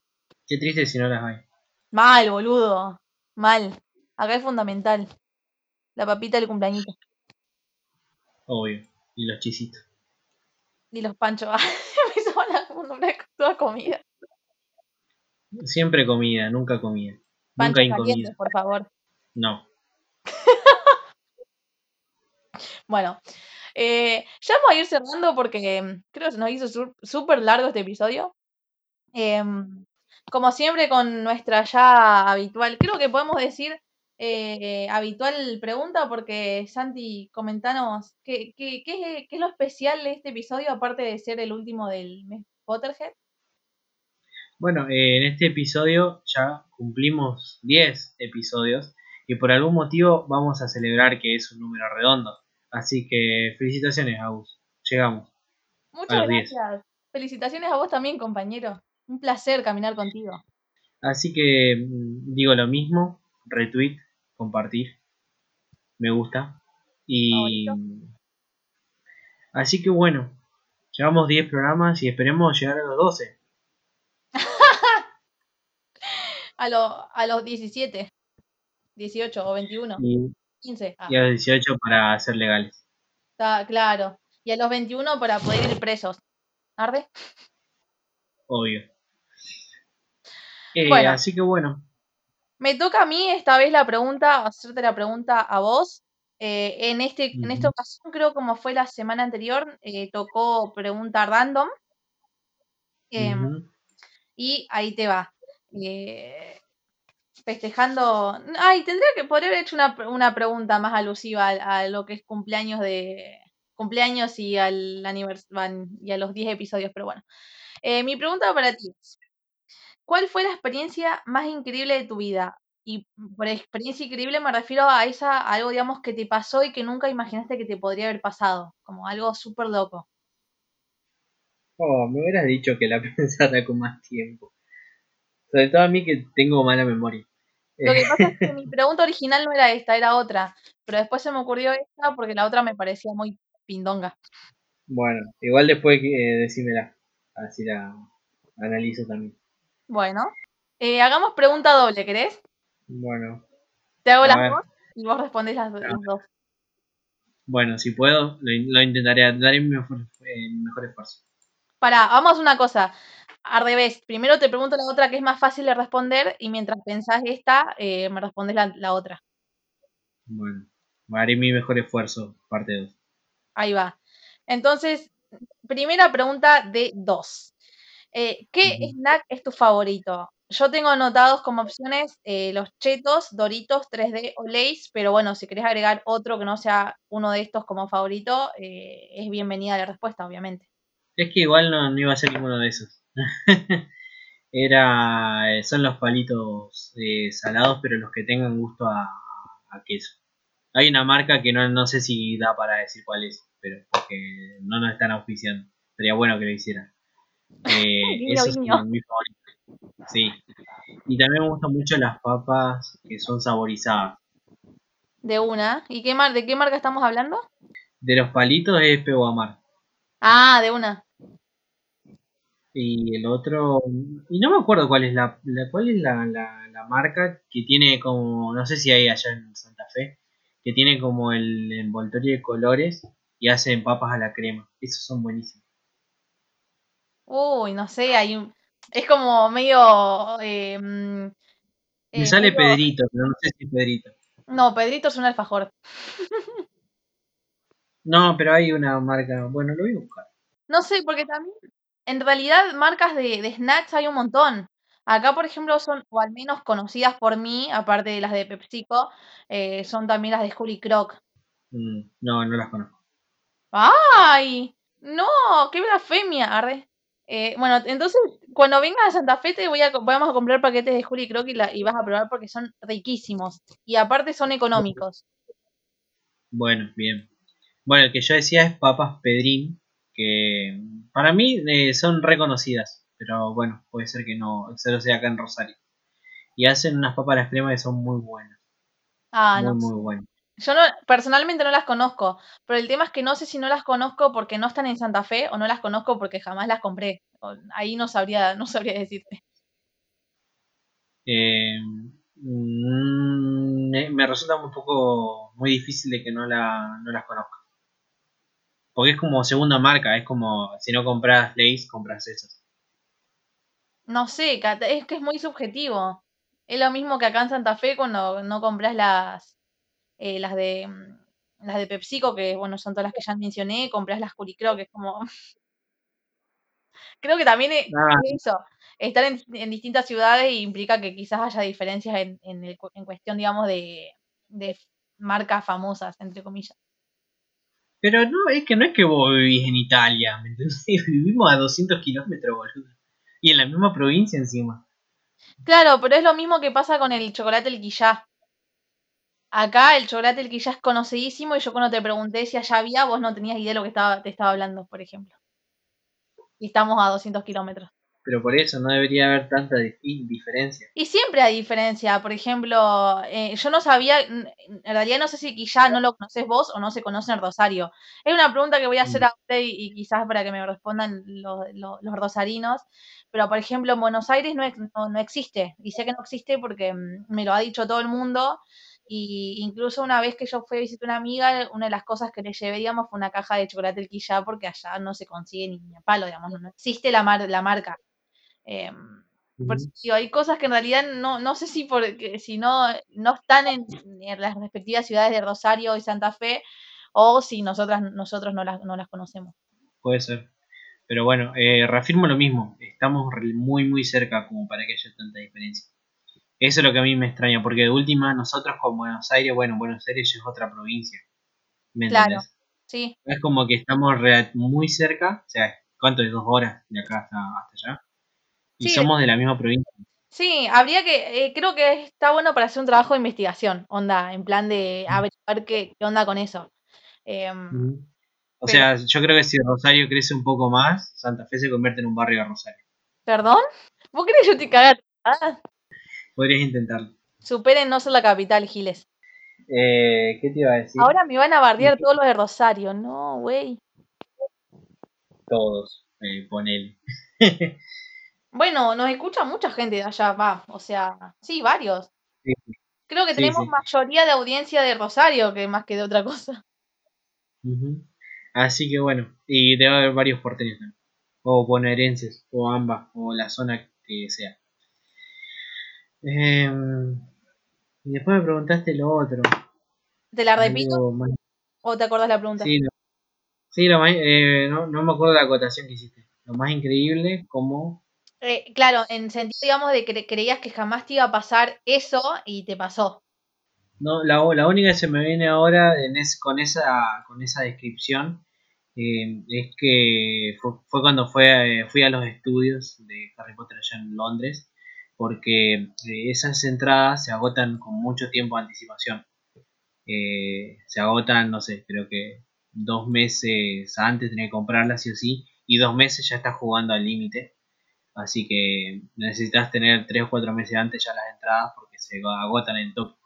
Qué triste si no las hay. Mal, boludo. Mal. Acá es fundamental. La papita del cumpleañito. Obvio. Y los chisitos. Y los panchos. Me hizo la toda comida. Siempre comida, nunca comida. Nunca incomida. por favor. No. Bueno. Eh, ya vamos a ir cerrando porque mm, creo que nos hizo súper largo este episodio. Em, como siempre con nuestra ya habitual, creo que podemos decir eh, habitual pregunta porque Santi, comentanos ¿qué, qué, qué, qué es lo especial de este episodio aparte de ser el último del mes Potterhead. Bueno, eh, en este episodio ya cumplimos 10 episodios y por algún motivo vamos a celebrar que es un número redondo. Así que felicitaciones, Agus. Llegamos. Muchas los 10. gracias. Felicitaciones a vos también, compañero. Un placer caminar contigo. Así que mm, digo lo mismo, retweet, compartir, me gusta. Y Favorito. así que bueno, llevamos 10 programas y esperemos llegar a los 12. A, lo- a los 17, 18 o 21, Y, 15. Ah, y a los 18 para ser legales. está claro. Y a los 21 para poder ir presos. ¿Arde? Obvio. Eh, Bueno. Así que bueno. Me toca a mí esta vez la pregunta, hacerte la pregunta a vos. Eh, en, este, en esta ocasión, creo como fue la semana anterior, eh, tocó pregunta random. em. Y ahí te va. Festejando. Ay, tendría que poder haber hecho una, una pregunta más alusiva a, a lo que es cumpleaños de. Cumpleaños y al anivers van- y a los 10 episodios, pero bueno. Eh, mi pregunta para ti es: ¿Cuál fue la experiencia más increíble de tu vida? Y por experiencia increíble me refiero a esa, a algo, digamos, que te pasó y que nunca imaginaste que te podría haber pasado. Como algo súper loco. Oh, me hubieras dicho que la pensara con más tiempo. Sobre todo a mí que tengo mala memoria. Lo que Eh, pasa es que mi pregunta original no era esta, era otra. Pero después se me ocurrió esta porque la otra me parecía muy pindonga. bueno, igual después eh, decímela. Así la analizo también. Bueno, eh, hagamos pregunta doble, ¿querés? Bueno, Te hago las dos y vos respondés las, las dos. bueno, si puedo, lo, lo intentaré. Daré mi mejor, eh, mi mejor esfuerzo. Pará, vamos a una cosa. Al revés, primero te pregunto la otra que es más fácil de responder y mientras pensás esta, eh, me respondes la, la otra. Bueno, haré mi mejor esfuerzo, parte 2. Ahí va. Entonces, primera pregunta de dos. Eh, ¿Qué snack es tu favorito? Yo tengo anotados como opciones eh, los chetos, Doritos, 3D o Lays, pero bueno, si querés agregar otro que no sea uno de estos como favorito, es bienvenida la respuesta, obviamente. Es que igual no, no iba a ser ninguno de esos. Era, eh, son los palitos eh, salados, pero los que tengan gusto a, a queso. Hay una marca que no, no sé si da para decir cuál es, pero porque no nos están auspiciando. Sería bueno que lo hicieran. Eh, guiño. son mis favoritos. Sí. Y también me gustan mucho las papas que son saborizadas. De una. ¿Y qué mar ¿de qué marca estamos hablando? De los palitos es Peguamar. Ah, de una. Y el otro. Y no me acuerdo cuál es la, la- cuál es la, la- la marca que tiene como. No sé si hay allá en Santa Fe. Que tiene como el envoltorio de colores y hacen papas a la crema. Esos son buenísimos. Uy, no sé, hay un... Es como medio... eh, mm, Me eh, sale medio- Pedrito, pero no sé si es Pedrito. No, Pedrito es un alfajor. No, pero hay una marca. Bueno, lo voy a buscar. No sé, porque también, en realidad, marcas de, de snacks hay un montón. Acá, por ejemplo, son, o al menos conocidas por mí, aparte de las de PepsiCo, eh, son también las de Juli Croc. Mm, no, no las conozco. ¡Ay! ¡No! ¡Qué blasfemia! Arre. Eh, bueno, entonces, cuando vengas a Santa Fe, te voy a, vamos a comprar paquetes de Juli Croc y, la- y vas a probar porque son riquísimos. Y aparte son económicos. Bueno, bien. Bueno, el que yo decía es papas Pedrín, que para mí eh, son reconocidas, pero bueno, puede ser que no, solo sea acá en Rosario. Y hacen unas papas a la crema que son muy buenas, Ah, muy, no. muy buenas. Yo no, personalmente no las conozco, pero el tema es que no sé si no las conozco porque no están en Santa Fe o no las conozco porque jamás las compré. Ahí no sabría, no sabría decirte. Eh, mm, me, me resulta un poco muy difícil de que no, la, no las conozca. Porque es como segunda marca, es como si no compras Lays, compras esas. No sé, es que es muy subjetivo. Es lo mismo que acá en Santa Fe cuando no compras las, eh, las de mm, las de PepsiCo, que bueno, son todas las que ya mencioné, compras las Curicro, que es como. Creo que también es, Ah, es eso. Estar en, en distintas ciudades implica que quizás haya diferencias en, en, el cu- en cuestión, digamos, de, de marcas famosas, entre comillas. Pero no, es que no es que vos vivís en Italia, ¿me entendés? Vivimos a 200 kilómetros, boludo. Y en la misma provincia encima. Claro, pero es lo mismo que pasa con el chocolate el quillá. Acá el chocolate el quillá es conocidísimo y yo cuando te pregunté si allá había, vos no tenías idea de lo que estaba, te estaba hablando, por ejemplo. Y estamos a 200 kilómetros. Pero por eso no debería haber tanta diferencia. Y siempre hay diferencia. Por ejemplo, eh, yo no sabía, en realidad no sé si quizá no lo conoces vos o no se conoce en Rosario. Es una pregunta que voy a hacer a usted y, quizás para que me respondan los, rosarinos. Pero, por ejemplo, en Buenos Aires no, no, existe. Y sé que no existe porque mm, me lo ha dicho todo el mundo. Y incluso una vez que yo fui a visitar a una amiga, una de las cosas que le llevé, digamos, fue una caja de chocolate el quillá, porque allá no se consigue ni a palo, digamos, no existe la, mar, la marca. Eh, hay cosas que en realidad no, no sé si porque si no, no están en, las respectivas ciudades de Rosario y Santa Fe o si nosotras, nosotros no las, no las conocemos. Puede ser. Pero bueno, eh, reafirmo lo mismo. Estamos muy, muy cerca como para que haya tanta diferencia. Eso es lo que a mí me extraña, porque de última, nosotros con Buenos Aires, bueno, Buenos Aires es otra provincia. ¿Me claro, sí. Es como que estamos muy cerca, o sea, ¿cuánto es? ¿Dos horas de acá hasta, hasta allá? Y somos de la misma provincia. Sí, habría que, eh, creo que está bueno para hacer un trabajo de investigación, onda, en plan de averiguar qué, qué onda con eso. Em, o sea, yo creo que si Rosario crece un poco más, Santa Fe se convierte en un barrio de Rosario. ¿Perdón? ¿Vos querés que yo te cague Podrías intentarlo. Superen no ser la capital, Giles. Eh, ¿Qué te iba a decir? Ahora me van a bardear todos los de Rosario, no, güey. Todos, eh, ponele. Bueno, nos escucha mucha gente de allá, va, o sea, sí, varios. Creo que tenemos mayoría de audiencia de Rosario que más que de otra cosa. Así que bueno, y debe haber varios porteños o bonaerenses, o ambas, o la zona que sea. Em, y después me preguntaste lo otro. ¿Te la repito? ¿O te acuerdas la pregunta? Sí, no, sí eh, no, no me acuerdo la acotación que hiciste. Lo más increíble, como eh, claro, en sentido, digamos, de que creías que jamás te iba a pasar eso y te pasó. No, la, la única que se me viene ahora en con, esa, con esa descripción eh, es que fue, cuando fue, fui a los estudios de Harry Potter allá en Londres, porque eh, esas entradas se agotan con mucho tiempo de anticipación. se agotan, no sé, creo que dos meses antes tenía que comprarlas sí o sí, y dos meses ya está jugando al límite. Así que necesitas tener 3 o 4 meses antes ya las entradas porque se agotan en toque.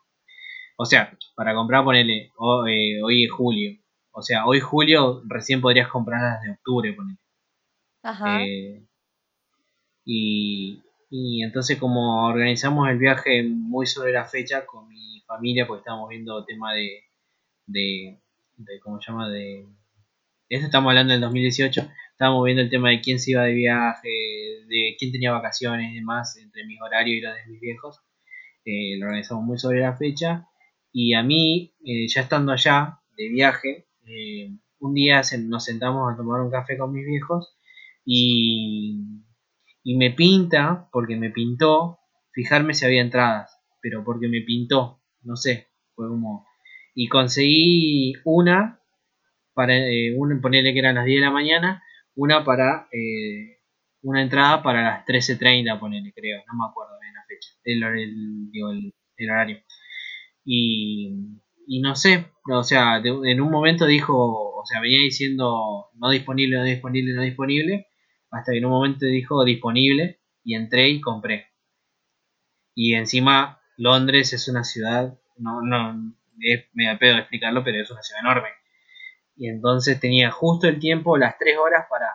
O sea, para comprar, ponele, eh, hoy es julio. O sea, hoy julio recién podrías comprarlas de octubre, ponele. Ajá. Eh, y, y entonces como organizamos el viaje muy sobre la fecha con mi familia, porque estábamos viendo tema de, de, de ¿cómo se llama? De, eso estamos hablando del 2018, estábamos viendo el tema de quién se iba de viaje, de quién tenía vacaciones y demás, entre mis horarios y los de mis viejos. Eh, lo organizamos muy sobre la fecha. Y a mí, eh, ya estando allá de viaje, eh, un día nos sentamos a tomar un café con mis viejos y, y me pinta, porque me pintó, fijarme si había entradas, pero porque me pintó, no sé, fue como... Y conseguí una, para ponerle que eran las 10 de la mañana, una para eh, una entrada para las 13.30, ponele, creo, no me acuerdo bien la fecha, el, horario. Y, y, no sé, o sea, en un momento dijo, o sea, venía diciendo no disponible, no disponible, no disponible, hasta que en un momento dijo disponible y entré y compré. Y encima Londres es una ciudad, no, no, es medio pedo explicarlo, pero es una ciudad enorme y entonces tenía justo el tiempo, las tres horas para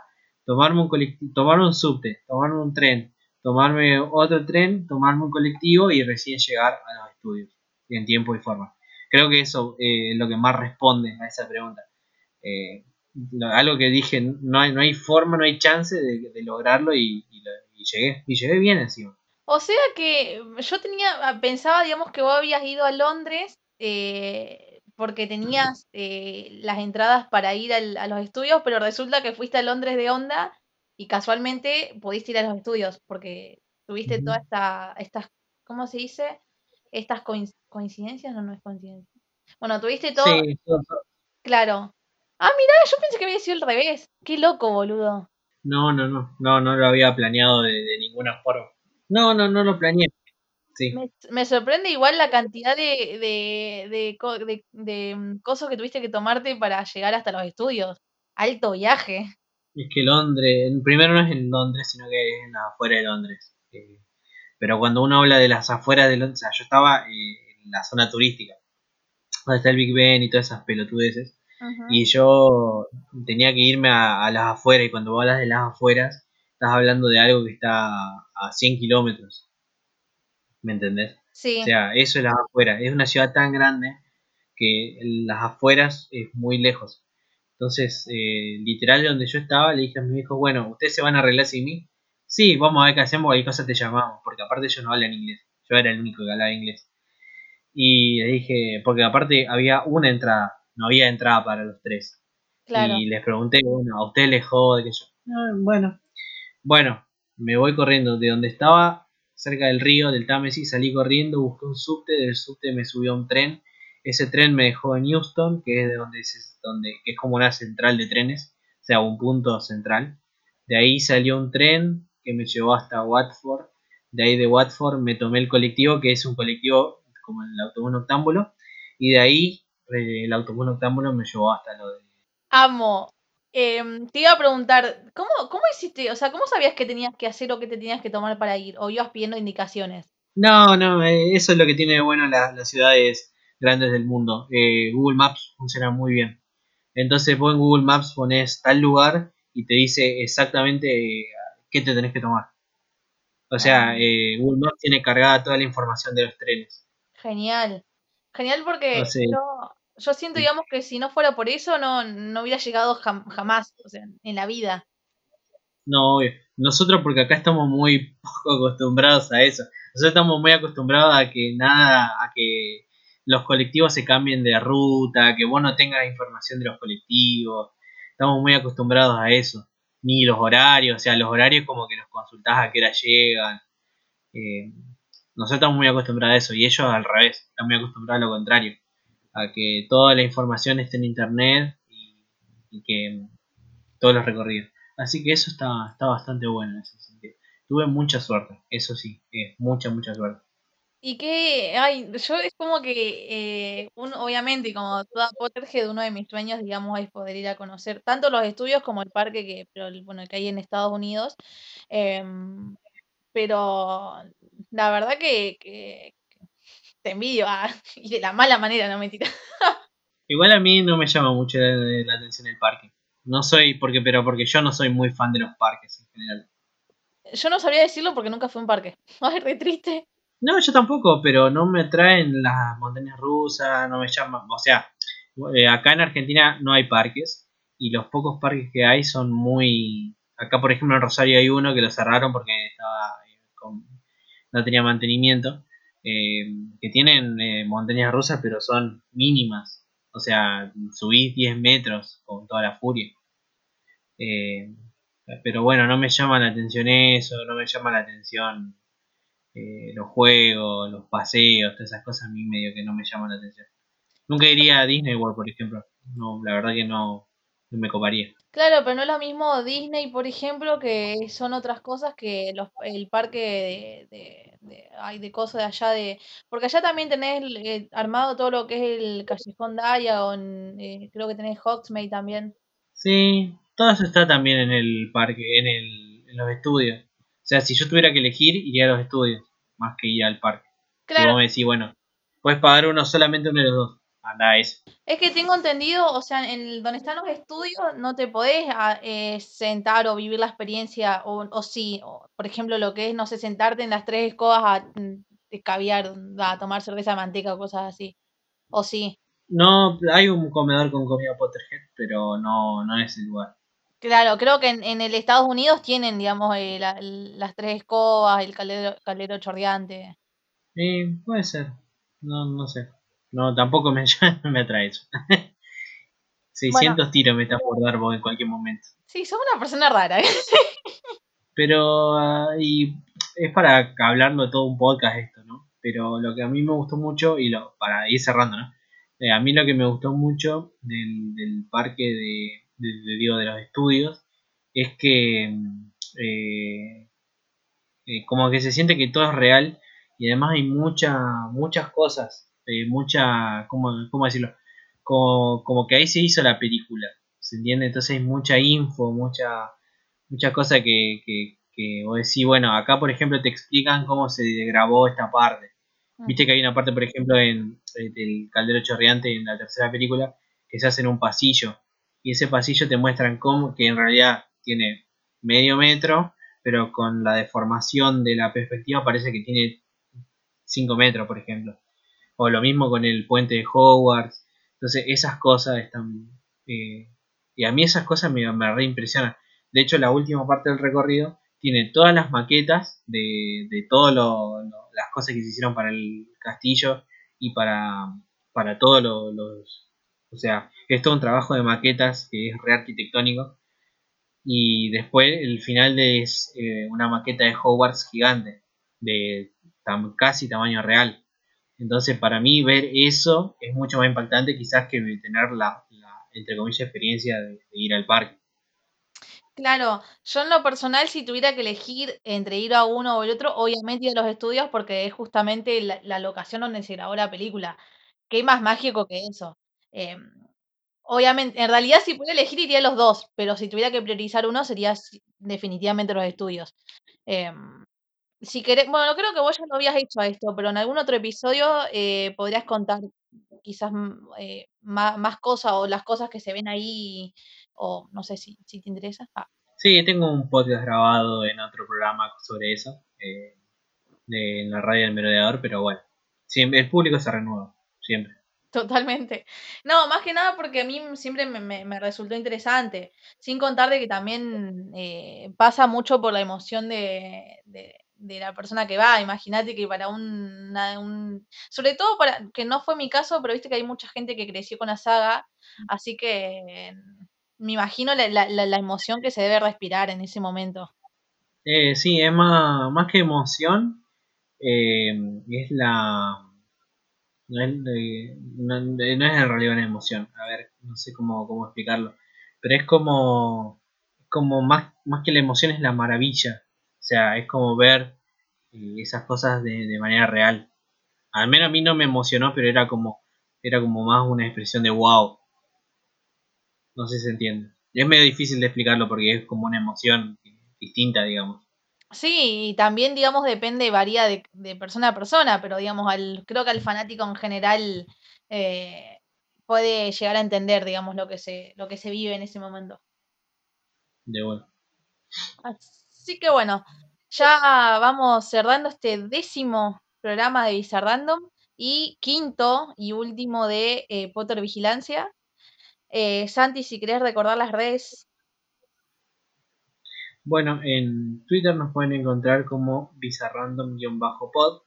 tomarme un colectivo, tomarme un subte, tomarme un tren, tomarme otro tren, tomarme un colectivo y recién llegar a los estudios en tiempo y forma. Creo que eso eh, es lo que más responde a esa pregunta. Eh, algo que dije, no hay, no hay forma, no hay chance de, lograrlo y, llegué, y llegué bien encima. O sea que yo tenía, pensaba, digamos, que vos habías ido a Londres eh, porque tenías eh, las entradas para ir a los estudios, pero resulta que fuiste a Londres de onda y casualmente pudiste ir a los estudios porque tuviste todas esta, estas, ¿cómo se dice? Estas coincidencias, no, no es coincidencia. Bueno, tuviste todo. Sí, Claro. Ah, mira, yo pensé que había sido al revés. Qué loco, boludo. No, no, no, no, no lo había planeado de, de ninguna forma. No, no, no lo planeé. Me, sorprende igual la cantidad de, de, de, de, mm, cosas que tuviste que tomarte para llegar hasta los estudios. Alto viaje. Es que Londres, primero no es en Londres, sino que es en afuera de Londres. Eh, pero cuando uno habla de las afueras de Londres, o sea, yo estaba eh, en la zona turística, donde está el Big Ben y todas esas pelotudeces. Y yo tenía que irme a, las afueras, y cuando vos hablas de las afueras, estás hablando de algo que está a 100 kilómetros. ¿Me entendés? Sí. O sea, eso es las afueras. Es una ciudad tan grande que las afueras es muy lejos. Entonces, eh, literal, donde yo estaba, le dije a mi hijo, bueno, ¿ustedes se van a arreglar sin mí? Sí, vamos a ver qué hacemos, cualquier cosa te llamamos, porque aparte ellos no hablan inglés. Yo era el único que hablaba inglés. Y le dije, porque aparte había una entrada, no había entrada para los tres. Y les pregunté, bueno, ¿a usted les jode? Que yo, ah, bueno, bueno, me voy corriendo de donde estaba, cerca del río, del Támesis, salí corriendo, busqué un subte, del subte me subió a un tren ese tren me dejó en Houston, que es de donde, donde que es como una central de trenes, o sea, un punto central. De ahí salió un tren que me llevó hasta Watford. De ahí de Watford me tomé el colectivo, que es un colectivo como el autobús noctámbulo. Y de ahí eh, el autobús noctámbulo me llevó hasta lo de... Amo. Em, te iba a preguntar, ¿cómo, ¿cómo hiciste? O sea, ¿cómo sabías qué tenías que hacer o qué te tenías que tomar para ir? ¿O ibas pidiendo indicaciones? No, no, eh, eso es lo que tiene de bueno las ciudades grandes del mundo. Eh, Google Maps funciona muy bien. Entonces vos en Google Maps pones tal lugar y te dice exactamente eh, qué te tenés que tomar. O sea, ah. eh, Google Maps tiene cargada toda la información de los trenes. Genial. Genial porque yo, yo, siento, digamos, que si no fuera por eso no, no hubiera llegado jamás, o sea, en la vida. No, nosotros porque acá estamos muy poco acostumbrados a eso. Nosotros estamos muy acostumbrados a que nada, a que los colectivos se cambien de ruta, que vos no tengas información de los colectivos. Estamos muy acostumbrados a eso. Ni los horarios, o sea, los horarios como que los consultás a qué hora llegan. Eh, nosotros estamos muy acostumbrados a eso y ellos al revés, están muy acostumbrados a lo contrario, a que toda la información esté en internet y, que todos los recorridos. Así que eso está, está bastante bueno en ese sentido. Tuve mucha suerte, eso sí, mucha, mucha suerte. Y que, ay, yo es como que, eh, uno, obviamente, como toda Potterhead, uno de mis sueños, digamos, es poder ir a conocer tanto los estudios como el parque que, bueno, que hay en Estados Unidos. Em, pero la verdad que, que, te envidio, ah, y de la mala manera, no mentira. Igual a mí no me llama mucho la, atención el parque. No soy, porque, pero porque yo no soy muy fan de los parques en general. Yo no sabría decirlo porque nunca fui a un parque. Ay, re triste. No, yo tampoco, pero no me traen las montañas rusas, no me llaman. O sea, eh, acá en Argentina no hay parques y los pocos parques que hay son muy. Acá, por ejemplo, en Rosario hay uno que lo cerraron porque estaba con... no tenía mantenimiento. Eh, que tienen eh, montañas rusas, pero son mínimas. O sea, subís 10 metros con toda la furia. pero bueno, no me llama la atención eso, no me llama la atención eh, los juegos, los paseos, todas esas cosas a mí medio que no me llaman la atención. Nunca iría a Disney World, por ejemplo. No, la verdad que no, me coparía. Claro, pero no es lo mismo Disney, por ejemplo, que son otras cosas que los, el parque de, de, hay de cosas de allá de... Porque allá también tenés eh, armado todo lo que es el Callejón Diagon, eh, creo que tenés Hogsmeade también. Sí, todo eso está también en el parque, en, el, en los estudios. O sea, si yo tuviera que elegir, iría a los estudios, más que ir al parque. Claro. Si vos me decís, bueno, puedes pagar uno solamente uno de los dos. Anda eso. Es que tengo entendido, o sea, en donde están los estudios no te podés ah, eh, sentar o vivir la experiencia, o, o sí, por ejemplo, lo que es, no sé, sentarte en las tres escobas a, mm, caviar, a tomar cerveza de manteca o cosas así. O sí. No, hay un comedor con comida Potterhead, pero no, no es el lugar. Claro, creo que en, en el Estados Unidos tienen, digamos, eh, las tres escobas, el caldero, caldero chorreante. Sí, puede ser. No, no sé. No, tampoco me, me atrae eso. 600 tiros me está por dar vos en cualquier momento. Sí, sos una persona rara. ¿eh? Pero, uh, y es para hablarlo de todo un podcast esto, ¿no? Pero lo que a mí me gustó mucho, y lo para ir cerrando, ¿no? Eh, a mí lo que me gustó mucho del, del parque de, de, digo, de los estudios, es que eh, eh, como que se siente que todo es real y además hay muchas muchas cosas, eh, mucha, ¿cómo, decirlo? Como, como, que ahí se hizo la película. ¿Se entiende? Entonces hay mucha info, mucha, mucha cosa que, que, que vos decís, bueno, acá por ejemplo te explican cómo se grabó esta parte. Viste que hay una parte, por ejemplo, en el Caldero Chorreante, en la tercera película, que se hace en un pasillo. Y ese pasillo te muestran cómo, que en realidad tiene medio metro, pero con la deformación de la perspectiva parece que tiene 5 metros, por ejemplo. O lo mismo con el puente de Hogwarts. Entonces, esas cosas están. Eh, y a mí esas cosas me, me reimpresionan. De hecho, la última parte del recorrido tiene todas las maquetas de, de todas las cosas que se hicieron para el castillo y para, para todos los... O sea, es todo un trabajo de maquetas que es rearquitectónico. Y después el final es eh, una maqueta de Hogwarts gigante, de casi tamaño real. Entonces, para mí, ver eso es mucho más impactante, quizás que tener la, entre comillas, experiencia de, ir al parque. Claro, yo en lo personal, si tuviera que elegir entre ir a uno o el otro, obviamente ir a los estudios porque es justamente la, locación donde se grabó la película. ¿Qué más mágico que eso? Em, obviamente, en realidad, si pudiera elegir, iría a los dos, pero si tuviera que priorizar uno, sería definitivamente los estudios. Em, si querés, bueno, creo que vos ya lo habías hecho a esto, pero en algún otro episodio eh, podrías contar quizás mm, eh, más, cosas o las cosas que se ven ahí, o no sé si, si te interesa. Ah. Sí, tengo un podcast grabado en otro programa sobre eso, eh, de, en la radio del merodeador, pero bueno, siempre, el público se renueva, siempre. Totalmente. No, más que nada porque a mí siempre me, resultó interesante, sin contar de que también pasa mucho por la emoción de, de la persona que va. Imagínate que para un, un, Sobre todo para. que no fue mi caso, pero viste que hay mucha gente que creció con la saga. Así que me imagino la, la, la emoción que se debe respirar en ese momento. Eh, sí, es más, más que emoción. Eh, es la. No es, no, no es en realidad una emoción. A ver, no sé cómo, cómo explicarlo. Pero es como. Como más, más que la emoción es la maravilla sea, es como ver eh, esas cosas de, manera real. Al menos a mí no me emocionó, pero era como, era como más una expresión de wow. No sé si se entiende. es medio difícil de explicarlo porque es como una emoción distinta, digamos. Sí, y también, digamos, depende, varía de, persona a persona, pero digamos, al, creo que al fanático en general eh, puede llegar a entender, digamos, lo que se, lo que se vive en ese momento. De bueno. Así que bueno, ya vamos cerrando este décimo programa de Bizarrandom y quinto y último de eh, Potter Vigilancia. Eh, Santi, si querés recordar las redes. Bueno, en Twitter nos pueden encontrar como bizarrandom-pod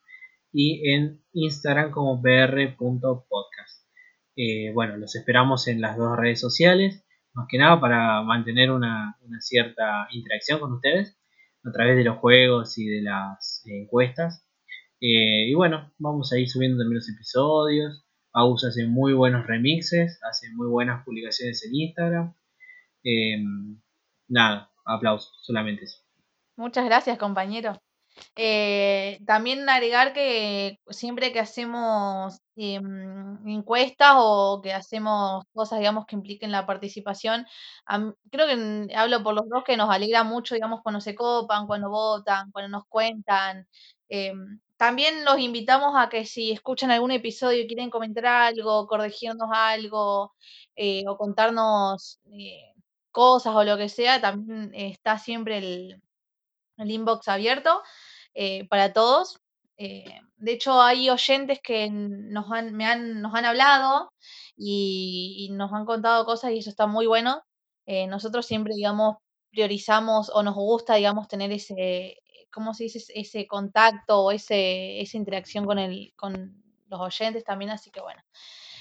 y en Instagram como br.podcast. Eh, bueno, los esperamos en las dos redes sociales, más que nada para mantener una cierta interacción con ustedes a través de los juegos y de las encuestas. Eh, y bueno, vamos a ir subiendo también los episodios. Aus hace muy buenos remixes, hace muy buenas publicaciones en Instagram. Eh, nada, aplausos, solamente eso. Muchas gracias, compañero. Eh, también agregar que siempre que hacemos em, encuestas o que hacemos cosas, digamos, que impliquen la participación, creo que hablo por los dos que nos alegra mucho, digamos, cuando se copan, cuando votan, cuando nos cuentan. Em, también los invitamos a que si escuchan algún episodio y quieren comentar algo, corregirnos algo eh, o contarnos eh, cosas o lo que sea, también está siempre el, el inbox abierto eh, para todos. Eh, de hecho, hay oyentes que nos han, me han, nos han hablado y, nos han contado cosas y eso está muy bueno. Eh, nosotros siempre, digamos, priorizamos o nos gusta, digamos, tener ese, ¿cómo se dice? Ese contacto o ese, esa interacción con, el, con los oyentes también, así que bueno.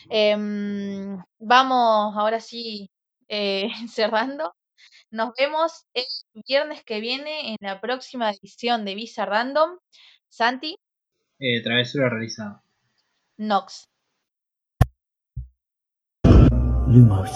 Em, vamos ahora sí cerrando. Nos vemos el viernes que viene en la próxima edición de Visa Random. Santi. Eh, travesura realizada. Nox. Lumos.